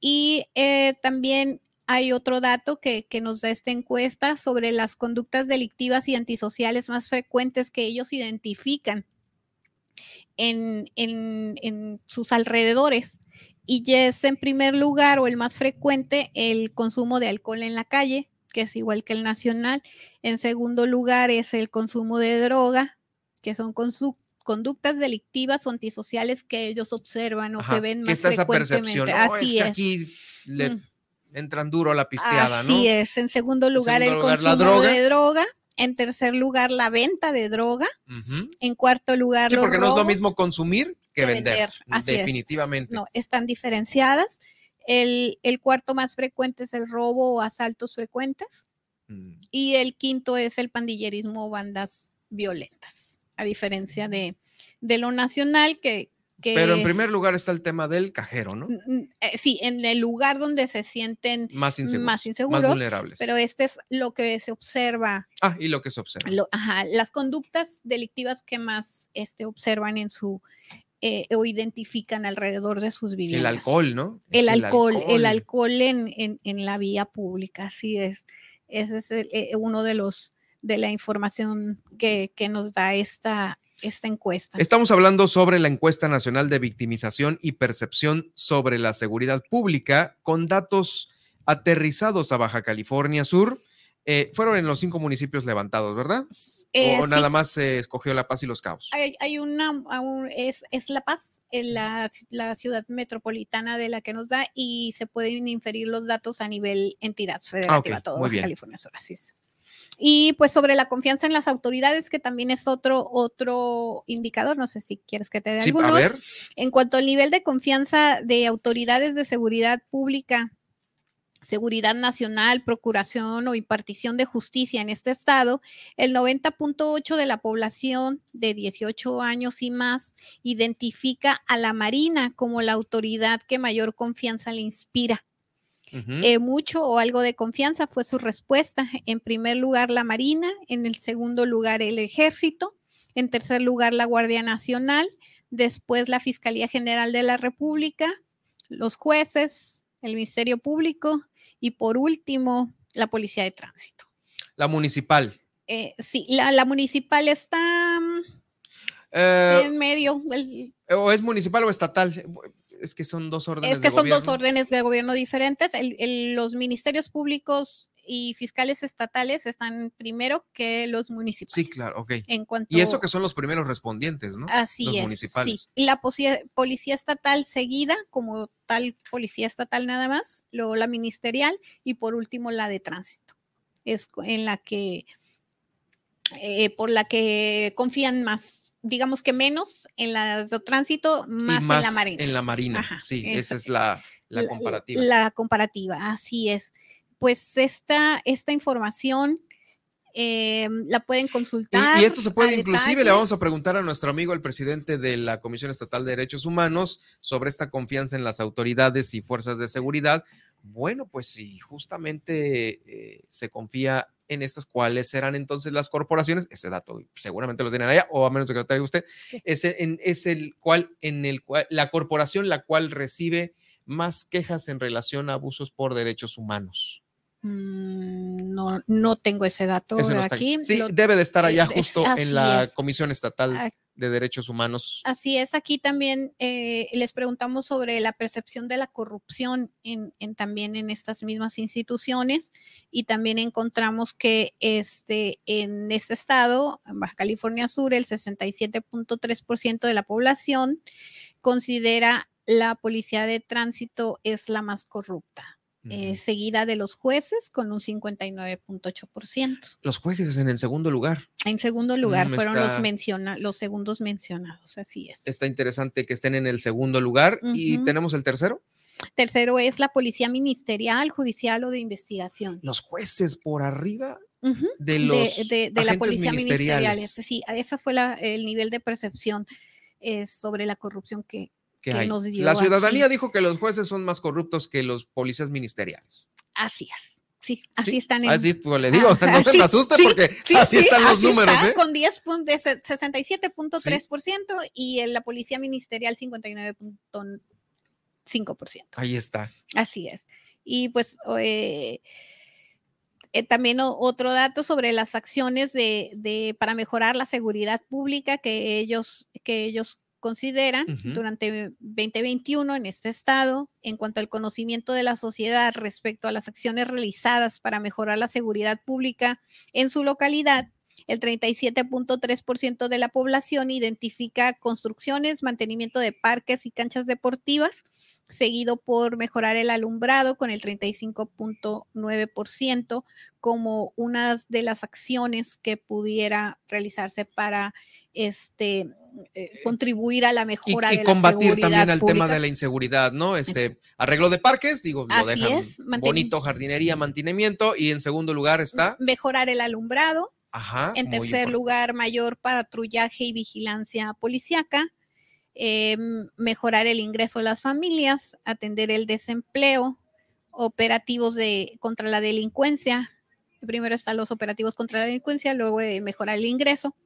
Y eh, también hay otro dato que, que nos da esta encuesta sobre las conductas delictivas y antisociales más frecuentes que ellos identifican en, en- en sus alrededores. Y es en primer lugar o el más frecuente el consumo de alcohol en la calle, que es igual que el nacional. En segundo lugar es el consumo de droga, que son conductas delictivas o antisociales que ellos observan o Ajá, que ven que más está esa frecuentemente. percepción. "No, es Así que aquí le Mm. entran duro a la pisteada, ¿no? Así es. En segundo lugar, segundo el lugar, consumo droga. de droga. En tercer lugar, la venta de droga. En cuarto lugar, Sí, los porque no es lo mismo consumir que que vender. vender, así es. definitivamente. No, están diferenciadas. El, el cuarto más frecuente es el robo o asaltos frecuentes. Mm. Y el quinto es el pandillerismo o bandas violentas, a diferencia de, de lo nacional que... que Pero en primer lugar está el tema del cajero, ¿no? eh, sí, en el lugar donde se sienten Más inseguros. más inseguros, vulnerables. pero este es lo que se observa Ah, y lo que se observa. lo- ajá, las conductas delictivas que más este, observan en su eh, o identifican alrededor de sus el viviendas. alcohol, ¿no? El alcohol, el alcohol en, en- en la vía pública, así es. Ese es el- eh, uno de los de la información que, que nos da esta, esta encuesta. Estamos hablando sobre la encuesta nacional de victimización y percepción sobre la seguridad pública con datos aterrizados a Baja California Sur. Eh, fueron en los cinco municipios levantados, ¿verdad? Eh, o sí. nada más se escogió La Paz y Los Cabos. Hay, hay una, es, es La Paz, la, la ciudad metropolitana de la que nos da y se pueden inferir los datos a nivel entidad federativa, ok, todo muy Baja bien. California Sur, así es. Y pues sobre la confianza en las autoridades, que también es otro, otro indicador, no sé si quieres que te dé Sí, a algunos. ver. En cuanto al nivel de confianza de autoridades de seguridad pública, seguridad nacional, procuración o impartición de justicia en este estado, el 90.8 de la población de 18 años y más identifica a la Marina como la autoridad que mayor confianza le inspira. Eh, mucho o algo de confianza fue su respuesta. En primer lugar, la Marina, en el segundo lugar, el Ejército, en tercer lugar, la Guardia Nacional, después la Fiscalía General de la República, los jueces, el Ministerio Público y por último, la Policía de Tránsito. La municipal. Eh, sí, la, la municipal está mm, Eh, en medio. el- ¿O es municipal o estatal? Es que son dos órdenes es que de son dos órdenes de gobierno diferentes. El- el- los ministerios públicos y fiscales estatales están primero que los municipales. Sí, claro, ok. En cuanto Y eso que son los primeros respondientes, ¿no? Así los es. municipales. Sí. Y la policía, estatal seguida, como tal policía estatal nada más, luego la ministerial y por último la de tránsito. Es en la que, eh, por la que confían más, digamos que menos en la de tránsito, más, en la marina. En la marina, Ajá, sí, esa es la, la la- comparativa. La comparativa, así es. Pues esta, esta información eh, la pueden consultar. Y, y esto se puede, inclusive detalle. le vamos a preguntar a nuestro amigo, el presidente de la Comisión Estatal de Derechos Humanos, sobre esta confianza en las autoridades y fuerzas de seguridad. Bueno, pues si justamente eh, se confía en estas, ¿cuáles serán entonces las corporaciones? Ese dato seguramente lo tienen allá, o a menos que lo traiga usted. Es, el- en, es el cual, en el cual, la corporación la cual recibe más quejas en relación a abusos por derechos humanos. Mm, no, no tengo ese dato Ese no está aquí. Sí, Lo- debe de estar allá justo [LAUGHS] en la es. Comisión Estatal de Derechos Humanos. Así es, aquí también eh, les preguntamos sobre la percepción de la corrupción en, en también en estas mismas instituciones y también encontramos que este, en este estado, en Baja California Sur, el 67.3% de la población considera la policía de tránsito es la más corrupta, eh, seguida de los jueces con un 59.8%. Los jueces en el segundo lugar. En segundo lugar Mm, fueron los, menciona, los segundos mencionados, así es. Está interesante que estén en el segundo lugar. ¿Y tenemos el tercero? Tercero es la policía ministerial, judicial o de investigación. Los jueces por arriba de los de, de- de la policía ministerial. Sí, ese fue la- el nivel de percepción eh, sobre la corrupción que, que que hay. nos dio. La ciudadanía aquí. dijo que los jueces son más corruptos que los policías ministeriales. Así es. Sí, así están en. Así es, pues, le digo, Ajá, [LAUGHS] no se sí, me asuste sí, porque sí, así sí, están los así números, está, ¿eh? Con 10 pun- de se- 67.3% y en la policía ministerial 59.5%. Ahí está. Así es. Y pues eh, eh, también otro dato sobre las acciones de, de- para mejorar la seguridad pública que ellos, que ellos consideran durante 2021 en este estado en cuanto al conocimiento de la sociedad respecto a las acciones realizadas para mejorar la seguridad pública en su localidad. El 37.3% de la población identifica construcciones, mantenimiento de parques y canchas deportivas, seguido por mejorar el alumbrado con el 35.9% como una de las acciones que pudiera realizarse para este eh, contribuir a la mejora y, de combatir la seguridad también el tema de la inseguridad, ¿no? Este arreglo de parques, digo, lo Así dejan es, bonito, jardinería, mantenimiento y en segundo lugar está, mejorar el alumbrado. ajá, En tercer lugar, mayor patrullaje y vigilancia policiaca. eh, mejorar el ingreso de las familias, atender el desempleo, operativos de, contra la delincuencia. Primero están los operativos contra la delincuencia, luego eh, mejorar el ingreso.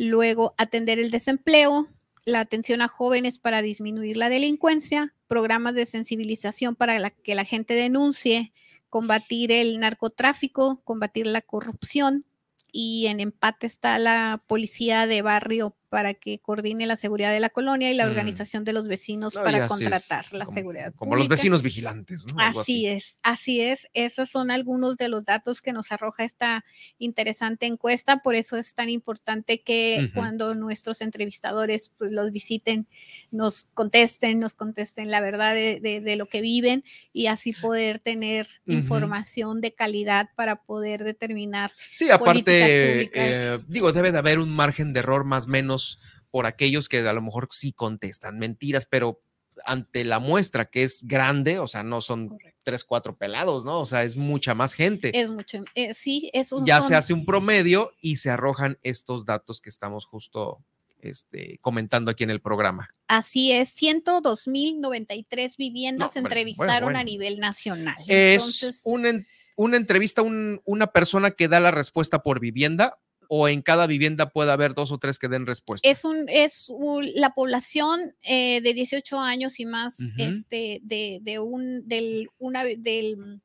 Luego atender el desempleo, la atención a jóvenes para disminuir la delincuencia, programas de sensibilización para que la gente denuncie, combatir el narcotráfico, combatir la corrupción y en empate está la policía de barrio para que coordine la seguridad de la colonia y la Mm. organización de los vecinos No, para es, contratar la como- seguridad Como los vecinos vigilantes, ¿no? Así es, así es. Esos son algunos de los datos que nos arroja esta interesante encuesta. Por eso es tan importante que cuando nuestros entrevistadores pues, los visiten, nos contesten, nos contesten la verdad de, de- de lo que viven y así poder tener información de calidad para poder determinar. Sí, aparte, públicas. eh, digo, debe de haber un margen de error más o menos por aquellos que a lo mejor sí contestan mentiras, pero ante la muestra que es grande, o sea, no son tres, cuatro pelados, ¿no? O sea, es mucha más gente. Es mucho, eh, sí, esos ya son- se hace un promedio y se arrojan estos datos que estamos justo este, comentando aquí en el programa. Así es, 102.093 viviendas No, hombre, entrevistaron bueno, a nivel nacional. Es Entonces, una, una entrevista, un- una persona que da la respuesta por vivienda o en cada vivienda puede haber dos o tres que den respuesta. es un es un- la población eh, de 18 años y más este de, de un del una del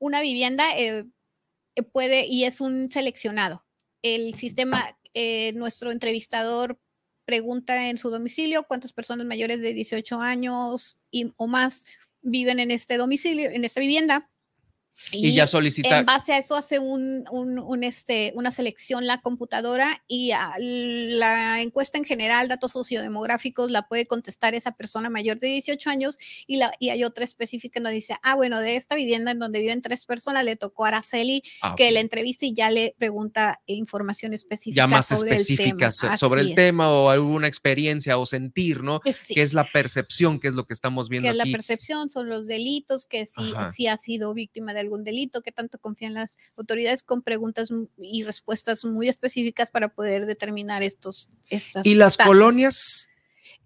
una vivienda eh, eh, puede y es un seleccionado el sistema eh, nuestro entrevistador pregunta en su domicilio cuántas personas mayores de 18 años y, o más viven en este domicilio en esta vivienda Y ya solicita- En base a eso hace un, un- un, este, una selección la computadora y a la encuesta en general, datos sociodemográficos, la puede contestar esa persona mayor de 18 años y, la, y hay otra específica donde dice, ah, bueno, de esta vivienda en donde viven tres personas le tocó a Araceli Ah, que ok. la entrevista y ya le pregunta información específica. ya más sobre el específicas tema. sobre Así el es. tema o alguna experiencia o sentir, ¿no? Eh, sí. Que es la percepción, que es lo que estamos viendo que es la aquí. percepción, son los delitos, que si, Ajá. si ha sido víctima de algún delito, que tanto confían las autoridades con preguntas y respuestas muy específicas para poder determinar estos estas Y las tasas. colonias,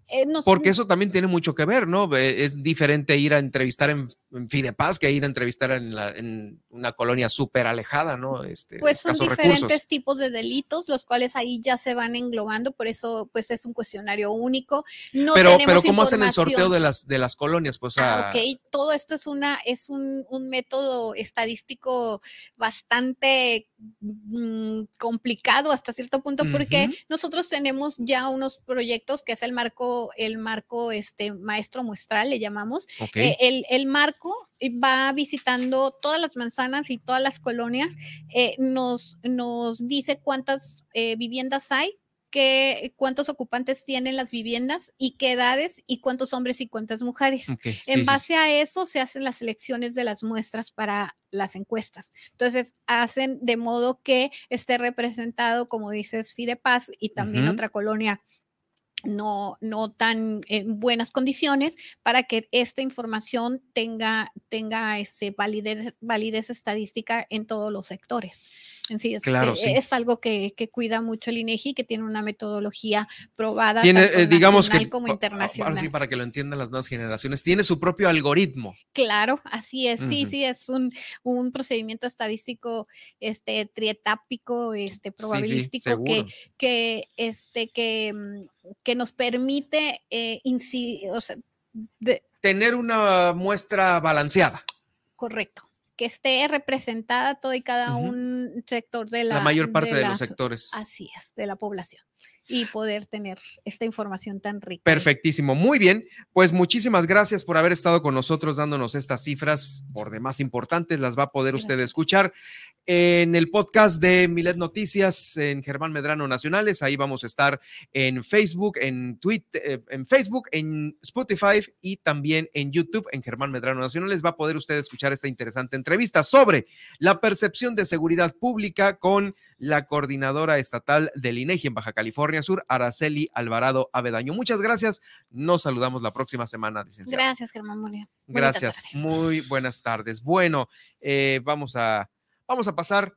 Eh, porque eso también tiene mucho que ver, ¿no? Es diferente ir a entrevistar en, en Fidepaz que ir a entrevistar en, la- en una colonia súper alejada, ¿no? Este, Pues son diferentes recursos. tipos de delitos, los cuales ahí ya se van englobando, por eso pues es un cuestionario único. No pero, pero ¿cómo hacen el sorteo de las, de las colonias? Pues, Ah, ah, ok, todo esto es una, es un, un método estadístico bastante mm, complicado hasta cierto punto, porque nosotros tenemos ya unos proyectos que es el marco, el marco este maestro muestral, le llamamos. Eh, el, el marco va visitando todas las manzanas y todas las colonias, eh, nos, nos dice cuántas eh, viviendas hay qué, cuántos ocupantes tienen las viviendas y qué edades y cuántos hombres y cuántas mujeres. Sí, en sí, base a eso se hacen las selecciones de las muestras para las encuestas. Entonces, hacen de modo que esté representado, como dices, Fidepaz y también otra colonia no, no tan en buenas condiciones para que esta información tenga, tenga ese validez, validez estadística en todos los sectores. En sí, es, Claro, eh, sí. es algo que, que cuida mucho el INEGI, que tiene una metodología probada tiene, tanto eh, digamos que, nacional como pa- internacional. ahora sí, para que lo entiendan las nuevas generaciones, tiene su propio algoritmo. Claro, así es, sí, sí, es un, un procedimiento estadístico, este, trietápico, este, probabilístico que, seguro. que, este, que, mm, que nos permite, eh, o sea, de- Tener una muestra balanceada. correcto, que esté representada todo y cada un sector de la, La mayor parte de los la sectores. Así es, de la población. Y poder tener esta información tan rica. Perfectísimo, muy bien. Pues muchísimas gracias por haber estado con nosotros dándonos estas cifras por demás importantes. Las va a poder usted escuchar en el podcast de Milet Noticias en Germán Medrano Nacionales. Ahí vamos a estar en Facebook, en Twitter, eh, en Facebook, en Spotify y también en YouTube en Germán Medrano Nacionales. Va a poder usted escuchar esta interesante entrevista sobre la percepción de seguridad pública con la coordinadora estatal del INEGI en Baja California Sur, Araceli Alvarado Avedaño. Muchas gracias. Nos saludamos la próxima semana, licenciada. Gracias, Germán. Gracias. Muy buenas tardes. Bueno, eh, vamos a Vamos a pasar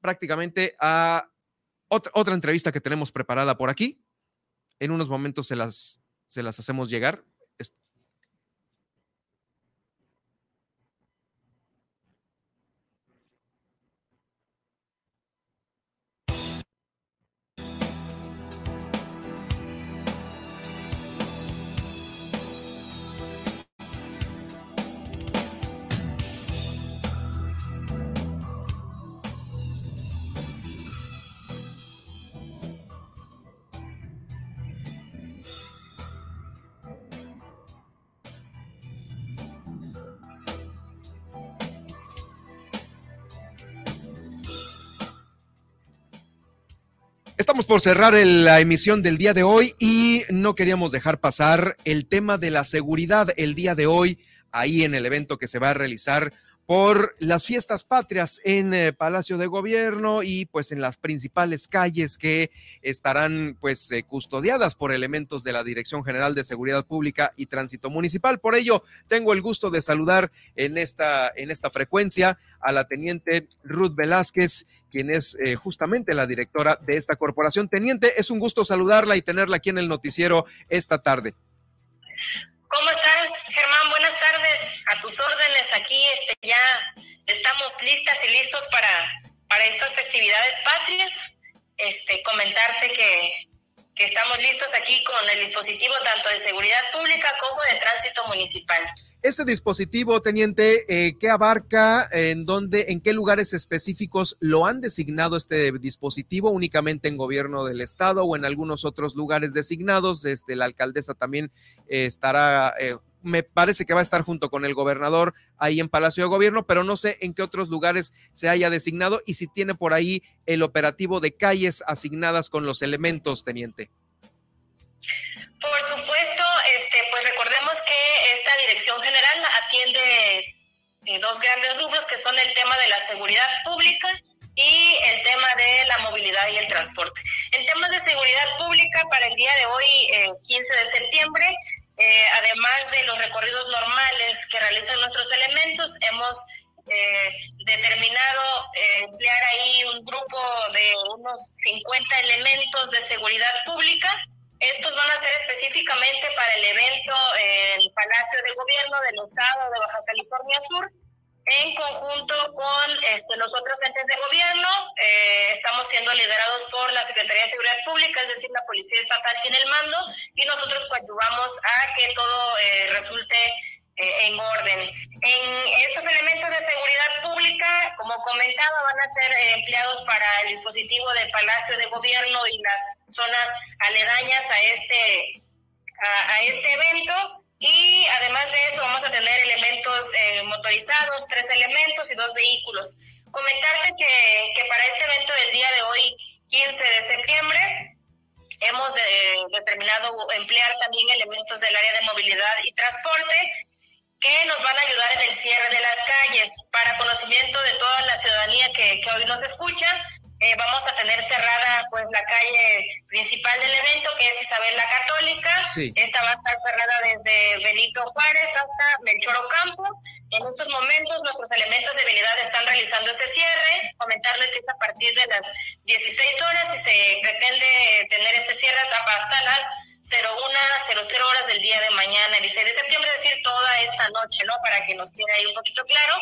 prácticamente a otra, otra entrevista que tenemos preparada por aquí. En unos momentos se las, se las hacemos llegar. Estamos por cerrar la emisión del día de hoy y no queríamos dejar pasar el tema de la seguridad el día de hoy ahí en el evento que se va a realizar por las fiestas patrias en eh, Palacio de Gobierno y pues en las principales calles que estarán pues eh, custodiadas por elementos de la Dirección General de Seguridad Pública y Tránsito Municipal. Por ello, tengo el gusto de saludar en esta, en esta frecuencia a la teniente Ruth Velázquez, quien es eh, justamente la directora de esta corporación. Teniente, es un gusto saludarla y tenerla aquí en el noticiero esta tarde. ¿Cómo estás, Germán? Buenas A tus órdenes aquí este, ya estamos listas y listos para, para estas festividades patrias. Este, comentarte que, que estamos listos aquí con el dispositivo tanto de seguridad pública como de tránsito municipal. Este dispositivo, teniente, eh, ¿qué abarca? ¿En dónde, en qué lugares específicos lo han designado este dispositivo? ¿Únicamente en gobierno del estado o en algunos otros lugares designados? Este, la alcaldesa también eh, estará, eh, me parece que va a estar junto con el gobernador ahí en Palacio de Gobierno, pero no sé en qué otros lugares se haya designado y si tiene por ahí el operativo de calles asignadas con los elementos, teniente. Por supuesto, este, pues recordemos que esta dirección general atiende eh, dos grandes rubros que son el tema de la seguridad pública y el tema de la movilidad y el transporte. En temas de seguridad pública, para el día de hoy, 15 eh, de septiembre, eh, además de los recorridos normales que realizan nuestros elementos, hemos determinado emplear ahí un grupo de unos 50 elementos de seguridad pública. Estos van a ser específicamente para el evento en el Palacio de Gobierno del Estado de Baja California Sur, en conjunto con este, los otros entes de gobierno. Eh, estamos siendo liderados por la Secretaría de Seguridad Pública, es decir, la Policía Estatal tiene el mando, y nosotros coadyuvamos a que todo eh, resulte eh, en orden. En estos elementos de seguridad pública, como comentaba, van a ser eh, empleados para el dispositivo de Palacio de Gobierno y las zonas aledañas a este, a, este evento. Y además de eso vamos a tener elementos eh, motorizados, tres elementos y dos vehículos. Comentarte que, que para este evento del día de hoy, 15 de septiembre, hemos determinado emplear también elementos del área de movilidad y transporte que nos van a ayudar en el cierre de las calles. Para conocimiento de toda la ciudadanía que, que hoy nos escucha, eh, vamos a tener cerrada pues la calle principal del evento, que es Isabel la Católica. Esta va a estar cerrada desde Benito Juárez hasta Melchor Ocampo. En estos momentos nuestros elementos de habilidad están realizando este cierre. Comentarles que es a partir de las 16 horas y se pretende tener este cierre hasta, hasta las 01, 00 horas del día de mañana, el 16 de septiembre, es decir, toda esta noche, ¿no? Para que nos quede ahí un poquito claro.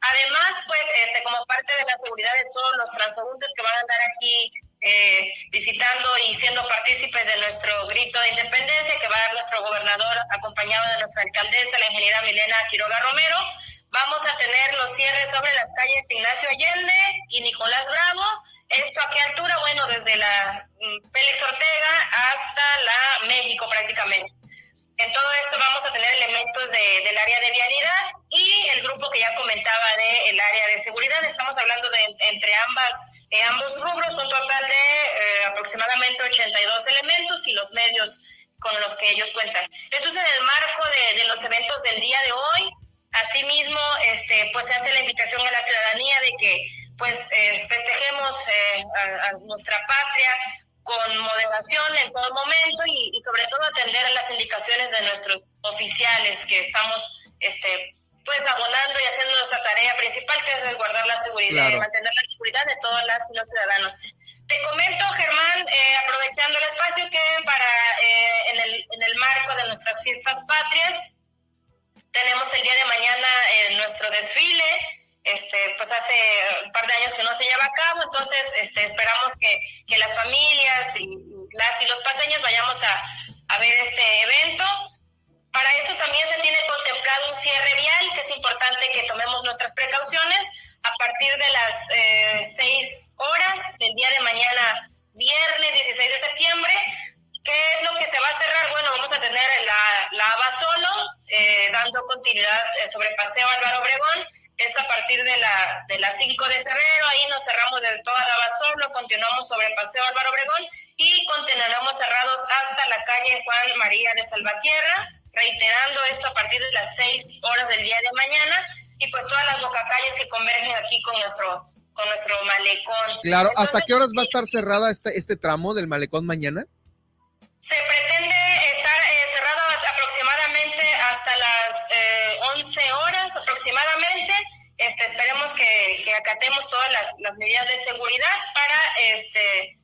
Además, pues, este, como parte de la seguridad de todos los transeúntes que van a andar aquí eh, visitando y siendo partícipes de nuestro grito de independencia, que va a dar nuestro gobernador acompañado de nuestra alcaldesa, la ingeniera Milena Quiroga Romero, vamos a tener los cierres sobre las calles Ignacio Allende y Nicolás Bravo ¿Esto a qué altura? Bueno, desde la mm, Félix Ortega hasta la México prácticamente. En todo esto vamos a tener elementos de, del área de vialidad y el grupo que ya comentaba del área de seguridad. Estamos hablando de entre ambas, eh, ambos rubros, un total de eh, aproximadamente 82 elementos y los medios con los que ellos cuentan. Esto es en el marco de, de los eventos del día de hoy. Asimismo, este, pues se hace la invitación a la ciudadanía de que pues eh, festejemos eh, a, a, nuestra patria con moderación en todo momento y, y, sobre todo atender las indicaciones de nuestros oficiales que estamos este pues abonando y haciendo nuestra tarea principal que es resguardar la seguridad claro. y mantener la seguridad de todas las y los ciudadanos. Te comento, Germán, eh, aprovechando el espacio que para eh, en, el, en el marco de nuestras fiestas patrias tenemos el día de mañana eh, nuestro desfile este, pues hace un par de años que no se lleva a cabo, entonces este, esperamos que, que las familias y las y los paseños vayamos a, a ver este evento. Para eso también se tiene contemplado un cierre vial, que es importante que tomemos nuestras precauciones a partir de las eh, 6 horas del día de mañana, viernes 16 de septiembre, ¿Qué es lo que se va a cerrar? Bueno, vamos a tener la, la Abasolo, eh, dando continuidad eh, sobre Paseo Álvaro Obregón. Eso a partir de, la, de las 5 de febrero. Ahí nos cerramos desde toda la Abasolo, continuamos sobre Paseo Álvaro Obregón y continuaremos cerrados hasta la calle Juan María de Salvatierra, reiterando esto a partir de las 6 horas del día de mañana. Y pues todas las bocacalles que convergen aquí con nuestro con nuestro malecón. Claro, Entonces, ¿hasta qué horas va a estar cerrada este, este tramo del malecón mañana? Se pretende hasta las eh, 11 horas aproximadamente. Este, esperemos que, acatemos todas las, las, medidas de seguridad para este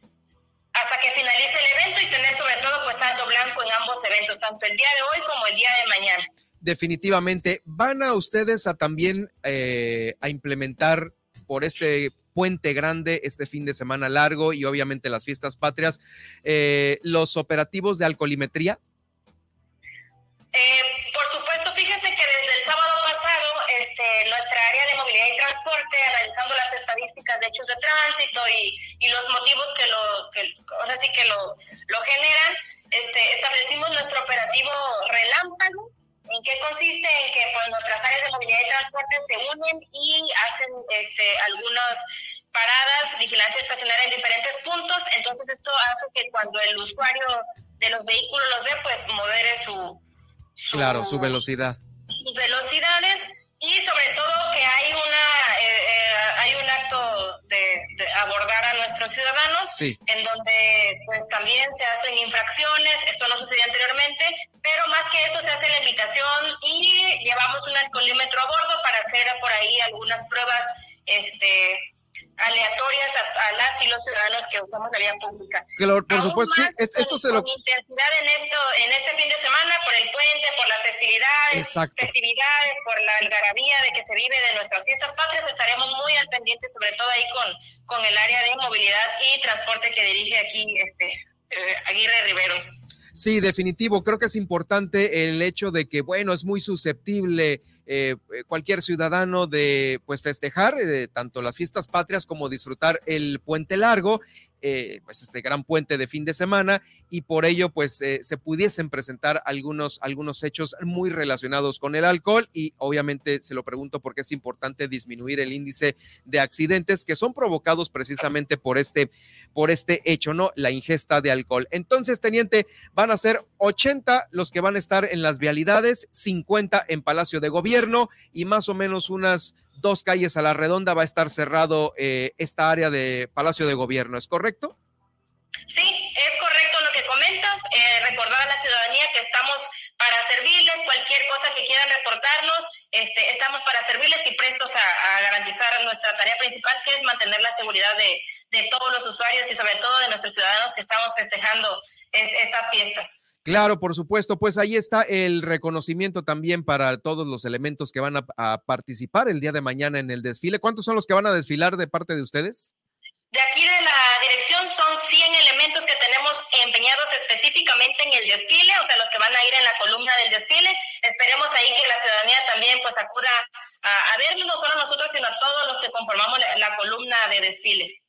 hasta que finalice el evento y tener sobre todo pues saldo blanco en ambos eventos, tanto el día de hoy como el día de mañana. Definitivamente, ¿van a ustedes a también eh, a implementar por este puente grande, este fin de semana largo y obviamente las fiestas patrias, eh, los operativos de alcoholimetría? Eh, por supuesto, fíjese que desde el sábado pasado, este, nuestra área de movilidad y transporte, analizando las estadísticas de hechos de tránsito y, y los motivos que lo, que, o sea, sí que lo, lo generan, este, establecimos nuestro operativo relámpago, ¿En qué consiste? En que pues, nuestras áreas de movilidad y transporte se unen y hacen este, algunas paradas, vigilancia estacionaria en diferentes puntos. Entonces esto hace que cuando el usuario de los vehículos los ve, pues modere su... su claro, su velocidad. Sus velocidades y sobre todo que hay una eh, eh, hay un acto de, de, abordar a nuestros ciudadanos sí. en donde pues también se hacen infracciones esto no sucedió anteriormente pero más que esto se hace la invitación y llevamos un alcoholímetro a bordo para hacer por ahí algunas pruebas este aleatorias a, a, las y los ciudadanos que usamos la vía pública. Claro, por Aún supuesto, sí, esto con, se lo... Con intensidad en, esto, en este fin de semana, por el puente, por las festividades, Exacto. festividades, por la algarabía de que se vive de nuestras fiestas patrias, estaremos muy al pendiente, sobre todo ahí con, con el área de movilidad y transporte que dirige aquí este, eh, Aguirre Riveros. Sí, definitivo. Creo que es importante el hecho de que, bueno, es muy susceptible eh, cualquier ciudadano de pues festejar eh, tanto las fiestas patrias como disfrutar el puente largo, eh, pues este gran puente de fin de semana y por ello pues eh, se pudiesen presentar algunos, algunos hechos muy relacionados con el alcohol y obviamente se lo pregunto porque es importante disminuir el índice de accidentes que son provocados precisamente por este, por este hecho, ¿no? La ingesta de alcohol. Entonces, teniente, van a ser 80 los que van a estar en las vialidades, 50 en Palacio de Gobierno y más o menos unas dos calles a la redonda va a estar cerrado eh, esta área de Palacio de Gobierno, ¿es correcto? Sí, es correcto lo que comentas. Eh, recordar a la ciudadanía que estamos para servirles, cualquier cosa que quieran reportarnos, este, estamos para servirles y prestos a, garantizar nuestra tarea principal, que es mantener la seguridad de, de todos los usuarios y sobre todo de nuestros ciudadanos que estamos festejando es, estas fiestas. Claro, por supuesto, pues ahí está el reconocimiento también para todos los elementos que van a, participar el día de mañana en el desfile. ¿Cuántos son los que van a desfilar de parte de ustedes? De aquí de la dirección son 100 elementos que tenemos empeñados específicamente en el desfile, o sea, los que van a ir en la columna del desfile. Esperemos ahí que la ciudadanía también pues acuda a, a vernos, no solo nosotros, sino a todos los que conformamos la columna de desfile.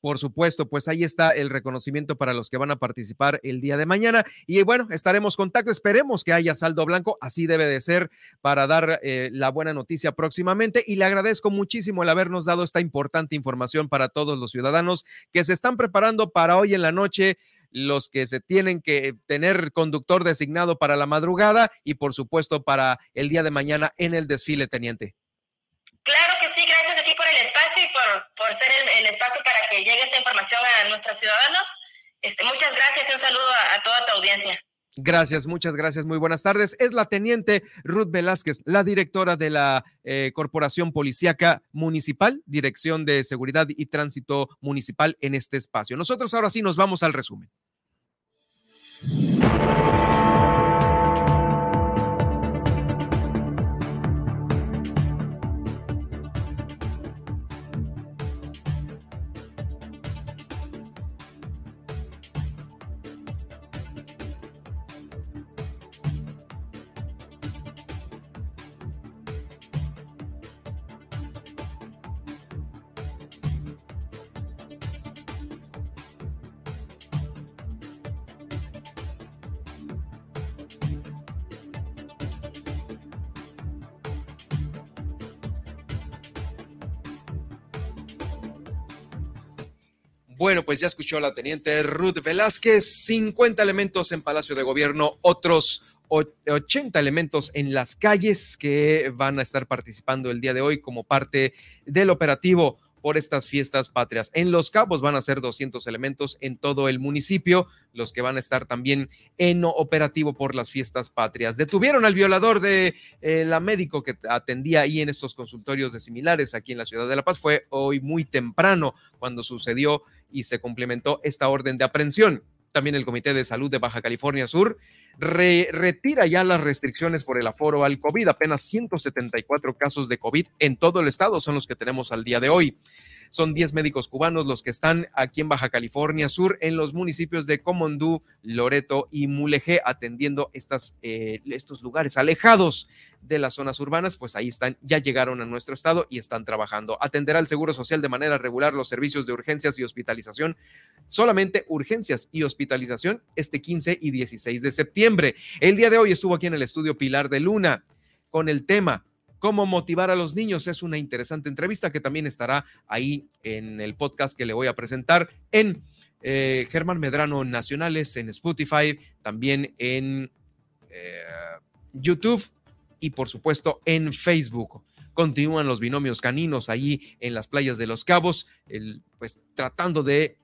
Por supuesto, pues ahí está el reconocimiento para los que van a participar el día de mañana. Y bueno, estaremos contacto. Esperemos que haya saldo blanco. Así debe de ser para dar eh, la buena noticia próximamente. Y le agradezco muchísimo el habernos dado esta importante información para todos los ciudadanos que se están preparando para hoy en la noche los que se tienen que tener conductor designado para la madrugada y por supuesto para el día de mañana en el desfile, teniente. Claro que sí, gracias a ti por el espacio y por, ser el, espacio para que llegue esta información a nuestros ciudadanos. Este, muchas gracias y un saludo a, toda tu audiencia. Gracias, muchas gracias. Muy buenas tardes. Es la teniente Ruth Velázquez, la directora de la eh, Corporación Policíaca Municipal, Dirección de Seguridad y Tránsito Municipal en este espacio. Nosotros ahora sí nos vamos al resumen. Bueno, pues ya escuchó la teniente Ruth Velázquez, 50 elementos en Palacio de Gobierno, otros 80 elementos en las calles que van a estar participando el día de hoy como parte del operativo por estas fiestas patrias. En Los Cabos van a ser 200 elementos en todo el municipio, los que van a estar también en operativo por las fiestas patrias. Detuvieron al violador de eh, la médico que atendía ahí en estos consultorios de similares aquí en la ciudad de La Paz. Fue hoy muy temprano cuando sucedió y se complementó esta orden de aprehensión. También el Comité de Salud de Baja California Sur retira ya las restricciones por el aforo al COVID. Apenas 174 casos de COVID en todo el estado son los que tenemos al día de hoy. Son 10 médicos cubanos los que están aquí en Baja California Sur, en los municipios de Comondú, Loreto y Mulegé, atendiendo estas, eh, estos lugares alejados de las zonas urbanas, pues ahí están, ya llegaron a nuestro estado y están trabajando. Atenderá el Seguro Social de manera regular los servicios de urgencias y hospitalización, solamente urgencias y hospitalización este 15 y 16 de septiembre. El día de hoy estuvo aquí en el estudio Pilar de Luna con el tema cómo motivar a los niños. Es una interesante entrevista que también estará ahí en el podcast que le voy a presentar en eh, Germán Medrano Nacionales, en Spotify, también en eh, YouTube y por supuesto en Facebook. Continúan los binomios caninos ahí en las playas de Los Cabos, pues tratando de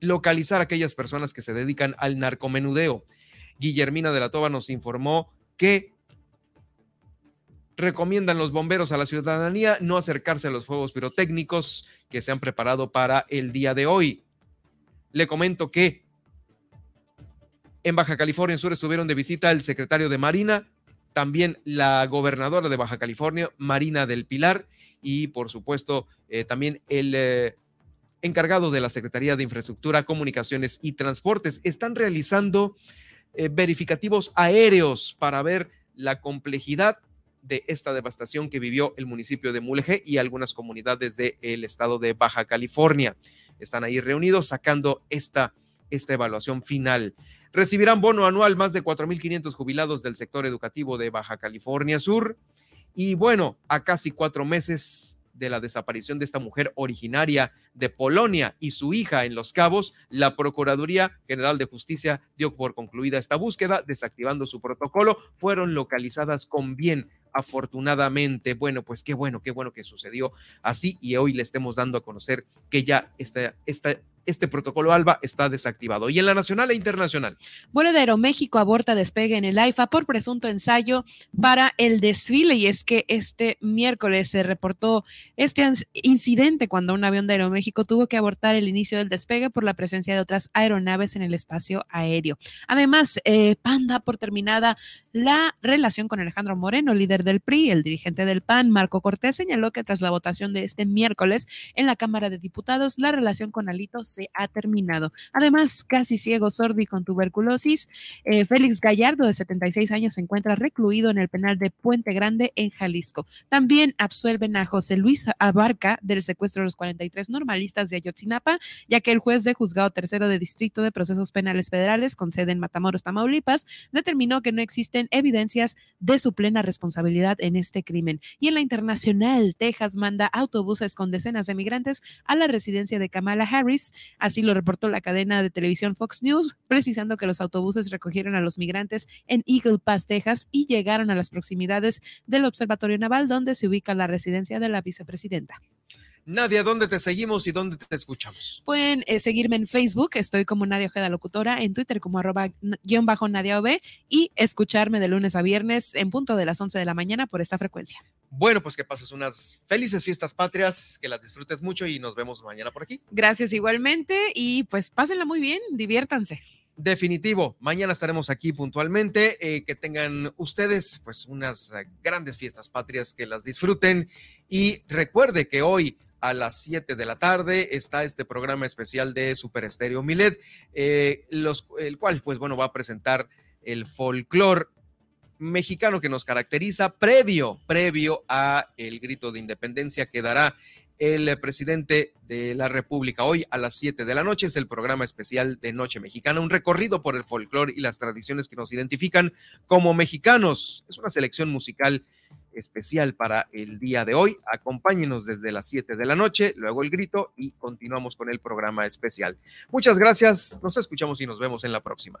localizar a aquellas personas que se dedican al narcomenudeo. Guillermina de la Toba nos informó que recomiendan los bomberos a la ciudadanía no acercarse a los fuegos pirotécnicos que se han preparado para el día de hoy. Le comento que en Baja California Sur estuvieron de visita el secretario de Marina, también la gobernadora de Baja California, Marina del Pilar, y por supuesto eh, también el eh, encargado de la Secretaría de Infraestructura, Comunicaciones y Transportes. Están realizando eh, verificativos aéreos para ver la complejidad de esta devastación que vivió el municipio de Mulegé y algunas comunidades del estado de Baja California. Están ahí reunidos sacando esta, esta evaluación final. Recibirán bono anual más de 4.500 jubilados del sector educativo de Baja California Sur. Y bueno, a casi cuatro meses de la desaparición de esta mujer originaria de Polonia y su hija en Los Cabos, la Procuraduría General de Justicia dio por concluida esta búsqueda, desactivando su protocolo. Fueron localizadas con bien afortunadamente. Bueno, pues qué bueno, qué bueno que sucedió así y hoy le estemos dando a conocer que ya esta, esta este protocolo ALBA está desactivado. Y en la nacional e internacional. Vuelo de Aeroméxico aborta despegue en el AIFA por presunto ensayo para el desfile. Y es que este miércoles se reportó este incidente cuando un avión de Aeroméxico tuvo que abortar el inicio del despegue por la presencia de otras aeronaves en el espacio aéreo. Además, eh, Panda por terminada la relación con Alejandro Moreno, líder del PRI, el dirigente del PAN, Marco Cortés, señaló que tras la votación de este miércoles en la Cámara de Diputados, la relación con Alito se ha terminado. Además, casi ciego, sordo y con tuberculosis, eh, Félix Gallardo, de 76 años, se encuentra recluido en el penal de Puente Grande, en Jalisco. También absuelven a José Luis Abarca del secuestro de los 43 normalistas de Ayotzinapa, ya que el juez de juzgado tercero de Distrito de Procesos Penales Federales, con sede en Matamoros, Tamaulipas, determinó que no existen evidencias de su plena responsabilidad en este crimen. Y en la internacional, Texas manda autobuses con decenas de migrantes a la residencia de Kamala Harris. Así lo reportó la cadena de televisión Fox News, precisando que los autobuses recogieron a los migrantes en Eagle Pass, Texas, y llegaron a las proximidades del Observatorio Naval, donde se ubica la residencia de la vicepresidenta. Nadia, ¿dónde te seguimos y dónde te escuchamos? Pueden eh, seguirme en Facebook, estoy como Nadia Ojeda Locutora, en Twitter como arroba guion bajo Nadia OB y escucharme de lunes a viernes en punto de las 11 de la mañana por esta frecuencia. Bueno, pues que pases unas felices fiestas patrias, que las disfrutes mucho y nos vemos mañana por aquí. Gracias igualmente y pues pásenla muy bien, diviértanse. Definitivo, mañana estaremos aquí puntualmente. Eh, que tengan ustedes pues unas grandes fiestas patrias, que las disfruten y recuerde que hoy a las 7 de la tarde está este programa especial de Super Estéreo Milet, eh, los, el cual pues bueno va a presentar el folclore mexicano que nos caracteriza previo, previo a el grito de independencia que dará el presidente de la República. Hoy a las 7 de la noche es el programa especial de Noche Mexicana, un recorrido por el folclore y las tradiciones que nos identifican como mexicanos. Es una selección musical especial para el día de hoy. Acompáñenos desde las 7 de la noche, luego el grito y continuamos con el programa especial. Muchas gracias, nos escuchamos y nos vemos en la próxima.